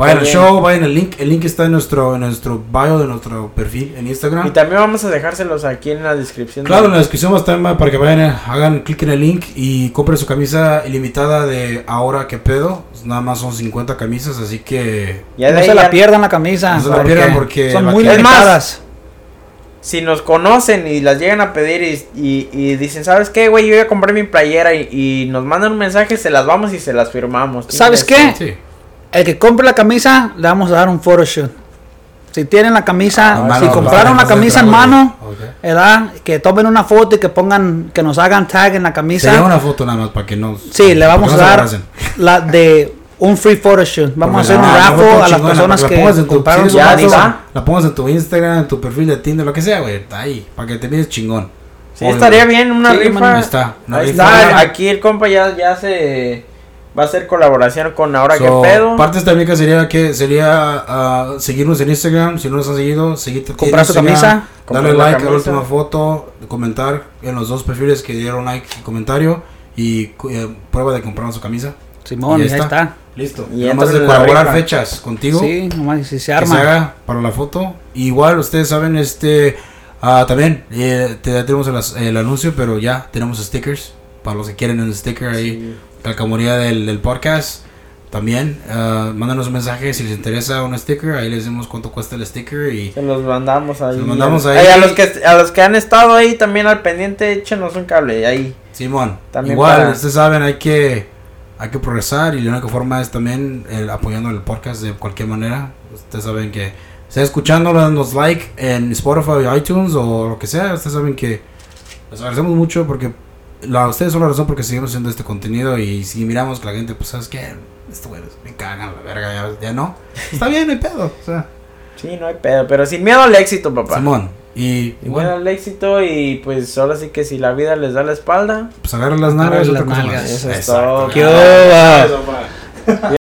S1: vayan al show, vayan al link. El link está en nuestro, en nuestro bio de nuestro perfil en Instagram.
S2: Y también vamos a dejárselos aquí en la descripción.
S1: Claro, en la descripción va a estar para que vayan, hagan clic en el link y compren su camisa ilimitada de ahora que pedo. Nada más son 50 camisas, así que
S2: Ya
S3: No se la pierdan la camisa.
S1: no se la pierdan porque
S3: son muy limitadas.
S2: Si nos conocen y las llegan a pedir y, y- y dicen, ¿sabes qué, güey? Yo voy a comprar mi playera y, y nos mandan un mensaje, se las vamos y se las firmamos.
S3: ¿Sabes qué?
S1: Sí.
S3: El que compre la camisa, le vamos a dar un photoshoot. Si tienen la camisa,
S1: Ah,
S3: si
S1: mano,
S3: compraron la camisa en
S1: mano.
S3: mano,
S1: Ok.
S3: ¿verdad? Que tomen una foto y que pongan, que nos hagan tag en la camisa.
S1: Sería una foto nada más para que no.
S3: Sí, le vamos a dar la de un free photoshoot. Vamos a hacer un
S1: foto
S3: a las personas que
S1: la pongas en tu-
S3: compraron
S2: ya,
S1: La pongas en tu Instagram, en tu perfil de Tinder, lo que sea, güey. Está ahí, para que te mires chingón.
S2: Sí,
S1: Obvio.
S2: estaría bien una
S3: Sí,
S2: rifa.
S3: man,
S1: Ahí está. una
S2: Ahí
S1: rifa.
S2: está, aquí el compa ya, ya se va a hacer colaboración con Ahora
S1: So,
S2: que pedo.
S1: Parte de esta dinámica sería que sería ah, seguirnos en Instagram, si no nos han seguido, seguirte
S3: Comprar su camisa.
S1: Darle like a la última foto, comentar en los dos perfiles que dieron like y comentario y eh, prueba de comprar su camisa.
S3: Simón,
S1: Y
S3: y
S1: ahí
S3: ahí
S1: está.
S3: está.
S1: Listo.
S2: Y
S1: Nomás de colaborar fechas contigo.
S3: Sí, nomás si se
S1: que se
S3: arma.
S1: haga para la foto. Igual ustedes saben, este ah, también eh, te ya tenemos el, anuncio, pero ya tenemos stickers para los que quieren un sticker ahí, calcamonía del, del podcast. También, ah, mándanos un mensaje si les interesa un sticker, ahí les decimos cuánto cuesta el sticker y
S2: Se los mandamos ahí.
S1: Se los mandamos
S2: Ay,
S1: ahí.
S2: a, los que, a los que han estado ahí también al pendiente, échenos un cable ahí.
S1: Simón,
S2: También
S1: igual,
S2: para-
S1: ustedes saben, hay que hay que progresar y la única forma es también el, apoyando el podcast de cualquier manera. Ustedes saben que sea escuchándolo, dándonos like en Spotify, iTunes o lo que sea. Ustedes saben que les agradecemos mucho porque la, ustedes son la razón porque seguimos haciendo este contenido y si miramos que la gente, pues, ¿sabes qué? Esto, güey, me cagan la verga, ya, ya no. Está bien, no hay pedo. O sea,
S2: Sí, no hay pedo, pero sin miedo al éxito, papá.
S1: Simón. Y
S2: Sin miedo
S1: igual,
S2: al éxito y pues ahora sí que si la vida les da la espalda.
S1: pues agarren las nalgas,
S3: Agarren
S1: otra cosa más.
S2: Eso es
S1: Exacto.
S2: todo.
S3: ¿Qué